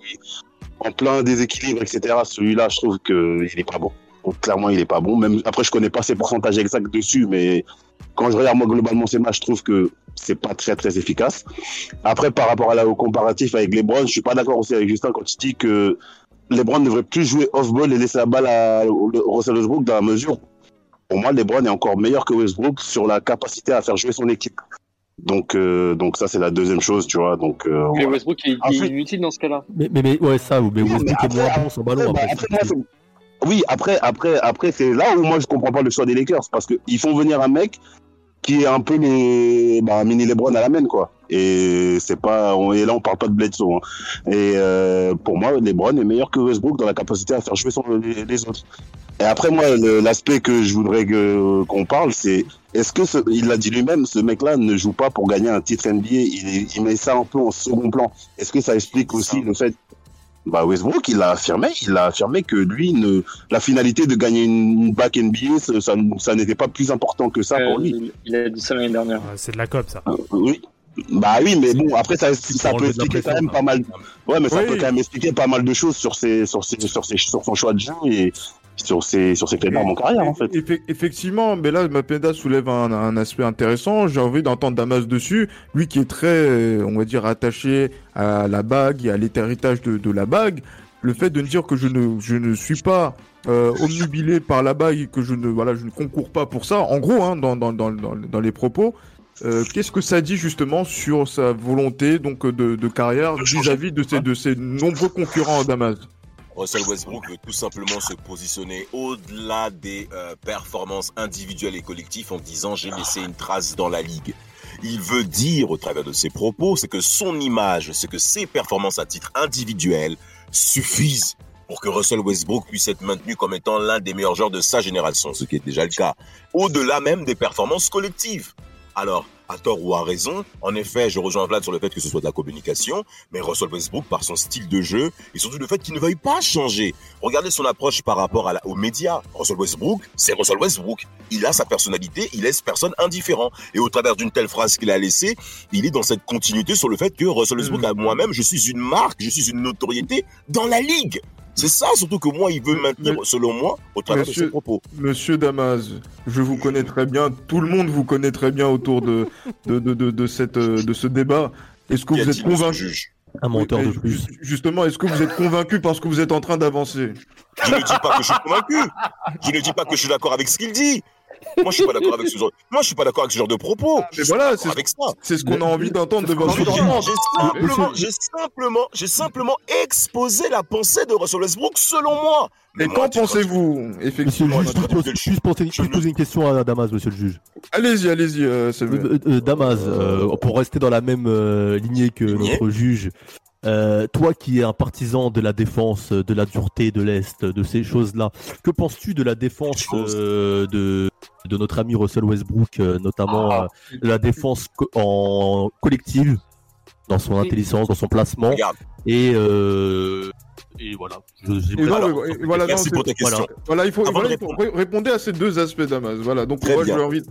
en plein déséquilibre, etc. Celui-là, je trouve que il est pas bon. Donc, clairement, il est pas bon. Même après, je connais pas ses pourcentages exacts dessus, mais quand je regarde moi globalement ces matchs, je trouve que c'est pas très très efficace. Après, par rapport à la, au comparatif avec LeBron, je suis pas d'accord aussi avec Justin quand il dit que LeBron ne devrait plus jouer off-ball et laisser la balle à Russell Westbrook dans la mesure où, pour moi, LeBron est encore meilleur que Westbrook sur la capacité à faire jouer son équipe. Donc, euh, donc ça, c'est la deuxième chose, tu vois. Donc, euh, Mais voilà. Westbrook il, il est inutile dans ce cas-là. Mais, mais, mais ouais, ça, mais Westbrook mais est moins après, bon sans ballon. Après, Après, après, oui, après, après, après, c'est là où moi je comprends pas le choix des Lakers parce que ils font venir un mec qui est un peu le bah, mini LeBron à la main quoi. Et c'est pas, on- et là on parle pas de Bledsoe. Hein. Et euh, pour moi, LeBron est meilleur que Westbrook dans la capacité à faire jouer les, les autres. Et après moi, l'aspect que je voudrais que- qu'on parle, c'est est-ce que ce- il l'a dit lui-même, ce mec-là ne joue pas pour gagner un titre NBA, il, il met ça un peu en second plan. Est-ce que ça explique aussi le fait bah Westbrook, il a affirmé, il a affirmé que lui, ne, la finalité de gagner une back NBA, ça, ça, ça n'était pas plus important que ça pour Euh, lui. il, il a dit ça l'année dernière. c'est de la COP, ça. Oui. Bah oui, mais bon, après ça, ça peut expliquer quand même pas mal. Ouais, mais ça Oui. peut quand même expliquer pas mal de choses sur ses, sur ses, sur ses, sur son choix de jeu et sur ses, sur d'armes en carrière en fait. Effe- Effectivement, mais là, Mapenda soulève un, un aspect intéressant. J'ai envie d'entendre Damas dessus. Lui qui est très, euh, on va dire, attaché à la bague et à l'héritage de, de la bague. Le fait de me dire que je ne, je ne suis pas euh, omnubilé par la bague et que je ne, voilà, je ne concours pas pour ça. En gros, hein, dans, dans, dans, dans, dans les propos. euh, Qu'est-ce que ça dit justement sur sa volonté donc de, de carrière vis-à-vis de ses, de ses nombreux concurrents Damas? Russell Westbrook veut tout simplement se positionner au-delà des euh, performances individuelles et collectives en disant j'ai laissé une trace dans la ligue. Il veut dire au travers de ses propos, c'est que son image, c'est que ses performances à titre individuel suffisent pour que Russell Westbrook puisse être maintenu comme étant l'un des meilleurs joueurs de sa génération, ce qui est déjà le cas. Au-delà même des performances collectives. Alors, à tort ou à raison, en effet, je rejoins Vlad sur le fait que ce soit de la communication, mais Russell Westbrook, par son style de jeu, et surtout le fait qu'il ne veuille pas changer. Regardez son approche par rapport à la- aux médias. Russell Westbrook, c'est Russell Westbrook. Il a sa personnalité, il laisse personne indifférent. Et au travers d'une telle phrase qu'il a laissée, il est dans cette continuité sur le fait que Russell Westbrook, à moi-même, je suis une marque, je suis une notoriété dans la ligue. C'est ça surtout que moi, il veut maintenir, selon moi, au travers de ses Monsieur, propos. Monsieur Damas, je vous connais très bien, tout le monde vous connaît très bien autour de, de, de, de, de cette, euh, de ce débat. Est-ce que vous êtes monsieur convaincu juge Un menteur de plus. ju- Justement, est-ce que vous êtes convaincu parce que vous êtes en train d'avancer? Je ne dis pas que je suis convaincu. Je ne dis pas que je suis d'accord avec ce qu'il dit. Moi, je suis pas d'accord avec ce genre. Moi, je suis pas d'accord avec ce genre de propos. Je Mais voilà, c'est avec ça. c'est ce qu'on a envie d'entendre de J'ai votre j'ai simplement, j'ai simplement, j'ai simplement exposé la pensée de Russell Westbrook selon moi. Mais qu'en pensez-vous, Monsieur le effectivement juste, juste poser, une question à Damas, monsieur le juge. Allez-y, allez-y, euh. Euh, euh, Damas, pour rester dans la même lignée que notre juge, euh, toi qui es un partisan de la défense, de la dureté de l'Est, de ces choses-là, que penses-tu de la défense euh, de, de notre ami Russell Westbrook, euh, notamment Ah. euh, la défense co- en collective, dans son intelligence, dans son placement, Regarde, et, euh, et voilà. Je, Et non, Alors, mais- et voilà, merci non, pour ta c'est- question. Voilà, il faut, voilà, il faut ré- répondre à ces deux aspects, Damas. Voilà, donc Très moi, j'ai envie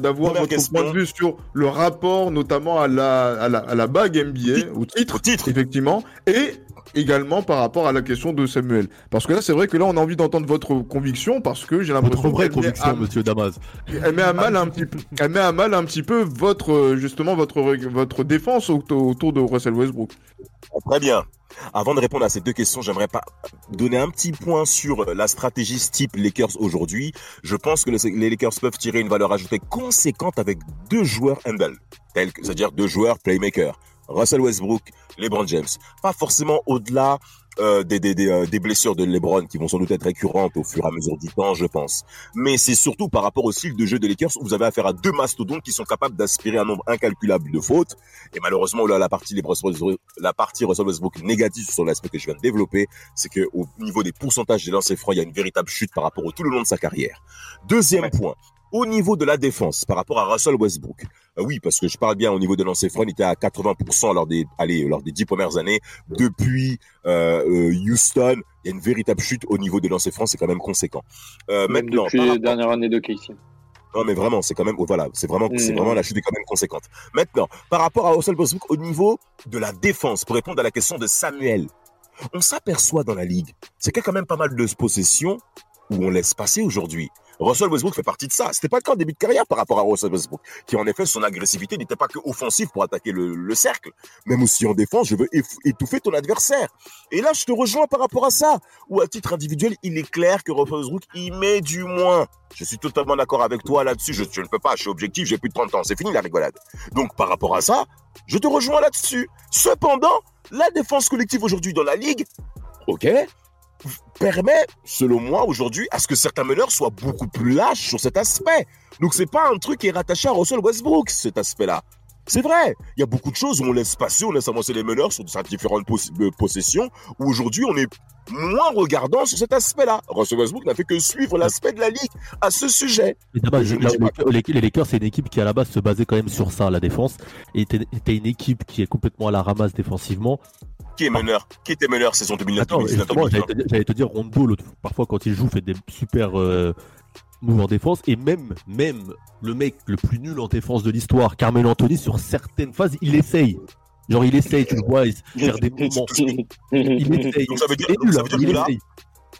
d'avoir votre question. point de vue sur le rapport, notamment à la, à la, à la bague NBA, au titre, Au titre. effectivement, et également par rapport à la question de Samuel. Parce que là, c'est vrai que là, on a envie d'entendre votre conviction, parce que j'ai votre l'impression vraie qu'elle met conviction, à- monsieur Damas. elle met à mal un petit peu, elle met à mal un petit peu votre, euh, justement, votre, votre défense autour, de Russell Westbrook. Très bien. Avant de répondre à ces deux questions, j'aimerais pas donner un petit point sur euh, la stratégie type Lakers aujourd'hui. Je pense que le- les Lakers peuvent tirer une valeur ajoutée conséquente avec deux joueurs handle, c'est-à-dire deux joueurs playmakers. Russell Westbrook, LeBron James. Pas forcément au-delà euh, des, des, des, euh, des blessures de LeBron qui vont sans doute être récurrentes au fur et à mesure du temps, je pense. Mais c'est surtout par rapport au style de jeu des Lakers où vous avez affaire à deux mastodontes qui sont capables d'aspirer un nombre incalculable de fautes. Et malheureusement, là, la partie, les la partie Russell Westbrook négative sur l'aspect que je viens de développer, c'est que au niveau des pourcentages des lancers francs, il y a une véritable chute par rapport au tout le long de sa carrière. Deuxième point. Au niveau de la défense, par rapport à Russell Westbrook, euh, oui, parce que je parle bien au niveau de lancer franc, il était à 80% lors des, allez, lors des dix premières années. Depuis euh, euh, Houston, il y a une véritable chute au niveau des lancers francs, c'est quand même conséquent. Euh, Même maintenant, depuis les dernières années de Casey. non, mais vraiment, c'est quand même, voilà, c'est vraiment, c'est Mm. vraiment la chute est quand même conséquente. Maintenant, par rapport à Russell Westbrook, au niveau de la défense, pour répondre à la question de Samuel, on s'aperçoit dans la ligue, c'est qu'il y a quand même pas mal de possessions où on laisse passer aujourd'hui. Russell Westbrook fait partie de ça. C'était pas le cas en début de carrière par rapport à Russell Westbrook, qui en effet, son agressivité n'était pas que offensive pour attaquer le, le cercle, même aussi en défense, je veux étouffer ton adversaire. Et là, je te rejoins par rapport à ça, où à titre individuel, il est clair que Russell Westbrook, il met du moins. Je suis totalement d'accord avec toi là-dessus, je, je ne peux pas, je suis objectif, j'ai plus de 30 ans, c'est fini la rigolade. Donc par rapport à ça, je te rejoins là-dessus. Cependant, la défense collective aujourd'hui dans la ligue, ok, permet, selon moi, aujourd'hui, à ce que certains meneurs soient beaucoup plus lâches sur cet aspect. Donc c'est pas un truc qui est rattaché à Russell Westbrook, cet aspect-là. C'est vrai, il y a beaucoup de choses où on laisse passer, on laisse avancer les meneurs sur différentes euh, possessions, où aujourd'hui on est moins regardant sur cet aspect-là. Russell Westbrook n'a fait que suivre l'aspect de la ligue à ce sujet. Et Je là, les, les Lakers, c'est une équipe qui à la base se basait quand même sur ça, la défense, et était, une équipe qui est complètement à la ramasse défensivement. Qui est meneur Qui était meneur saison 2019 Attends, 2019 justement, j'allais te, dire- Rondo, parfois quand il joue, fait des super euh, moves en défense, et même, même le mec le plus nul en défense de l'histoire, Carmelo Anthony, sur certaines phases, il essaye. Genre, il essaye, tu le vois, il faire des mouvements. Il essaye. Donc ça veut dire- donc nul, ça hein, veut dire que là-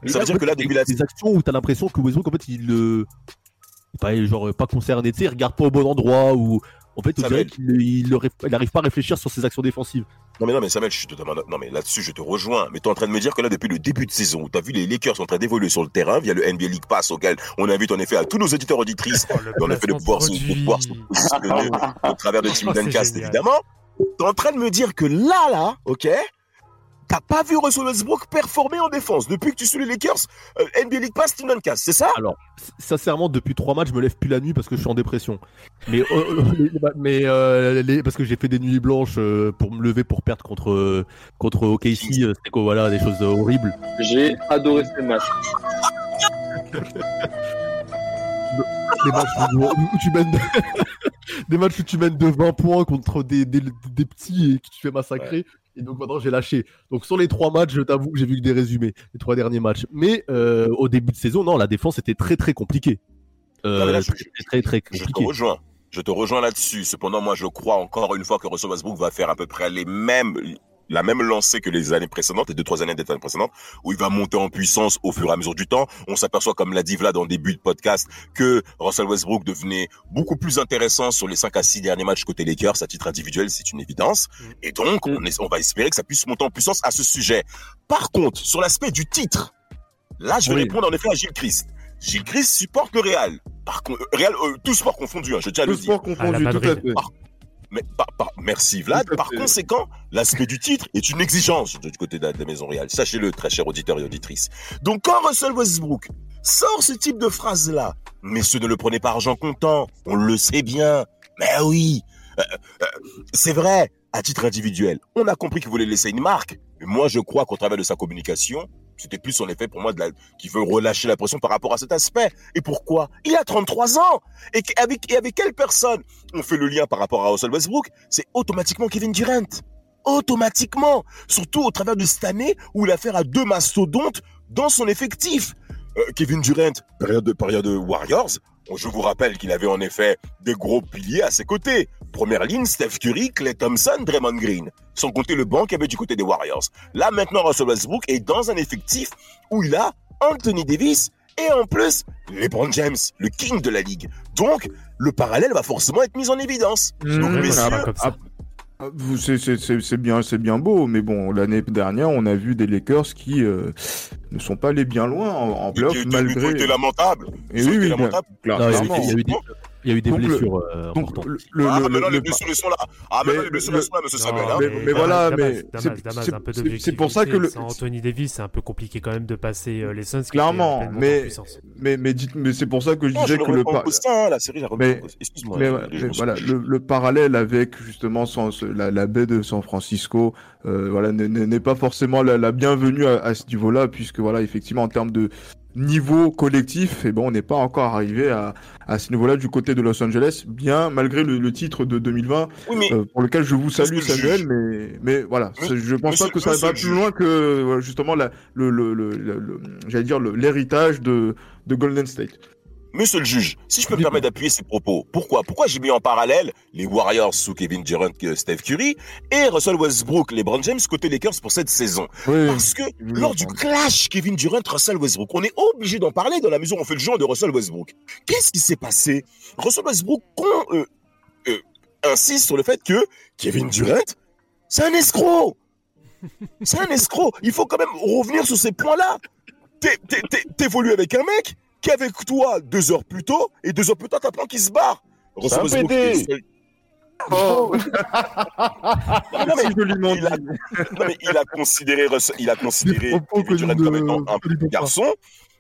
ça veut dire que là, depuis la- Des actions où t'as l'impression que Westbrook, en fait, il le. Pas, genre, pas concerné, tu sais, il regarde pas au bon endroit, ou. En fait, on dirait qu'il il le ré- il arrive pas à réfléchir sur ses actions défensives. Non mais non mais Samuel, je suis totalement non mais là-dessus je te rejoins. Mais tu es en train de me dire que là depuis le début de saison, où tu as vu les Lakers sont en train d'évoluer sur le terrain via le NBA League Pass auquel on invite en effet à tous nos éditeurs auditrices dans le fait de pouvoir se de pouvoir se positionner au travers de Team Oh, Duncast évidemment. Tu es en train de me dire que là là, OK T'as pas vu Russell Westbrook performer en défense depuis que tu suis les Lakers euh, NBA League Pass Team Duncast, c'est ça? Alors, sincèrement, depuis trois matchs, je me lève plus la nuit parce que je suis en dépression. Mais, euh, euh, mais euh, les- parce que j'ai fait des nuits blanches euh, pour me lever pour perdre contre contre OKC, c'était quoi, voilà, des choses horribles. J'ai adoré ce match. Des matchs où, tu mènes de... des matchs où tu mènes de 20 points contre des, des, des petits et que tu fais massacrer. Et donc maintenant j'ai lâché. Donc sur les trois matchs, je t'avoue que j'ai vu que des résumés, les trois derniers matchs. Mais euh, au début de saison, non, la défense était très très compliquée. Euh, là, je- très très Je te rejoins. Je te rejoins là-dessus. Cependant, moi, je crois encore une fois que Russell Westbrook va faire à peu près les mêmes, la même lancée que les années précédentes, les deux trois années des années précédentes, où il va monter en puissance au fur et à mesure du temps. On s'aperçoit, comme l'a dit Vlad en début de podcast, que Russell Westbrook devenait beaucoup plus intéressant sur les 5 à 6 derniers matchs côté Lakers à titre individuel, c'est une évidence. Et donc, on, est- on va espérer que ça puisse monter en puissance à ce sujet. Par contre, sur l'aspect du titre, là, je vais Oui. répondre en effet à Gilles Christ. Gilles Christ supporte le Real. Par contre, euh, Real, euh, tout sport confondu, hein, je tiens à Tout le dire. sport confondu, tout à fait. Par- mais par- par- merci Vlad. Par conséquent, l'aspect du titre est une exigence du côté de la, de la Maison. Sachez-le, très chers auditeurs et auditrices. Donc quand Russell Westbrook sort ce type de phrase-là, messieurs, ne le prenez pas argent comptant, on le sait bien. Mais oui, euh, euh, c'est vrai, à titre individuel, on a compris qu'il voulait laisser une marque. Mais moi, je crois qu'au travers de sa communication, c'était plus en effet pour moi de la, qui veut relâcher la pression par rapport à cet aspect. Et pourquoi? Il a 33 ans. Et avec, et avec quelle personne? On fait le lien par rapport à Russell Westbrook C'est automatiquement Kevin Durant. Automatiquement. Surtout au travers de cette année où il a affaire à deux mastodontes dans son effectif. Euh, Kevin Durant, période de, période Warriors, je vous rappelle qu'il avait en effet des gros piliers à ses côtés. Première ligne, Steph Curry, Clay Thompson, Draymond Green. Sans compter le banc qu'il avait du côté des Warriors. Là, maintenant, Russell Westbrook est dans un effectif où il a Anthony Davis et en plus, LeBron James, le king de la ligue. Donc, le parallèle va forcément être mis en évidence. Donc, Mmh, messieurs, ah, c'est- c'est c'est- c'est bien, c'est bien beau, mais bon, l'année dernière, on a vu des Lakers qui euh, ne sont pas allés bien loin en, en playoff, malgré. qui étaient lamentables. Et Ils ont oui, été oui, Non, eu- clairement. il y a eu des, il y a eu des Donc, le- blessures euh, donc, le- le- ah, le- mais là, le- les blessures, sont là. Ah, mais là, les blessures, le- elles sont là, monsieur Non, Samuel. hein. mais- mais voilà, Damas, mais Damas, c'est- Damas, c'est- un peu c'est- d'objectivité. c'est pour ça que le- Sans Anthony Davis, c'est un peu compliqué quand même de passer euh, les Suns. Clairement, mais, mais, mais, dites- mais c'est pour ça que je Non, je disais le que le par- ça, la série, je la remets mais. Excuse-moi, mais, je- je mais voilà, le, le parallèle avec justement la, la baie de San Francisco, euh, voilà, n'est- n'est n'est pas forcément la, la bienvenue à, à ce niveau-là, puisque voilà, effectivement, en termes de niveau collectif, et bon, on n'est pas encore arrivé à, à ce niveau-là du côté de Los Angeles, bien malgré le, le titre de 2020, Oui, mais- euh, pour lequel je vous salue Samuel, mais, mais voilà, je pense pas que ça va plus loin que voilà, justement la, le, le, le, le- j'allais dire l'héritage de, de Golden State. Monsieur le juge, si je peux me permettre d'appuyer ces propos, pourquoi? Pourquoi j'ai mis en parallèle les Warriors sous Kevin Durant, que Steph Curry, et Russell Westbrook, les Brown James côté Lakers pour cette saison? Oui, Parce que lors du clash Kevin Durant, Russell Westbrook, on est obligé d'en parler dans la mesure où on fait le genre de Russell Westbrook. Qu'est-ce qui s'est passé? Russell Westbrook con- euh, euh, insiste sur le fait que Kevin Durant, c'est un escroc. C'est un escroc. Il faut quand même revenir sur ces points-là. T'évolues avec un mec qui est avec toi deux heures plus tôt, et deux heures plus tard, t'apprends qu'il se barre. Russell un Westbrook, PD. est seul- Oh. Non, mais- il a, dit. non, mais il a considéré, il a considéré comme étant un petit pas. garçon.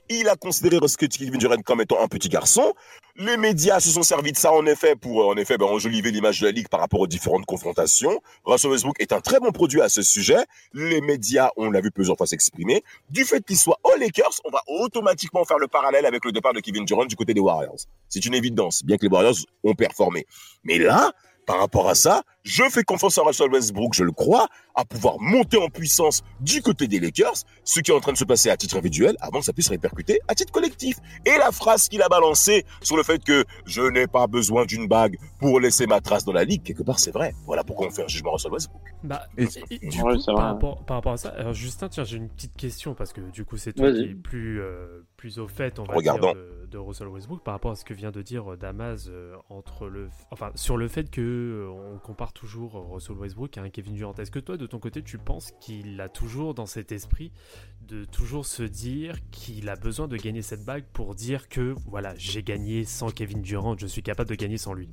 Il a considéré Kevin Durant comme étant un petit garçon. Les médias se sont servis de ça en effet pour en effet ben, enjoliver l'image de la ligue par rapport aux différentes confrontations. Russell Westbrook est un très bon produit à ce sujet. Les médias, on l'a vu plusieurs fois s'exprimer. Du fait qu'il soit aux Lakers, on va automatiquement faire le parallèle avec le départ de Kevin Durant du côté des Warriors. C'est une évidence, bien que les Warriors ont performé. Mais là, par rapport à ça, je fais confiance à Russell Westbrook, je le crois, à pouvoir monter en puissance du côté des Lakers, ce qui est en train de se passer à titre individuel, avant que ça puisse répercuter à titre collectif. Et la phrase qu'il a balancée sur le fait que je n'ai pas besoin d'une bague pour laisser ma trace dans la ligue, quelque part c'est vrai. Voilà pourquoi on fait un jugement Russell Westbrook. Bah, Et- et- du Ouais, coup, par rapport, par rapport à ça, alors Justin, tiens, j'ai une petite question parce que du coup, c'est toi qui es plus, euh, plus au fait, on va Regardons. dire, de, de Russell Westbrook par rapport à ce que vient de dire euh, Damas euh, entre le, enfin, sur le fait que euh, on compare toujours Russell Westbrook à Kevin Durant. Est-ce que toi, de ton côté, tu penses qu'il a toujours dans cet esprit de toujours se dire qu'il a besoin de gagner cette bague pour dire que voilà, j'ai gagné sans Kevin Durant, je suis capable de gagner sans lui?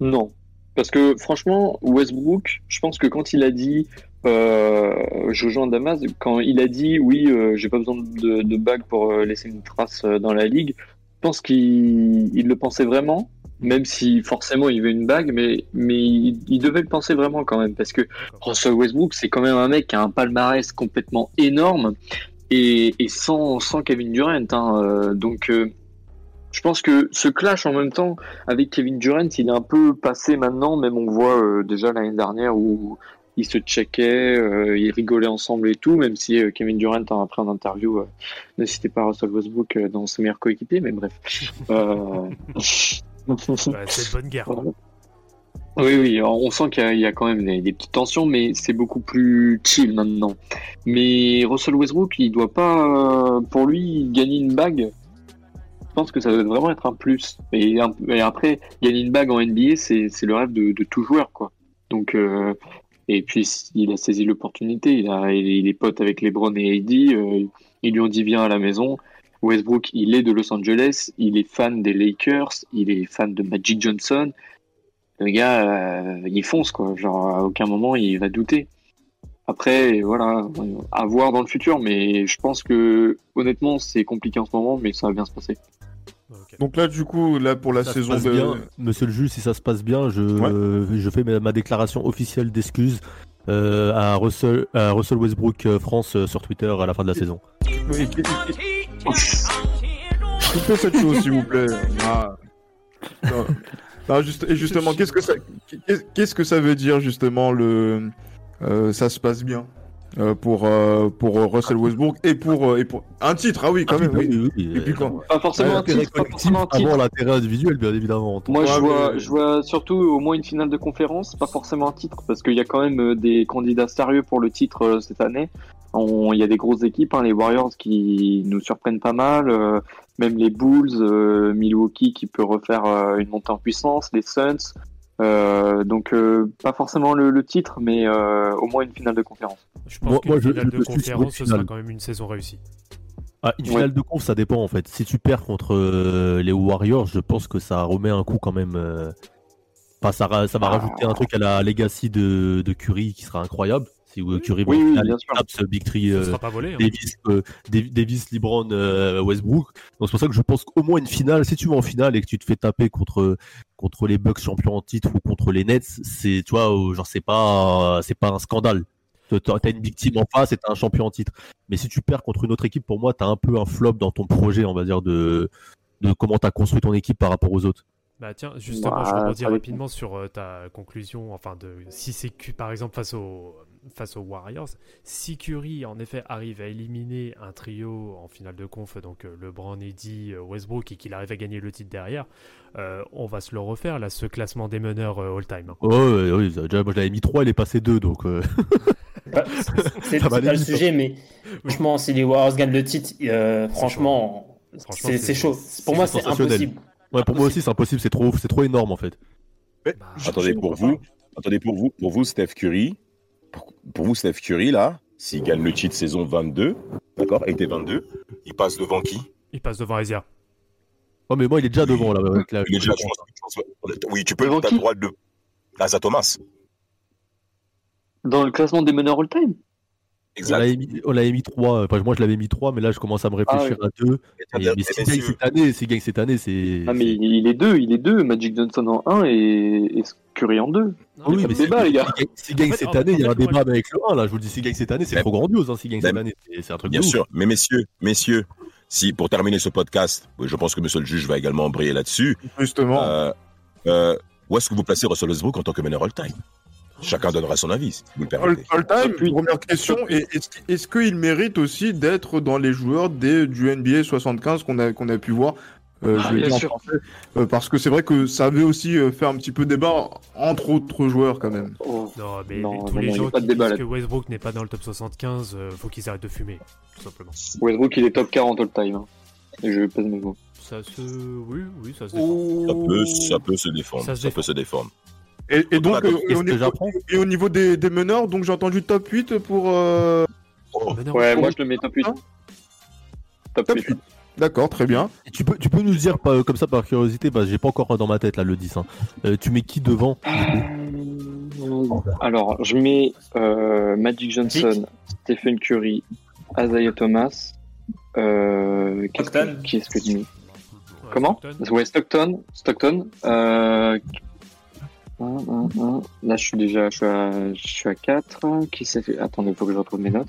Non. Parce que franchement, Westbrook, je pense que quand il a dit, euh, je rejoins Damas, quand il a dit oui, euh, j'ai pas besoin de, de bague pour euh, laisser une trace euh, dans la ligue, je pense qu'il il le pensait vraiment, même si forcément il veut une bague, mais, mais il, il devait le penser vraiment quand même, parce que Russell Westbrook, c'est quand même un mec qui a un palmarès complètement énorme, et, et sans, sans Kevin Durant, hein, euh, donc... euh, je pense que ce clash en même temps avec Kevin Durant, il est un peu passé maintenant. Même on voit euh, déjà l'année dernière où ils se checkaient, euh, ils rigolaient ensemble et tout. Même si euh, Kevin Durant, hein, après en interview, euh, ne citait pas Russell Westbrook euh, dans ses meilleurs coéquipiers, mais bref. Ouais, c'est une bonne guerre. Oui, oui, on sent qu'il y, a- il y a quand même des, des petites tensions, mais c'est beaucoup plus chill maintenant. Mais Russell Westbrook, il doit pas, pour lui, gagner une bague. Je pense que ça doit vraiment être un plus. Et, un- et après, gagner une bague en NBA, c'est c'est le rêve de, de tout joueur, quoi. Donc, euh, et puis il a saisi l'opportunité. Il, a, il, est- pote avec LeBron et AD. euh, ils lui ont dit viens à la maison. Westbrook, il est de Los Angeles. Il est fan des Lakers. Il est fan de Magic Johnson le gars, euh, il fonce, quoi. Genre, à aucun moment, il va douter. Après, voilà, à voir dans le futur, mais je pense que, honnêtement, c'est compliqué en ce moment, mais ça va bien se passer. Donc là, du coup, là pour la Ça se saison passe de. bien. Monsieur le juge, si ça se passe bien, je, je fais ma, ma déclaration officielle d'excuses euh, à, Russell, à Russell Westbrook euh, France euh, sur Twitter à la fin de la saison. Oui, Coupez cette chose, s'il vous plaît. Ah. Non. Non, juste- et justement, qu'est-ce que ça, qu'est- qu'est-ce que ça veut dire justement le, euh, ça se passe bien? Euh, pour euh, pour Russell Westbrook et pour euh, et pour un titre, ah oui, quand Ah même, oui. oui, oui, oui, Et puis euh, quand Pas forcément un titre, pas forcément un titre. avant l'intérêt individuel, bien évidemment. Moi, je, vois, mais- je vois surtout au moins une finale de conférence, pas forcément un titre, parce qu'il y a quand même euh, des candidats sérieux pour le titre euh, cette année. On- Il y a des grosses équipes, hein, les Warriors qui nous surprennent pas mal, euh, même les Bulls, euh, Milwaukee qui peut refaire euh, une montée en puissance, les Suns. Euh, donc euh, pas forcément le, le titre, mais euh, au moins une finale de conférence. Je pense Moi- qu'une moi, finale je de conférence, ce sera quand même une saison réussie. Ah, une finale de conf, ça dépend en fait. Si tu perds contre euh, les Warriors, je pense que ça remet un coup quand même. euh, Enfin, ça, ra- ça va rajouter un truc à la legacy de, de Curry qui sera incroyable. Si euh, Curry Oui, oui, bien sûr. ce Big euh, pas volé. hein. Davis, euh, Dav- Davis, LeBron, euh, Westbrook. Donc c'est pour ça que je pense qu'au moins une finale, si tu vas en finale et que tu te fais taper contre contre les Bucks champions en titre ou contre les Nets, c'est tu vois, euh, genre c'est pas c'est pas un scandale. T'as une victime en face et t'as un champion en titre. Mais si tu perds contre une autre équipe, pour moi, t'as un peu un flop dans ton projet, on va dire de de comment t'as construit ton équipe par rapport aux autres. Bah tiens, justement, Bah, je rebondis rapidement sur euh, ta conclusion, enfin de si c'est par exemple face aux face aux Warriors, si Curry en effet arrive à éliminer un trio en finale de conf, donc euh, LeBron, Eddy, euh, Westbrook et qu'il arrive à gagner le titre derrière, euh, on va se le refaire là, ce classement des meneurs euh, all-time. hein. Oh, oui, déjà moi je l'avais mis 3, il est passé 2 donc euh, Bah, c'est pas le vite, sujet, mais franchement, si les Warriors gagnent le titre, euh, franchement, c'est chaud. Pour moi, c'est impossible. Ouais, pour moi aussi c'est impossible, c'est trop c'est trop énorme en fait. Mais, Bah, Attendez, pour vous, attendez, pour vous, pour vous, Steph Curry, pour, pour vous, Steph Curry, là, s'il gagne le titre saison 22, d'accord, été 22, il passe devant qui? Il passe devant Asia. Oh mais moi il est déjà devant là avec la- Il est déjà, je pense- je pense- Oui, tu peux, t'as le droit de. Asa Thomas. Dans le classement des meneurs all-time? Exact. on l'avait mis 3, enfin, moi je l'avais mis 3, mais là je commence à me réfléchir à 2. Et mais s'il gagne cette année, s'il gagne cette année, c'est. Ah, mais il il est deux, il est deux, Magic Johnson en 1 et, et Curry en 2. Ah oui, mais débat, les gars. s'il gagne- cette année, il y a un débat avec le 1 là. Je vous le dis, s'il gagne cette année, c'est trop grandiose. Hein, s'il gagne cette année, c'est un truc Bien sûr, mais messieurs, messieurs, si pour terminer ce podcast, je pense que Monsieur le juge va également briller là-dessus. Justement. Euh, euh, où est-ce que vous placez Russell Westbrook en tant que meneur all-time? Chacun donnera son avis, si vous le All, permettez. all time, Puis- première question, est-ce qu'il mérite aussi d'être dans les joueurs des, du NBA 75 qu'on a, qu'on a pu voir euh, Ah, je vais bien dire en sûr. français, euh, parce que c'est vrai que ça avait aussi euh, fait un petit peu débat entre autres joueurs quand même. Oh. Non, mais Non, tous non, les il y a gens pas qui de débat disent que. Westbrook n'est pas dans le top 75, euh, faut qu'ils arrêtent de fumer, tout simplement. Westbrook, il est top 40 all-time. hein. Et je pèse mes mots. Ça se... Oui, oui, ça se défend. Ça peut, ça peut se défendre. Ça Ça, peut se défendre. Et, et donc, euh, au, niveau, et au niveau des, des meneurs, donc j'ai entendu top 8 pour. euh, Oh, Meneur Ouais, moi je le mets top 8. Hein Top top 8. 8. D'accord, très bien. Et Tu peux, tu peux nous dire pas, comme ça par curiosité, bah, j'ai pas encore dans ma tête là le 10. hein. Euh, tu mets qui devant Euh, Alors, je mets euh, Magic Johnson, Stephen Curry, Isaiah Thomas. Euh, qu'est-ce que- Stockton. qui est-ce que tu mets Ouais, Comment Stockton. Ouais, Stockton. Stockton. Euh... Là, je suis déjà je suis à, je suis à 4. Qui s'est fait? Attendez, il faut que je retrouve mes notes.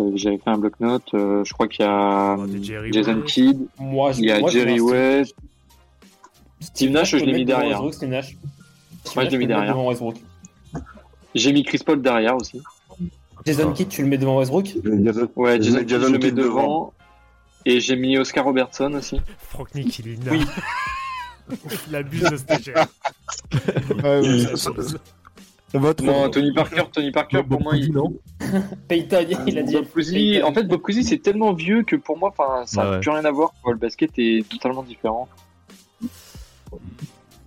Euh, J'avais fait un bloc-notes. euh, je crois qu'il y a Oh, Jerry Jason West. Kidd. Moi, je- Il y a moi, je Jerry West. Steve Nash, je l'ai le mis derrière. Westbrook, Steve Nash. Steve Ouais, Nash, je l'ai mis tu le mets derrière. J'ai mis Chris Paul derrière aussi. Jason Kidd, tu le mets devant Westbrook? Ouais, Jason Kidd, je le mets devant. devant. Et j'ai mis Oscar Robertson aussi. Frank Nick, il est Oui. Il abuse de stagiaire. Trop. Non, Tony Parker, Tony Parker, pour moi, il. Peyton, il a dit. Bob Cousy, en fait, Bob Cousy, c'est tellement vieux que pour moi, enfin, ça n'a ouais. plus rien à voir. quoi. Le basket est totalement différent.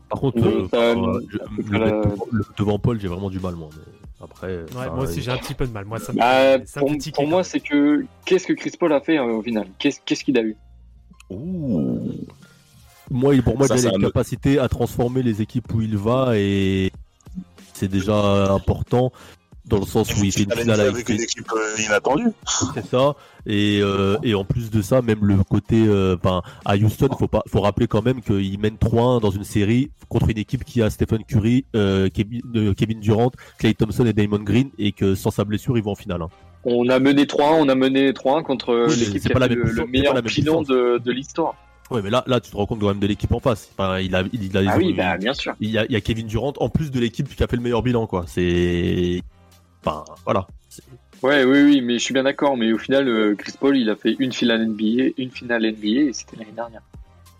Par contre, Oui, euh, ça- je- le la- devant- le- devant Paul, j'ai vraiment du mal, moi. mais Après, Ouais, enfin, moi aussi j'ai un petit peu de mal. Moi, ça me, Bah, ça pour, me moi, c'est que qu'est-ce que Chris Paul a fait euh, au final? Qu'est-ce qu'est-ce qu'il a eu? Moi, il- pour moi, Ça, il a une capacité à transformer les équipes où il va et c'est déjà important dans le sens où il fait une Finale avec avec une équipe euh, inattendue. C'est ça. Et, euh, et en plus de ça, même le côté, euh, enfin, à Houston, faut pas, faut rappeler quand même qu'il mène 3-1 dans une série contre une équipe qui a Stephen Curry, euh, Kevin, euh, Kevin Durant, Clay Thompson et Damon Green, et que sans sa blessure, ils vont en finale. hein. On a mené 3-1, on a mené 3-1 contre Oui, l'équipe qui pas a la le, meilleur de, de l'histoire. Ouais, mais là, là, tu te rends compte quand même de l'équipe en face. Enfin, il a, il a, Ah oui, bah, bien sûr. Il y, a, il y a Kevin Durant en plus de l'équipe qui a fait le meilleur bilan, quoi. C'est, enfin, voilà. Ouais, oui, oui, mais je suis bien d'accord. Mais au final, euh, Chris Paul, il a fait une finale NBA, une finale NBA, et c'était l'année dernière.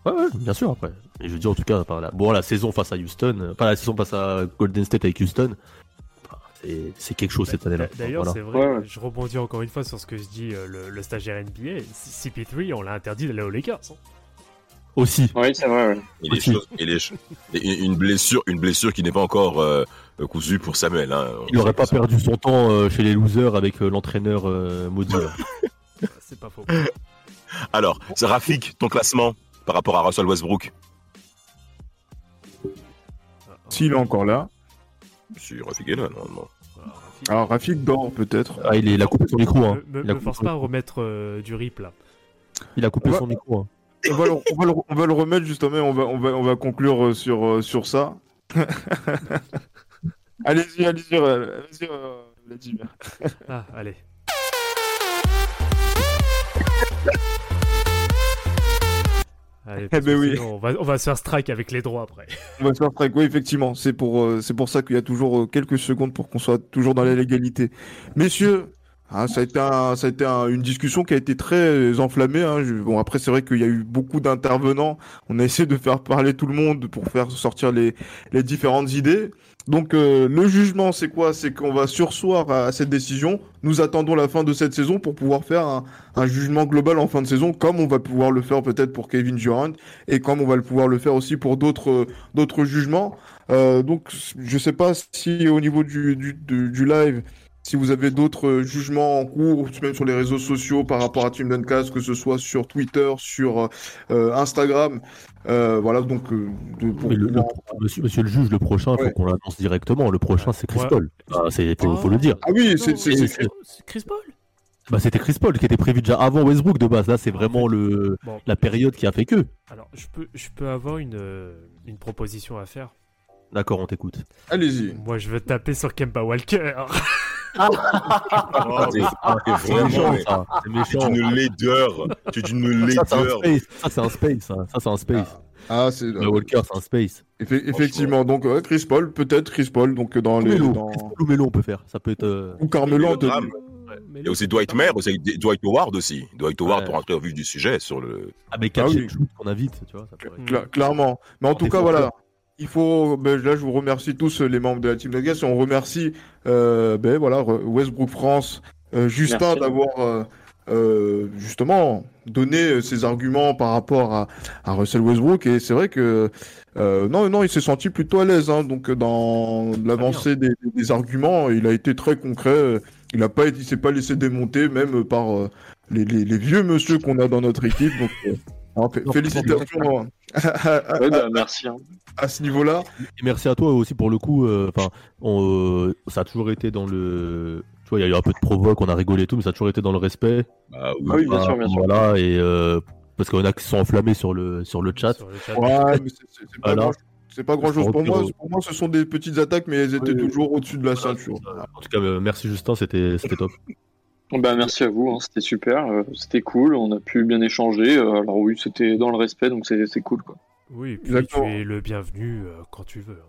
Ouais, ouais, bien sûr, après. Et je veux dire, en tout cas, par la, bon, la saison face à Houston, euh, pas la saison face à Golden State avec Houston, enfin, c'est- c'est quelque chose cette année-là. D'ailleurs, Voilà. c'est vrai, je rebondis encore une fois sur ce que je dis euh, le, le stagiaire NBA. CP3, on l'a interdit d'aller aux Lakers. hein. Aussi. Oui, c'est vrai, ouais. Et les choses- et les ch- et une blessure, une blessure qui n'est pas encore euh, cousue pour Samuel. Hein. Il n'aurait pas perdu son temps euh, chez les losers avec euh, l'entraîneur euh, maudit. là. C'est pas faux. Alors, Rafik, ton classement par rapport à Russell Westbrook? S'il est encore là. Si Rafik est là, normalement. Alors Rafik dort peut-être. Ah, il, est, il a coupé son micro. Hein. Me, me coupé force pas à remettre euh, du rip là. Il a coupé Ouais. son micro. hein. On va, le, on, va le, on va le remettre justement, on va, on va, on va conclure euh, sur, euh, sur ça. allez-y, allez-y, euh, allez-y, Vladimir. Ah, allez. Allez, Eh ben oui. on, va, on va se faire strike avec les droits après. On va se faire strike, oui, effectivement. C'est pour, euh, c'est pour ça qu'il y a toujours euh, quelques secondes pour qu'on soit toujours dans la légalité. Messieurs, hein, ça a été, un- ça a été un- une discussion qui a été très enflammée. hein. Bon, après, c'est vrai qu'il y a eu beaucoup d'intervenants. On a essayé de faire parler tout le monde pour faire sortir les, les différentes idées. Donc, euh, le jugement, c'est quoi? C'est qu'on va sursoir à cette décision. Nous attendons la fin de cette saison pour pouvoir faire un, un jugement global en fin de saison, comme on va pouvoir le faire peut-être pour Kevin Durant et comme on va le pouvoir le faire aussi pour d'autres jugements. Euh, donc, je sais pas si au niveau du, du, du live, si vous avez d'autres euh, jugements en cours, même sur les réseaux sociaux par rapport à Team Duncast, que ce soit sur Twitter, sur euh, Instagram. Euh, voilà, donc, euh, de, pour Mais le- monsieur, monsieur le juge, le prochain, il faut qu'on l'annonce directement. Le prochain, c'est Chris Ouais. Paul. Ah, c'est, faut, faut le dire. Ah oui, c'est- Chris Paul? Bah, c'était Chris Paul qui était prévu déjà avant Westbrook de base. Là, c'est vraiment le, Bon. la période qui a fait que. Alors, je peux, je peux avoir une, une proposition à faire. D'accord, on t'écoute. Allez-y. Moi, je veux taper sur Kemba Walker. Ah, ah, C'est vraiment, méchant, mais- ça. C'est méchant. laideur. Es d'une Ça, c'est un laideur. space. Ça, c'est un space. Ça, c'est un space. Ah, c'est. Le Walker, c'est un space. Effe- effectivement, donc euh, Chris Paul, peut-être Chris Paul, donc euh, dans les. Melo. dans- Ou Melo, on peut faire. Ça peut être. euh, Ou Carmelo, Anthony. Graham. Et aussi Dwight Mayer, aussi Dwight Howard aussi. Dwight Howard Ouais. pour entrer au vif du sujet sur le. Ah, mais Ah oui. qu'on invite, tu vois. Ça pourrait... Cla- clairement. Mais en En tout cas, voilà. Il faut, ben, là, je vous remercie tous euh, les membres de la team Nuggets. On remercie, euh, ben voilà, Westbrook France, euh, Justin d'avoir euh, euh, justement donné euh, ses arguments par rapport à, à Russell Westbrook. Et c'est vrai que euh, non, non, il s'est senti plutôt à l'aise. Hein, donc dans l'avancée des, des arguments, il a été très concret. Il a pas, été- il s'est pas laissé démonter, même par euh, les, les, les vieux monsieur qu'on a dans notre équipe. Donc, félicitations hein, bah, merci. hein. à ce niveau-là. Et merci à toi aussi pour le coup. euh, Enfin, on, euh, ça a toujours été dans le. Tu vois, il y a eu un peu de provoque, on a rigolé et tout, mais ça a toujours été dans le respect. Ah oui. Bien Voilà, sûr, bien sûr. Voilà, et euh, parce qu'on a qui se sont enflammés sur le sur le chat. Sur le chat. Ouais, mais c'est- pas Voilà. grand- c'est pas grand chose pour moi. Pour moi, ce sont des petites attaques, mais elles étaient Oui. toujours au-dessus de la ceinture. En tout cas, merci Justin, c'était c'était top. Bah, merci à vous, hein, c'était super, euh, c'était cool, on a pu bien échanger. euh, alors oui, c'était dans le respect, donc c'est c'est cool. Quoi. Oui, et puis Exactement. tu es le bienvenu euh, quand tu veux.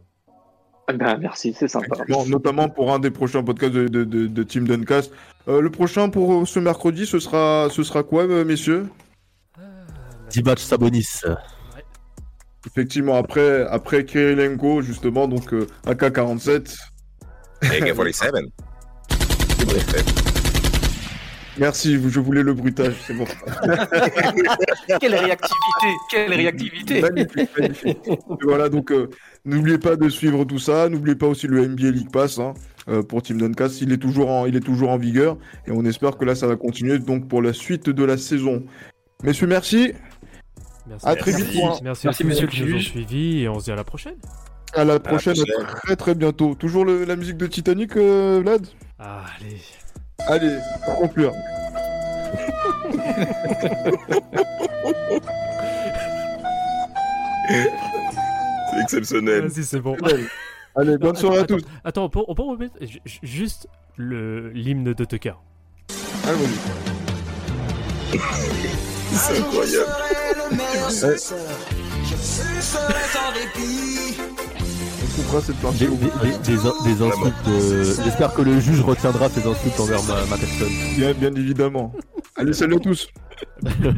Bah, merci, c'est sympa. Bon, notamment pour un des prochains podcasts de, de, de, de Team Duncast. Euh, le prochain pour ce mercredi, ce sera, ce sera quoi, messieurs? Divac Sabonis. Effectivement, après, après Kirilenko, justement, donc euh, AK-47. AK-47. Merci, je voulais le bruitage, c'est bon. Quelle réactivité Quelle réactivité Magnifique, magnifique. Voilà, donc euh, n'oubliez pas de suivre tout ça. N'oubliez pas aussi le NBA League Pass hein, euh, pour Team Duncast. Il est, toujours en, il est toujours en vigueur et on espère que là, ça va continuer donc pour la suite de la saison. Messieurs, merci. Merci. À très vite. Merci, pour un- merci, à tous ceux qui nous ont suivis et on se dit à la prochaine. À la prochaine, prochaine. à très très bientôt. Toujours le- la musique de Titanic, euh, Vlad? Ah, allez. Allez, pour conclure. C'est exceptionnel. Vas-y, c'est bon. Allez, bonne soirée à tous. Attends, on peut, on peut remettre ju- ju- juste le- l'hymne de Tucker. Allez, vas-y. C'est incroyable. Je sans répit. On coupera cette partie. Des, des- des- des- des insultes. euh, J'espère que le juge retiendra ses insultes envers ma, ma personne. Bien, bien évidemment. Allez, salut à tous. Got